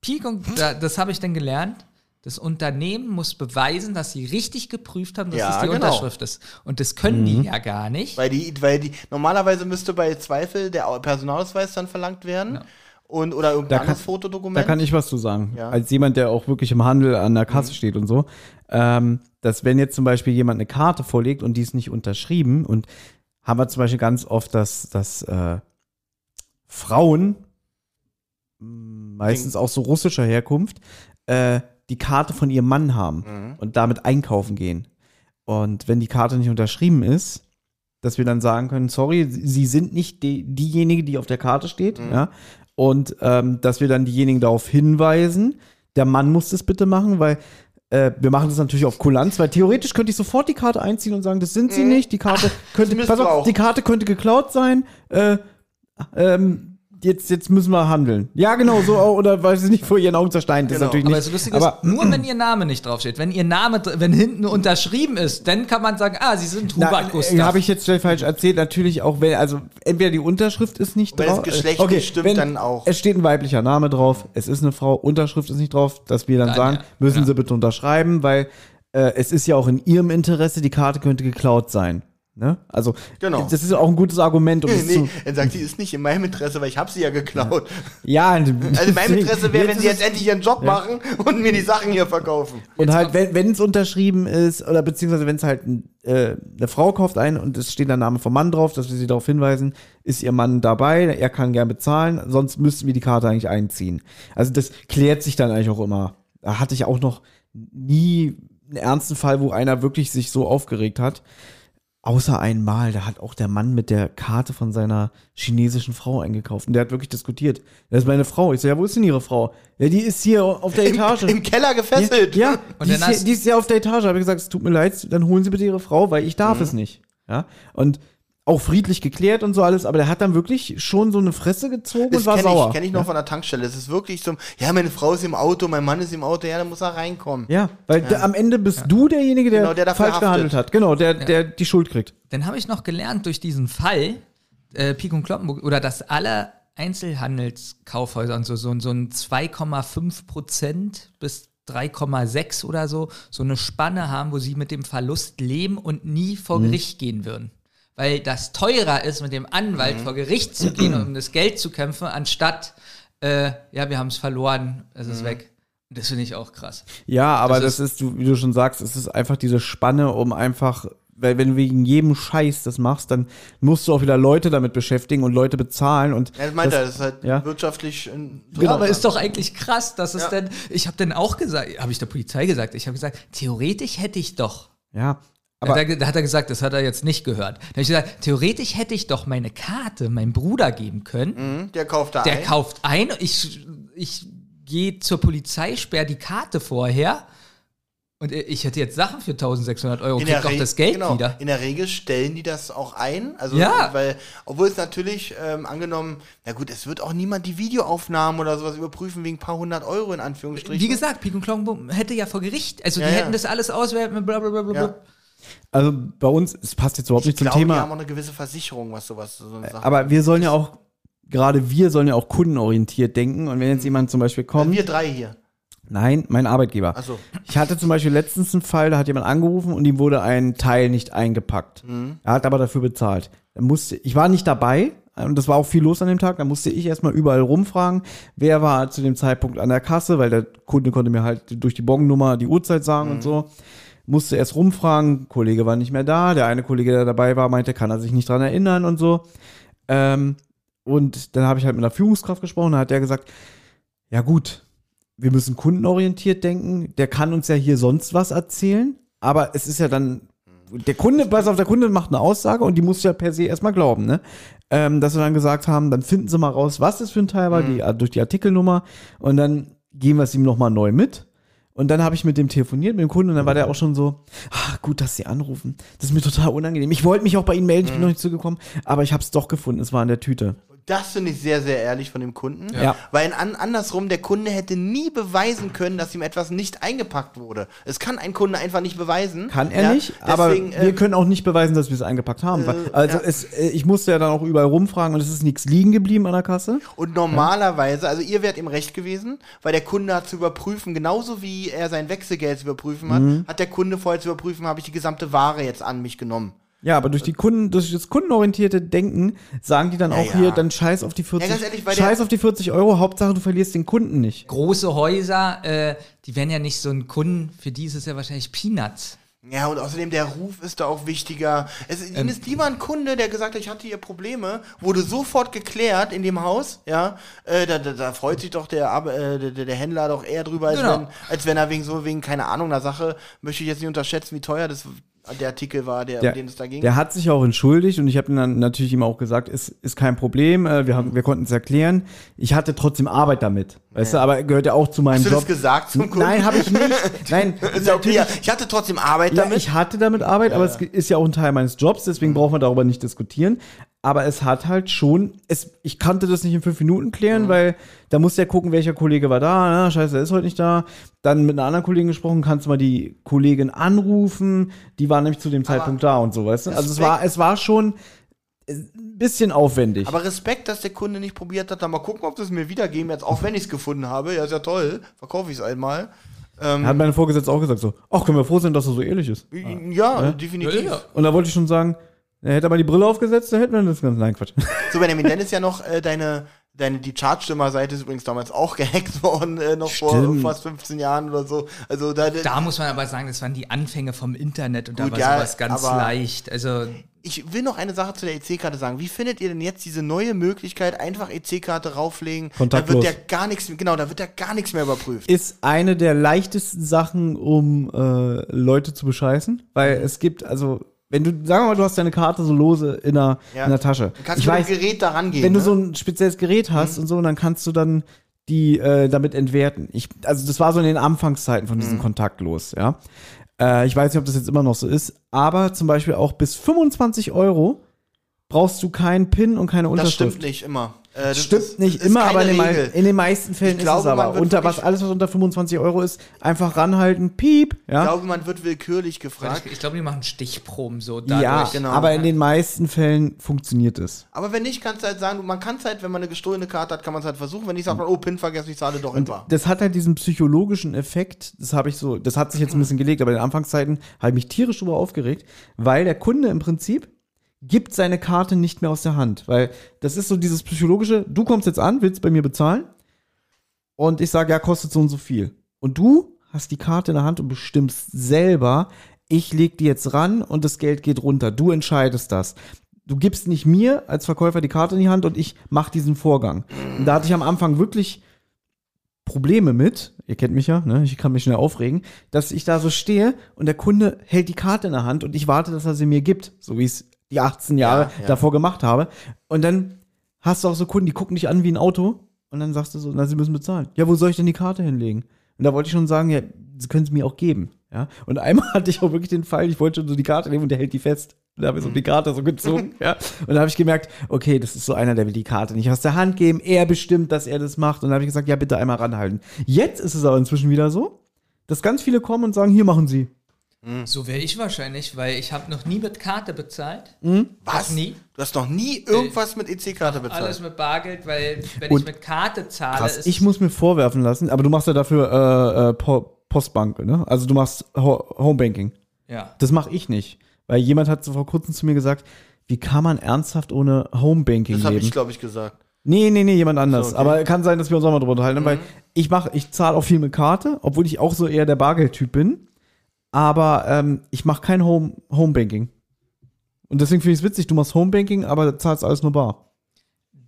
Peak und da, das habe ich dann gelernt. Das Unternehmen muss beweisen, dass sie richtig geprüft haben, dass Ja, es die genau. Unterschrift ist. Und das können die ja gar nicht. Weil die, weil die, normalerweise müsste bei Zweifel der Personalausweis dann verlangt werden. Und, oder irgendein Da kann- anderes Da Fotodokument. kann ich was zu sagen. Ja. Als jemand, der auch wirklich im Handel an der Mhm. Kasse steht und so, ähm, dass wenn jetzt zum Beispiel jemand eine Karte vorlegt und die ist nicht unterschrieben und haben wir zum Beispiel ganz oft, dass, dass äh, Frauen, mh, meistens auch so russischer Herkunft, äh, die Karte von ihrem Mann haben Mhm. und damit einkaufen gehen. Und wenn die Karte nicht unterschrieben ist, dass wir dann sagen können, sorry, sie sind nicht die, diejenige, die auf der Karte steht, Mhm. ja. Und ähm, dass wir dann diejenigen darauf hinweisen, der Mann muss das bitte machen, weil äh, wir machen das natürlich auf Kulanz, weil theoretisch könnte ich sofort die Karte einziehen und sagen, das sind sie nicht, die Karte (laughs) könnte, pass auf, die Karte könnte geklaut sein, äh, ähm, jetzt, jetzt müssen wir handeln. Ja, genau, so, auch, oder weiß ich nicht, vor ihren Augen zersteinen, das Genau. ist natürlich Aber nicht. das Lustige aber, ist, nur wenn ihr Name nicht draufsteht, wenn ihr Name, wenn hinten unterschrieben ist, dann kann man sagen, ah, sie sind Hubert Gustav. Habe ich jetzt schnell falsch erzählt. Natürlich auch, wenn, also entweder die Unterschrift ist nicht Wenn das drauf. Geschlecht okay, nicht stimmt, wenn dann auch. Es steht ein weiblicher Name drauf, es ist eine Frau, Unterschrift ist nicht drauf, dass wir dann Dann, sagen, ja. müssen Ja. sie bitte unterschreiben, weil äh, es ist ja auch in ihrem Interesse, die Karte könnte geklaut sein. Ne? Also, Genau. das ist auch ein gutes Argument. Um Nee, zu, er sagt, die ist nicht in meinem Interesse, weil ich habe sie ja geklaut. ja, (laughs) Also mein (laughs) Interesse wäre, wenn sie jetzt endlich ihren Job machen und mir die Sachen hier verkaufen. Und halt, wenn es unterschrieben ist, oder beziehungsweise wenn es halt äh, eine Frau kauft ein und es steht der Name vom Mann drauf, dass wir sie darauf hinweisen, ist ihr Mann dabei, er kann gern bezahlen, sonst müssten wir die Karte eigentlich einziehen. Also das klärt sich dann eigentlich auch immer. Da hatte ich auch noch nie einen ernsten Fall, wo einer wirklich sich so aufgeregt hat. Außer einmal, da hat auch der Mann mit der Karte von seiner chinesischen Frau eingekauft. Und der hat wirklich diskutiert. Das ist meine Frau. Ich so, ja, wo ist denn Ihre Frau? Ja, die ist hier auf der Etage. Im Keller gefesselt. Ja, Und die, ist hier, die ist ja auf der Etage. Habe ich gesagt, es tut mir leid, dann holen Sie bitte Ihre Frau, weil ich darf es nicht. Ja, und auch friedlich geklärt und so alles, aber der hat dann wirklich schon so eine Fresse gezogen Das und war kenne sauer. ich, kenn ich noch von der Tankstelle. Es ist wirklich so, ja, meine Frau ist im Auto, mein Mann ist im Auto, ja, dann muss er reinkommen. ja, weil der- am Ende bist du derjenige, der, Genau, der falsch haftet. gehandelt hat. Genau, der, der die Schuld kriegt. Dann habe ich noch gelernt durch diesen Fall, äh, Pik und Kloppenburg, oder dass alle Einzelhandelskaufhäuser und so, so, so ein 2,5 Prozent bis 3,6 oder so, so eine Spanne haben, wo sie mit dem Verlust leben und nie vor Mhm. Gericht gehen würden. Weil das teurer ist, mit dem Anwalt Mhm. vor Gericht zu gehen und um das Geld zu kämpfen, anstatt, äh, ja, wir haben es verloren, es Mhm. ist weg. Das finde ich auch krass. Ja, aber Das das, ist, du, wie du schon sagst, es ist einfach diese Spanne, um einfach, weil wenn du wegen jedem Scheiß das machst, dann musst du auch wieder Leute damit beschäftigen und Leute bezahlen und Ja, das meint er, das ist halt ja. wirtschaftlich. ein- Ja, aber ist doch eigentlich krass, dass es Ja. denn, ich habe dann auch gesagt, habe ich der Polizei gesagt, ich habe gesagt, theoretisch hätte ich doch. ja, Aber da, da hat er gesagt, das hat er jetzt nicht gehört. Da habe ich gesagt, theoretisch hätte ich doch meine Karte meinem Bruder geben können. Mhm, Der kauft Der ein. kauft ein, ich, ich gehe zur Polizei, sperre die Karte vorher und ich hätte jetzt Sachen für 1600 Euro, In krieg der doch das Geld genau, wieder. In der Regel stellen die das auch ein. Also, Ja. weil, obwohl es natürlich ähm, angenommen, na gut, es wird auch niemand die Videoaufnahmen oder sowas überprüfen wegen ein paar hundert Euro in Anführungsstrichen. Wie gesagt, Pik und Kloppenburg hätte ja vor Gericht, also Ja, die ja. hätten das alles auswerten, blablabla. Ja. Also bei uns, es passt jetzt überhaupt ich nicht zum glaube, die Thema. haben auch eine gewisse Versicherung, was sowas so Aber wir sollen ja auch, gerade wir sollen ja auch kundenorientiert denken. Und wenn jetzt jemand zum Beispiel kommt, Wir drei hier. nein, mein Arbeitgeber. Achso. Ich hatte zum Beispiel letztens einen Fall, da hat jemand angerufen und ihm wurde ein Teil nicht eingepackt. Er hat aber dafür bezahlt. Dann musste, ich war nicht dabei, und das war auch viel los an dem Tag, da musste ich erstmal überall rumfragen, wer war zu dem Zeitpunkt an der Kasse, weil der Kunde konnte mir halt durch die Bongennummer die Uhrzeit sagen und so. Musste erst rumfragen, Kollege war nicht mehr da, der eine Kollege, der dabei war, meinte, kann er sich nicht dran erinnern und so. Ähm, und dann habe ich halt mit einer Führungskraft gesprochen, da hat der gesagt, ja gut, wir müssen kundenorientiert denken, der kann uns ja hier sonst was erzählen, aber es ist ja dann, der Kunde, pass auf, der Kunde macht eine Aussage und die muss ja per se erstmal glauben, ne? Ähm, dass wir dann gesagt haben, dann finden Sie mal raus, was das für ein Teil war, die, äh, durch die Artikelnummer und dann geben wir es ihm nochmal neu mit. Und dann habe ich mit dem telefoniert, mit dem Kunden, und dann war der auch schon so, ah, gut, dass Sie anrufen. Das ist mir total unangenehm. Ich wollte mich auch bei Ihnen melden, ich bin noch nicht zugekommen, aber ich habe es doch gefunden, es war in der Tüte. Das finde ich sehr, sehr ehrlich von dem Kunden. Ja. Weil an, andersrum, der Kunde hätte nie beweisen können, dass ihm etwas nicht eingepackt wurde. Es kann ein Kunde einfach nicht beweisen. Kann er Ja, nicht, aber deswegen, wir ähm, können auch nicht beweisen, dass wir es eingepackt haben. Äh, also ja. es, äh, ich musste ja dann auch überall rumfragen und es ist nichts liegen geblieben an der Kasse. Und normalerweise, also ihr wärt im Recht gewesen, weil der Kunde hat zu überprüfen, genauso wie er sein Wechselgeld zu überprüfen hat, Mhm. hat der Kunde vorher zu überprüfen, habe ich die gesamte Ware jetzt an mich genommen. Ja, aber durch die Kunden, durch das kundenorientierte Denken sagen die dann auch ja. hier, dann scheiß auf die 40, Ja, ganz ehrlich, scheiß auf die 40 Euro, Hauptsache du verlierst den Kunden nicht. Große Häuser, äh, die werden ja nicht so ein Kunden, für die ist es ja wahrscheinlich Peanuts. Ja, und außerdem der Ruf ist da auch wichtiger. Es Ähm. ist lieber ein Kunde, der gesagt hat, ich hatte hier Probleme, wurde sofort geklärt in dem Haus, ja. Äh, da, da, da freut sich doch der, äh, der, der Händler doch eher drüber, als, Genau. wenn, als wenn er wegen so, wegen, keine Ahnung, einer Sache, möchte ich jetzt nicht unterschätzen, wie teuer das der Artikel war, der, Der, um den es da ging. der hat sich auch entschuldigt und ich habe ihm dann natürlich ihm auch gesagt, ist, ist kein Problem, äh, wir, haben, wir konnten es erklären. Ich hatte trotzdem Arbeit damit, weißt du, aber gehört ja auch zu meinem Hast du Job. das gesagt zum Kunden? Nein, habe ich nicht. (laughs) Nein, ist ja okay. Ja, ich hatte trotzdem Arbeit Ja, damit. ich hatte damit Arbeit, aber es ist ja auch ein Teil meines Jobs, deswegen brauchen wir darüber nicht diskutieren. Aber es hat halt schon, es, ich kannte das nicht in fünf Minuten klären, weil da musste ja gucken, welcher Kollege war da. Na, scheiße, er ist heute nicht da. Dann mit einer anderen Kollegin gesprochen, kannst du mal die Kollegin anrufen. Die war nämlich zu dem Zeitpunkt da und so, weißt du? Also es war, es war schon ein bisschen aufwendig. aber Respekt, dass der Kunde nicht probiert hat, dann mal gucken, ob das mir wiedergeben, jetzt auch wenn ich es gefunden habe. Ja, ist ja toll. Verkaufe ich es einmal. Ähm, hat meine Vorgesetzte auch gesagt so, ach, können wir froh sein, dass er so ehrlich ist. ja, definitiv. Ja, ja. Und da wollte ich schon sagen, Er hätte aber die Brille aufgesetzt, da hätten wir das ganz. Nein, Quatsch. (laughs) So, Benjamin, dann ist ja noch äh, deine, deine, die Chartstimmer-Seite ist übrigens damals auch (laughs) gehackt worden, äh, noch vor Stimmt. fast 15 Jahren oder so. Also da, Da muss man aber sagen, das waren die Anfänge vom Internet und da Gut, war ja, sowas ganz leicht. Also ich will noch eine Sache zu der EC-Karte sagen. Wie findet ihr denn jetzt diese neue Möglichkeit, einfach EC-Karte rauflegen? Da Kontaktlos. wird ja gar nichts, genau, da wird ja gar nichts mehr überprüft. Ist eine der leichtesten Sachen, um äh, Leute zu bescheißen. Weil es gibt, also, wenn du, sagen wir mal, du hast deine Karte so lose in der, Ja. in der Tasche. Du kannst ich mit weiß, dem Gerät da rangehen. wenn du ne? so ein spezielles Gerät hast und so, dann kannst du dann die äh, damit entwerten. Ich, also das war so in den Anfangszeiten von Mhm. diesem Kontaktlos, ja. Äh, ich weiß nicht, ob das jetzt immer noch so ist, aber zum Beispiel auch bis 25 Euro brauchst du keinen PIN und keine das Unterschrift. stimmt nicht immer. Äh, das Stimmt ist- nicht immer, aber in den, Regel. in den meisten Fällen Ich glaube, ist es aber. Unter was, alles, was unter 25 Euro ist, einfach ranhalten, piep, Ich ja. glaube, man wird willkürlich gefragt. ich, ich glaube, die machen Stichproben so dadurch. Ja, genau. aber in den meisten Fällen funktioniert es. Aber wenn nicht, kannst du halt sagen, man kann es halt, wenn man eine gestohlene Karte hat, kann man es halt versuchen. Wenn nicht, sagt man, oh, PIN vergessen, ich zahle doch etwa. Das hat halt diesen psychologischen Effekt, das habe ich so, das hat sich jetzt ein bisschen gelegt, aber in den Anfangszeiten habe ich mich tierisch drüber aufgeregt, weil der Kunde im Prinzip gibt seine Karte nicht mehr aus der Hand, weil das ist so dieses psychologische, du kommst jetzt an, willst bei mir bezahlen und ich sage, ja, kostet so und so viel. Und du hast die Karte in der Hand und bestimmst selber, ich leg die jetzt ran und das Geld geht runter. Du entscheidest das. Du gibst nicht mir als Verkäufer die Karte in die Hand und ich mache diesen Vorgang. Und da hatte ich am Anfang wirklich Probleme mit, ihr kennt mich ja, ne? ich kann mich schnell aufregen, dass ich da so stehe und der Kunde hält die Karte in der Hand und ich warte, dass er sie mir gibt, so wie es die 18 Jahre ja. davor gemacht habe. Und dann hast du auch so Kunden, die gucken dich an wie ein Auto und dann sagst du so, na, sie müssen bezahlen. Ja, wo soll ich denn die Karte hinlegen? Und da wollte ich schon sagen, ja, sie können es mir auch geben. Ja? Und einmal (laughs) hatte ich auch wirklich den Fall, ich wollte schon so die Karte nehmen und der hält die fest. Und da habe ich so die Karte so gezogen. (laughs) ja? Und da habe ich gemerkt, okay, das ist so einer, der will die Karte nicht aus der Hand geben. Er bestimmt, dass er das macht. Und dann habe ich gesagt, ja, bitte einmal ranhalten. Jetzt ist es aber inzwischen wieder so, dass ganz viele kommen und sagen, hier machen sie. So wäre ich wahrscheinlich, weil ich habe noch nie mit Karte bezahlt. Was? nie? Du hast noch nie irgendwas mit EC-Karte bezahlt. Alles mit Bargeld, weil wenn Und- ich mit Karte zahle, Krass, ist ich muss mir vorwerfen lassen, aber du machst ja dafür äh, äh, Po- Postbank, ne? Also du machst Ho Homebanking. ja. Das mache ich nicht. Weil jemand hat so vor kurzem zu mir gesagt, wie kann man ernsthaft ohne Homebanking Das habe leben? ich, glaube ich, gesagt. nee, nee, nee, jemand anders. So, okay. Mhm. Aber kann sein, dass wir uns auch mal drüber unterhalten, weil ich mache, ich zahle auch viel mit Karte, obwohl ich auch so eher der Bargeldtyp bin. Aber ähm, ich mache kein Home Homebanking. Und deswegen finde ich es witzig, du machst Homebanking, aber zahlst alles nur bar.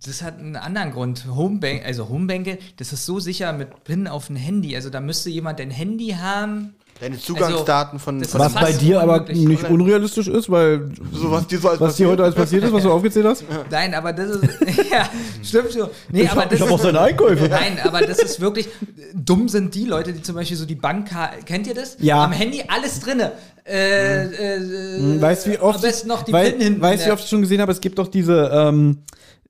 Das hat einen anderen Grund. Homebank, also Homebanking, das ist so sicher mit PIN auf ein Handy. Also da müsste jemand ein Handy haben. Deine Zugangsdaten von, das von ist Was bei dir aber nicht unrealistisch ist, weil so was dir so als was dir heute alles passiert ist, was du aufgezählt hast. (laughs) Nein, aber das ist. (laughs) ja, stimmt schon. Nee, Ich aber hab- das ich hab ist, auch seine Einkäufe. Nein, aber das ist wirklich. Dumm sind die Leute, die zum Beispiel so die Bank. Kennt ihr das? Ja. Am Handy alles drinne. Äh, äh, Weißt du, wie oft, Am besten noch die wei- PIN hinten. weißt du, wie oft ich schon gesehen habe, es gibt doch diese, ähm,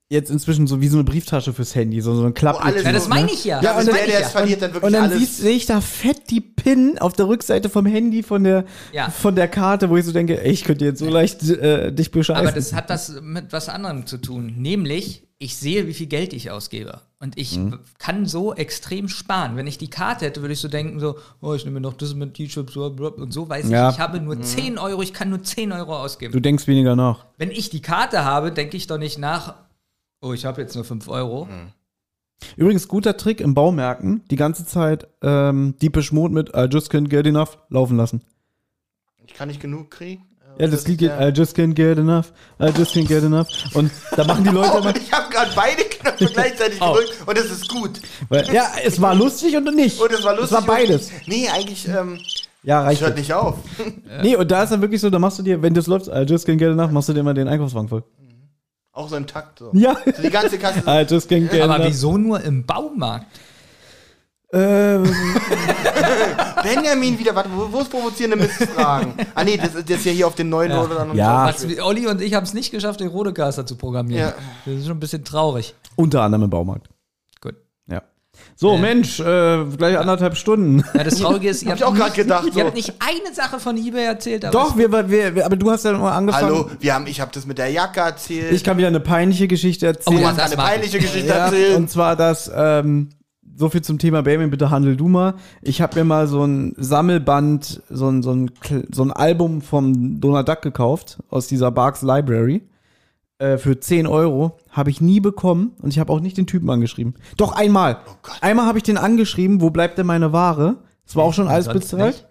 jetzt inzwischen so wie so eine Brieftasche fürs Handy, so, so ein Klapp. alles ja, das so, meine ich ja. Ja, das und meine der, ich der es verliert, dann Und wirklich dann alles. sehe ich da fett die PIN auf der Rückseite vom Handy von der, Ja. von der Karte, wo ich so denke, ey, ich könnte jetzt so leicht äh, dich bescheißen. Aber das hat das mit was anderem zu tun. Nämlich, ich sehe, wie viel Geld ich ausgebe. Und ich Mhm. kann so extrem sparen. Wenn ich die Karte hätte, würde ich so denken, so, oh, ich nehme mir noch das mit T-Shirts und so weiß Ja. ich, ich habe nur 10 Euro, ich kann nur 10 Euro ausgeben. du denkst weniger nach. Wenn ich die Karte habe, denke ich doch nicht nach, oh, ich habe jetzt nur 5 Euro. Mhm. Übrigens, guter Trick im Baumärkten, die ganze Zeit ähm, Deepish Mode mit I just can't get enough laufen lassen. Ich kann nicht genug kriegen. Ja, das Lied ist geht I just can't get enough, I just can't get enough. Und da machen die Leute (laughs) Oh, immer, ich habe gerade beide Knöpfe gleichzeitig Oh. gedrückt und es ist gut. weil, ja, es war lustig und nicht. Und es war lustig. Es war beides. Und, nee, eigentlich, ähm, Ja, es reicht. hört nicht auf. Nee, und da ist dann wirklich so, da machst du dir, wenn das läuft, I just can't get enough, machst du dir immer den Einkaufswagen voll. Auch so im Takt. So. Ja. So die ganze Kasse. I just can't get Aber wieso nur im Baumarkt? Ähm, (laughs) Benjamin wieder, warte, wo, wo ist provozierende Mistfragen? ah, nee, das, ist- das ist ja hier auf den neuen oder anderen. Ja. Was, Olli und ich haben es nicht geschafft, den Rodecaster zu programmieren. Ja. Das ist schon ein bisschen traurig. unter anderem im Baumarkt. So, Mensch, äh, gleich anderthalb Stunden. Ja, das Traurige ist, ihr (laughs) Hab ich habt, auch gerade nicht, gedacht, so. ihr habt nicht eine Sache von eBay erzählt. Aber Doch, wir, wir, wir, aber du hast ja mal angefangen. Hallo, wir haben, ich habe das mit der Jacke erzählt. Ich kann wieder eine peinliche Geschichte erzählen. Oh, du hast eine peinliche Geschichte Ja, erzählt. und zwar, dass ähm, so viel zum Thema Baby, bitte handel du mal. Ich habe mir mal so ein Sammelband, so ein, so ein, so ein Album vom Donald Duck gekauft, aus dieser Barks Library. Äh, für 10 Euro. Habe ich nie bekommen und ich habe auch nicht den Typen angeschrieben. Doch einmal. einmal habe ich den angeschrieben, wo bleibt denn meine Ware? Das war auch schon alles bezahlt.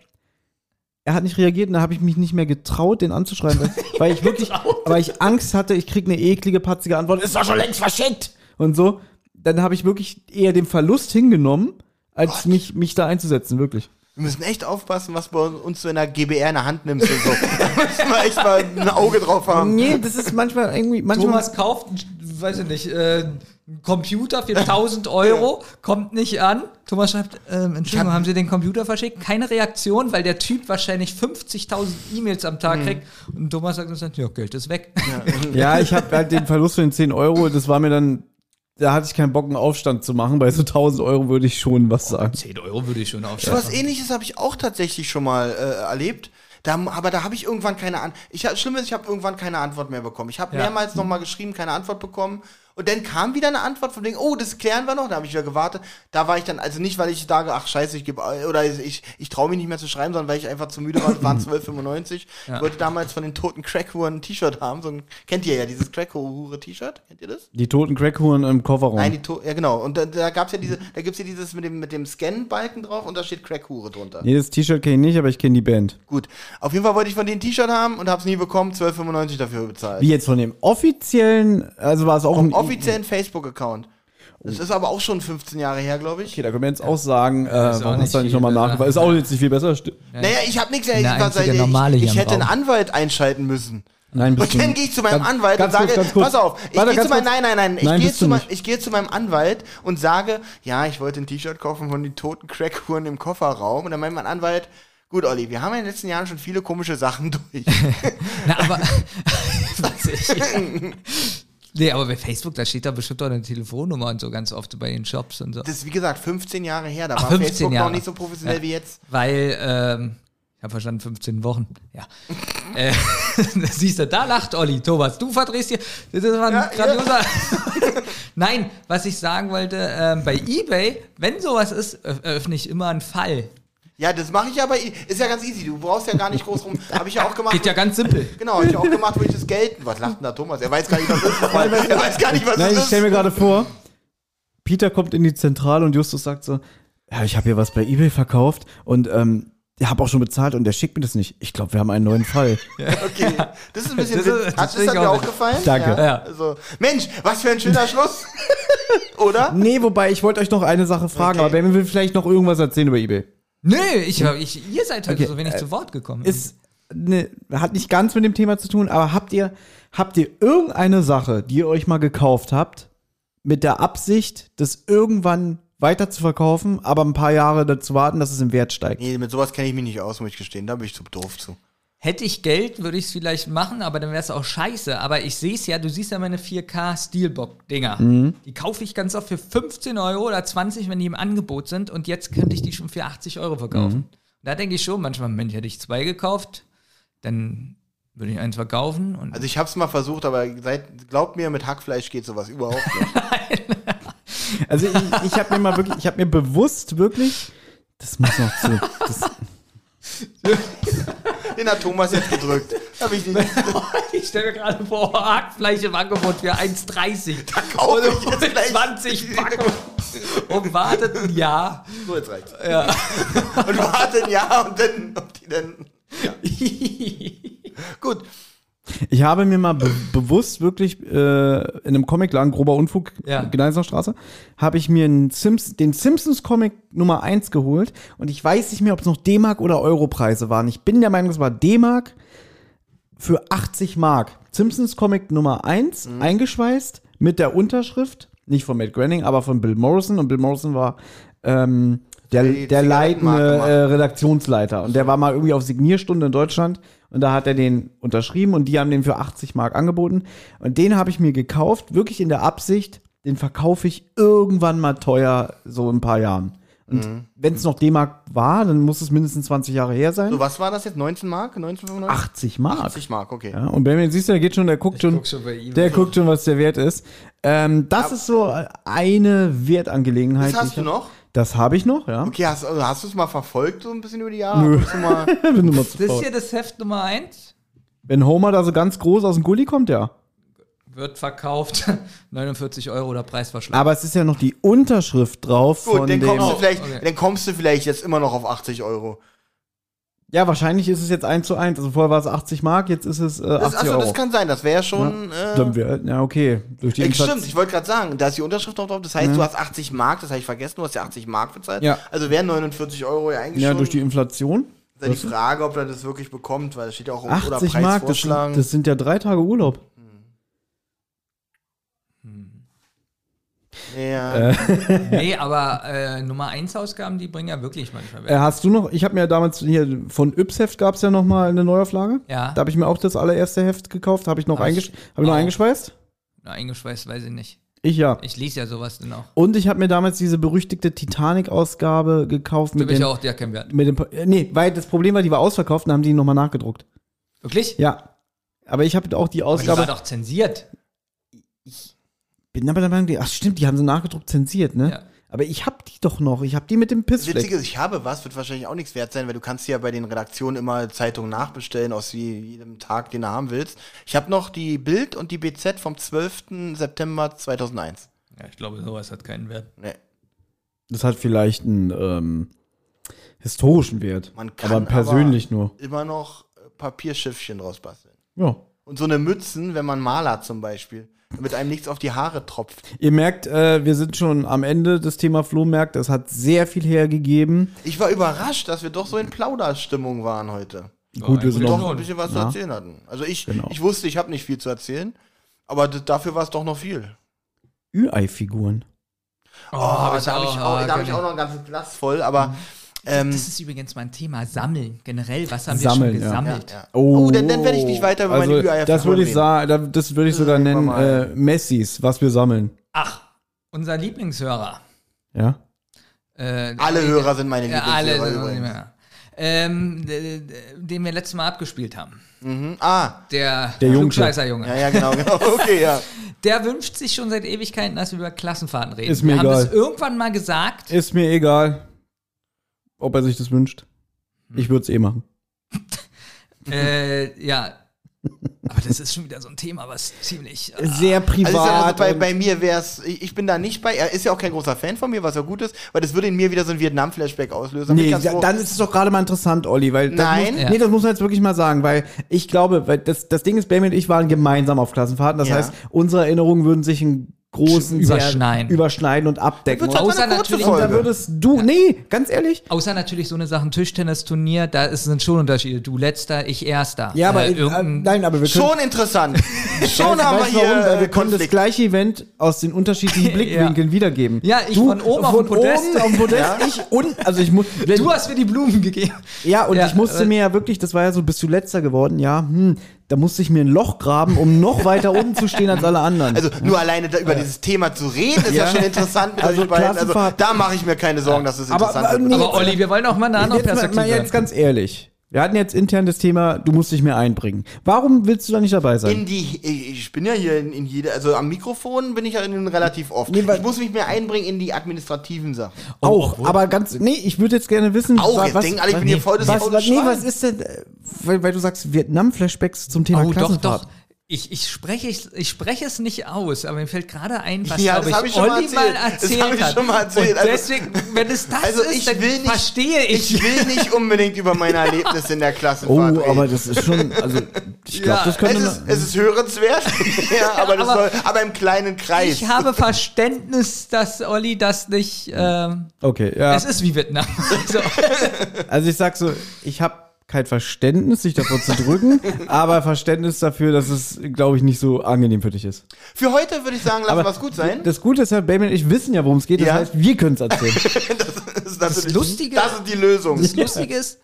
Er hat nicht reagiert und da habe ich mich nicht mehr getraut, den anzuschreiben, weil, (laughs) weil ich wirklich, weil ich Angst hatte, ich krieg eine eklige, patzige Antwort. Ist doch schon längst verschickt und so. Dann habe ich wirklich eher den Verlust hingenommen, als mich, mich da einzusetzen, wirklich. Wir müssen echt aufpassen, was bei uns so in der GBR in der Hand nimmst und so. (laughs) da müssen wir echt mal ein Auge drauf haben. Nee, das ist manchmal irgendwie, manchmal. Thomas kauft, weiß ich nicht, äh, einen Computer für 1000 Euro, kommt nicht an. Thomas schreibt, ähm, Entschuldigung, haben Sie den Computer verschickt? Keine Reaktion, weil der Typ wahrscheinlich 50.000 E-Mails am Tag kriegt. Und Thomas sagt uns dann, ja, Geld ist weg. Ja, ich habe halt den Verlust von den 10 Euro, das war mir dann, da hatte ich keinen Bock, einen Aufstand zu machen. Bei so 1000 Euro würde ich schon was sagen. 10 Euro würde ich schon So aufschreiben. was ähnliches habe ich auch tatsächlich schon mal äh, erlebt. Da, aber da habe ich irgendwann keine Antwort. Schlimm ist, ich habe irgendwann keine Antwort mehr bekommen. Ich habe Ja. mehrmals nochmal geschrieben, keine Antwort bekommen. Und dann kam wieder eine Antwort von wegen, oh, das klären wir noch. Da habe ich wieder gewartet. Da war ich dann, also nicht, weil ich sage, ach scheiße, ich gebe, oder ich, ich traue mich nicht mehr zu schreiben, sondern weil ich einfach zu müde war. Es waren (laughs) 12,95. Ja. Ich wollte damals von den toten Crackhuren ein T-Shirt haben. So ein, kennt ihr ja dieses Crackhure-T-Shirt? Kennt ihr das? Die toten Crackhuren im Kofferraum. Nein, die to ja genau. Und da, da gab's ja diese, da gibt's ja dieses mit dem, mit dem Scan-Balken drauf und da steht Crackhure drunter. nee, das T-Shirt kenne ich nicht, aber ich kenne die Band. Gut. Auf jeden Fall wollte ich von denen ein T-Shirt haben und hab's nie bekommen, 12,95 dafür bezahlt. Wie jetzt von dem offiziellen, also war es auch Vom ein offiziellen Facebook-Account. Das ist aber auch schon 15 Jahre her, glaube ich. Okay, da können wir jetzt auch sagen, äh, warum hast du da nicht nochmal nachgefragt? Ist auch jetzt nicht viel besser. Naja, ich habe nichts. Was- einzige ich, ich hätte einen. Anwalt einschalten müssen. Nein, bist Und dann gehe ich zu meinem Ganz- Anwalt ganz und kurz, sage, ganz kurz. pass auf, ich Warte, gehe zu meinem, kurz. nein, nein, nein, ich Nein, gehe zu, mein, ich gehe zu meinem Anwalt und sage, ja, ich wollte ein T-Shirt kaufen von den toten Crackhuren im Kofferraum. Und dann meint mein Anwalt, gut, Olli, wir haben ja in den letzten Jahren schon viele komische Sachen (laughs) durch. (laughs) Na, aber. (laughs) Nee, aber bei Facebook, da steht da bestimmt auch eine Telefonnummer und so ganz oft bei den Shops und so. Das ist, wie gesagt, 15 Jahre her. Da Ach, war 15 Facebook Jahre. noch nicht so professionell Ja. wie jetzt. Weil, ähm, ich habe verstanden, 15 Wochen. Ja. (laughs) äh, (laughs) siehst du, da lacht Olli. Thomas, du verdrehst hier. Das war ein Ja, grandioser. (laughs) Nein, was ich sagen wollte, ähm, bei Ebay, wenn sowas ist, öff- öffne ich immer einen Fall. Ja, das mache ich aber, ist ja ganz easy. Du brauchst ja gar nicht groß rum. Habe ich ja auch gemacht. Geht ja ganz simpel. Genau, hab ich auch gemacht, wo ich das Geld. Was lacht denn da Thomas? Er weiß gar nicht, was das ist. (laughs) Er weiß gar nicht, was Nein, ich das stelle mir ist. gerade vor, Peter kommt in die Zentrale und Justus sagt so, ja, ich habe hier was bei Ebay verkauft und ähm, ich habe auch schon bezahlt und der schickt mir das nicht. Ich glaube, wir haben einen neuen Fall. (laughs) Okay, das ist ein bisschen. Das ist- Hat ich dir auch auch gefallen? Danke. Ja. Ja. Also, Mensch, was für ein schöner Schluss. (laughs) Oder? Nee, wobei, ich wollte euch noch eine Sache fragen, Okay. aber Benjamin will vielleicht noch irgendwas erzählen über Ebay. Nö, ich, ich, ihr seid heute Okay, so wenig äh, zu Wort gekommen. Ist, ne, hat nicht ganz mit dem Thema zu tun, aber habt ihr, habt ihr irgendeine Sache, die ihr euch mal gekauft habt, mit der Absicht, das irgendwann weiter zu verkaufen, aber ein paar Jahre dazu warten, dass es im Wert steigt? Nee, mit sowas kenne ich mich nicht aus, muss ich gestehen. Da bin ich zu doof zu. Hätte ich Geld, würde ich es vielleicht machen, aber dann wäre es auch scheiße. Aber ich sehe es ja, du siehst ja meine 4K Steelbook-Dinger. Die kaufe ich ganz oft für 15 Euro oder 20, wenn die im Angebot sind. Und jetzt könnte ich die schon für 80 Euro verkaufen. Da denke ich schon manchmal, Mensch, hätte ich zwei gekauft, dann würde ich eins verkaufen. Und Also ich hab's mal versucht, aber seit, glaubt mir, mit Hackfleisch geht sowas überhaupt nicht. (laughs) Also ich, ich habe mir mal wirklich, ich habe mir bewusst wirklich, das muss noch zu, das, (laughs) Den hat Thomas jetzt gedrückt. Hab ich nicht. (laughs) ich stelle mir gerade vor, Hackfleisch im Angebot für 1,30. Da kaufe ich jetzt gleich. 20 Packungen. Und wartet ein Jahr. So, jetzt reicht's. Ja. (laughs) Und warte ein Jahr und dann, ob die dann. Gut. Ich habe mir mal be bewusst wirklich äh, in einem Comicladen, grober Unfug, Ja. Gneiser Straße, habe ich mir Sims den Simpsons-Comic Nummer 1 geholt und ich weiß nicht mehr, ob es noch D-Mark oder Euro-Preise waren. Ich bin der Meinung, es war D-Mark für 80 Mark. Simpsons-Comic Nummer 1, Mhm. eingeschweißt, mit der Unterschrift, nicht von Matt Groening, aber von Bill Morrison und Bill Morrison war ähm, der, Die der leitende äh, Redaktionsleiter. Und der war mal irgendwie auf Signierstunde in Deutschland und da hat er den unterschrieben und die haben den für 80 Mark angeboten. Und den habe ich mir gekauft, wirklich in der Absicht, den verkaufe ich irgendwann mal teuer, so in ein paar Jahren. Und wenn es noch D-Mark war, dann muss es mindestens 20 Jahre her sein. So, was war das jetzt? 19 Mark? 1995? 80 Mark. 80 Mark, okay. Ja, und Benjamin, siehst du, der geht schon, der guckt schon, guck schon bei ihm. der guckt schon, was der Wert ist. Ähm, das ist so eine Wertangelegenheit. Das die hast ich du hab. Das habe ich noch, ja. Okay, hast, also hast du es mal verfolgt, so ein bisschen über die Jahre? Nö. Du mal, (laughs) Bin mal zu Das ist faul. hier das Heft Nummer 1. Wenn Homer da so ganz groß aus dem Gully kommt, ja. Wird verkauft. (laughs) 49 Euro oder Preisverschlag. Aber es ist ja noch die Unterschrift drauf gut, von dann dem. kommst, du vielleicht, okay. dann kommst du vielleicht jetzt immer noch auf 80 Euro. Ja, wahrscheinlich ist es jetzt 1 zu 1. Also vorher war es 80 Mark, jetzt ist es äh, 80 Das, also, Euro. das kann sein, das wäre schon. Äh, Dann wär, ja, okay. Durch die Ja, Inflation- stimmt, ich wollte gerade sagen, da ist die Unterschrift noch drauf. Das heißt, du hast 80 Mark, das habe ich vergessen, du hast ja 80 Mark bezahlt. Ja. Also wären 49 Euro ja eigentlich Ja, schon. durch die Inflation. ist ja die Frage, ob er das wirklich bekommt, weil es steht ja auch um 80 oder Mark, das sind, das sind ja drei Tage Urlaub. Ja. nee, aber äh, Nummer 1 Ausgaben, die bringen ja wirklich manchmal Äh, Wert. hast du noch, ich habe mir damals hier von Yps-Heft gab es ja noch mal eine Neuauflage. Ja. Da habe ich mir auch das allererste Heft gekauft. Habe ich noch, Hab ich eingesch hab ich noch eingeschweißt? Na, eingeschweißt, weiß ich nicht. Ich ja. Ich lese ja sowas dann auch. Und ich habe mir damals diese berüchtigte Titanic-Ausgabe gekauft Für mit dem, auch, der keinen Wert. mit dem. äh, Nee, weil das Problem war, die war ausverkauft und haben die nochmal nachgedruckt. Wirklich? Ja. Aber ich habe auch die Aber die war Ausgabe. doch zensiert. Bin aber der Meinung, die- ach stimmt, die haben sie nachgedruckt zensiert, ne? Ja. Aber ich habe die doch noch. Ich habe die mit dem Das Pissfleck. Witzige ist, ich habe was, wird wahrscheinlich auch nichts wert sein, weil du kannst ja bei den Redaktionen immer Zeitungen nachbestellen aus je- jedem Tag, den du haben willst. Ich habe noch die Bild und die BZ vom 12. September 2001. Ja, ich glaube, sowas hat keinen Wert. Nee. Das hat vielleicht einen ähm, historischen Wert. Man kann aber persönlich nur. Immer noch Papierschiffchen draus basteln. Ja. Und so eine Mützen, wenn man Maler hat zum Beispiel, damit einem nichts auf die Haare tropft. Ihr merkt, äh, wir sind schon am Ende des Thema Flohmärkte. Es hat sehr viel hergegeben. Ich war überrascht, dass wir doch so in Plauderstimmung waren heute. Gut, wir sind Doch noch. ein bisschen was zu Ja. erzählen hatten. Also ich, Genau. ich wusste, ich habe nicht viel zu erzählen, aber dafür war es doch noch viel. Ü-Ei-Figuren. Oh, da hab habe ich, auch, da hab ich auch noch ein ganzes Glas voll, aber ähm, Das ist übrigens mein Thema, Sammeln. Generell, was haben Sammeln, wir ja. schon gesammelt? ja. Oh, dann, dann werde ich nicht weiter über meine also, Ü-Eier Das würde ich reden. sagen, da- das würde ich sogar Sagen wir nennen, äh, Messis, was wir sammeln. Ach, unser Lieblingshörer. Ja? Äh, Alle äh, Hörer sind meine ja, alle Lieblingshörer sind übrigens. Ähm, den wir letztes Mal abgespielt haben. Mhm. Ah, Der, Der Junge. Klugscheißer-Junge. ja, ja, genau, genau. (laughs) Okay, ja. Der wünscht sich schon seit Ewigkeiten, dass wir über Klassenfahrten reden. Ist mir wir haben egal. das irgendwann mal gesagt. Ist mir egal, ob er sich das wünscht. Ich würde es eh machen. (laughs) äh, ja. Aber das ist schon wieder so ein Thema, was ziemlich. äh, Sehr privat. Also, also bei, bei mir wäre es, ich, bin da nicht bei, er ist ja auch kein großer Fan von mir, was ja gut ist, weil das würde in mir wieder so ein Vietnam-Flashback auslösen. Nee, da- dann ist es doch gerade mal interessant, Olli, weil das Nein. Muss, Ja. Nee, das muss man jetzt wirklich mal sagen, weil ich glaube, weil das, das Ding ist, Benjamin und ich waren gemeinsam auf Klassenfahrten. Das Ja. heißt, unsere Erinnerungen würden sich in großen Überschneiden. Überschneiden und abdecken. Doch Außer natürlich- und da Folge. würdest du, nee, ganz ehrlich, Außer natürlich so eine Sachen Tischtennisturnier, da ist, sind schon Unterschiede. Du letzter, ich erster. ja, aber äh, äh, nein, aber wir können Schon interessant. (laughs) Schon haben wir du hier warum? Weil wir äh, können das gleiche Event aus den unterschiedlichen (laughs) Blickwinkeln wiedergeben. Ja, ich von oben auf dem Podest. Oben auf dem Podest, ich und, also ich muss, wenn, du hast mir die Blumen gegeben. Ja, und Ja, ich musste äh, mir ja wirklich, das war ja so, bist du letzter geworden, ja, hm, da musste ich mir ein Loch graben, um noch weiter (laughs) unten zu stehen als alle anderen. Also nur alleine da, über dieses Thema zu reden, ist ja, Ja. schon interessant mit Also euch beiden. Also da mache ich mir keine Sorgen, dass es Aber- interessant aber wird. nee, Aber Olli, wir wollen auch mal eine andere jetzt mal, Perspektive. mal jetzt ganz ehrlich. Wir hatten jetzt intern das Thema, du musst dich mehr einbringen. Warum willst du da nicht dabei sein? In die, ich bin ja hier in, in jede, also am Mikrofon bin ich ja in, relativ oft. Nee, ich muss mich mehr einbringen in die administrativen Sachen. auch, aber ganz, nee, ich würde jetzt gerne wissen, Auch, wa- jetzt denken alle, ich bin hier voll das was, was, nee, was ist denn, äh, weil, weil du sagst Vietnam-Flashbacks zum Thema Oh, doch, Klassenfahrt. doch. Ich, ich, spreche, ich, ich spreche es nicht aus, aber mir fällt gerade ein, was, Ja, glaube das ich, ich mal Olli mal erzählt. Das erzählt ich hat. schon mal erzählt. Und Also- deswegen, wenn es das Also ist, ich dann will nicht- verstehe ich. Ich will nicht unbedingt über meine Erlebnisse in der Oh, Klassenfahrt reden. aber das ist schon, also, ich glaube, Ja, das könnte, es ist, es ist hörenswert, (laughs) ja, aber, das aber- soll, aber im kleinen Kreis. Ich habe Verständnis, dass Olli das nicht. Ähm, okay, ja. Es ist wie Vietnam. (laughs) so. Also ich sag so, ich habe kein Verständnis, sich davor zu drücken, (laughs) aber Verständnis dafür, dass es, glaube ich, nicht so angenehm für dich ist. Für heute würde ich sagen, lassen wir es gut sein. Das Gute ist ja, Baby und ich wissen ja, worum es geht. Das Ja. heißt, wir können es erzählen. (laughs) Das, ist natürlich- Lustige- das ist die Lösung. Das Lustige ist,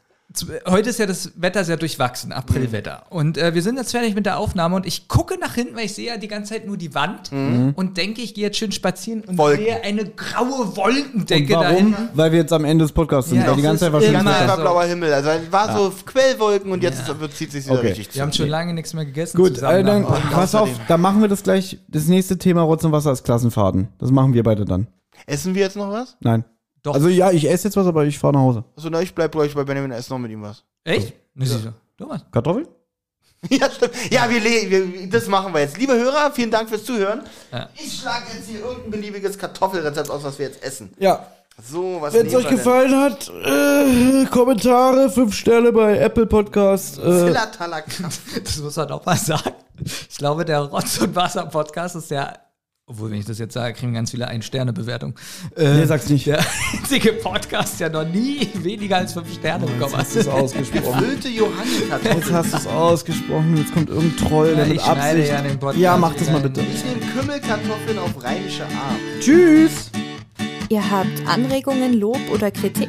heute ist ja das Wetter sehr durchwachsen, Aprilwetter. Und äh, wir sind jetzt fertig mit der Aufnahme und ich gucke nach hinten, weil ich sehe ja die ganze Zeit nur die Wand und denke, ich gehe jetzt schön spazieren und Wolken. sehe eine graue Wolkendecke Und da warum? hinten. Weil wir jetzt am Ende des Podcasts sind. Ja, weil die ganze Zeit ist war Die schönes ganze Zeit immer Wetter. war so. blauer Himmel. Also es war so Quellwolken und jetzt wird, zieht sich wieder Okay. richtig Wir haben schon lange nichts mehr gegessen. Gut, zusammen äh, dann, dem pass auf, dann machen wir das gleich. Das nächste Thema Rotz und Wasser ist Klassenfahrten. Das machen wir beide dann. Essen wir jetzt noch was? Nein. Doch. Also ja, ich esse jetzt was, aber ich fahre nach Hause. Achso, na, ich bleib gleich bei Benjamin Essen noch mit ihm was. Echt? Ne, siehst du. Thomas. Kartoffeln? (laughs) Ja, stimmt. Ja, wir, wir, das machen wir jetzt. Liebe Hörer, vielen Dank fürs Zuhören. Ja. Ich schlage jetzt hier irgendein beliebiges Kartoffelrezept aus, was wir jetzt essen. Ja. So, was Wenn es euch gefallen hat, äh, Kommentare, fünf Sterne bei Apple Podcast. denn? Äh, Das muss man auch mal sagen. Ich glaube, der Rotz- und Wasser-Podcast ist der, obwohl, wenn ich das jetzt sage, kriegen ganz viele Ein-Sterne-Bewertung. Äh, nee, sag's nicht. der (laughs) einzige Podcast, der noch nie weniger als fünf Sterne bekommen hat. Hast du es ausgesprochen? Gefüllte Johannkartoffeln. Jetzt hast du es ausgesprochen. Jetzt kommt irgendein Troll, der Ja, mit ich schneide Absicht. ja den Podcast ja, mach das mal bitte. Ich nehme Kümmelkartoffeln auf rheinische Art. Tschüss. Ihr habt Anregungen, Lob oder Kritik?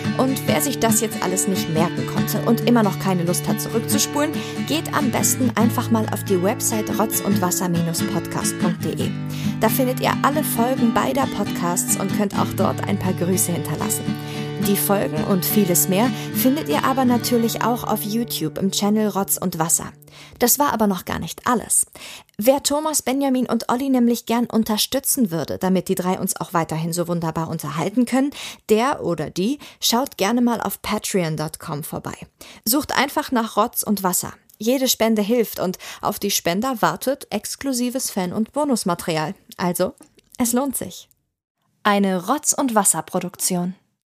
Und wer sich das jetzt alles nicht merken konnte und immer noch keine Lust hat zurückzuspulen, geht am besten einfach mal auf die Website rotz und wasser-podcast.de. Da findet ihr alle Folgen beider Podcasts und könnt auch dort ein paar Grüße hinterlassen. Die Folgen und vieles mehr findet ihr aber natürlich auch auf YouTube im Channel Rotz und Wasser. Das war aber noch gar nicht alles. Wer Thomas, Benjamin und Olli nämlich gern unterstützen würde, damit die drei uns auch weiterhin so wunderbar unterhalten können, der oder die schaut gerne mal auf patreon.com vorbei. Sucht einfach nach Rotz und Wasser. Jede Spende hilft und auf die Spender wartet exklusives Fan- und Bonusmaterial. Also, es lohnt sich. Eine Rotz- und Wasser Produktion.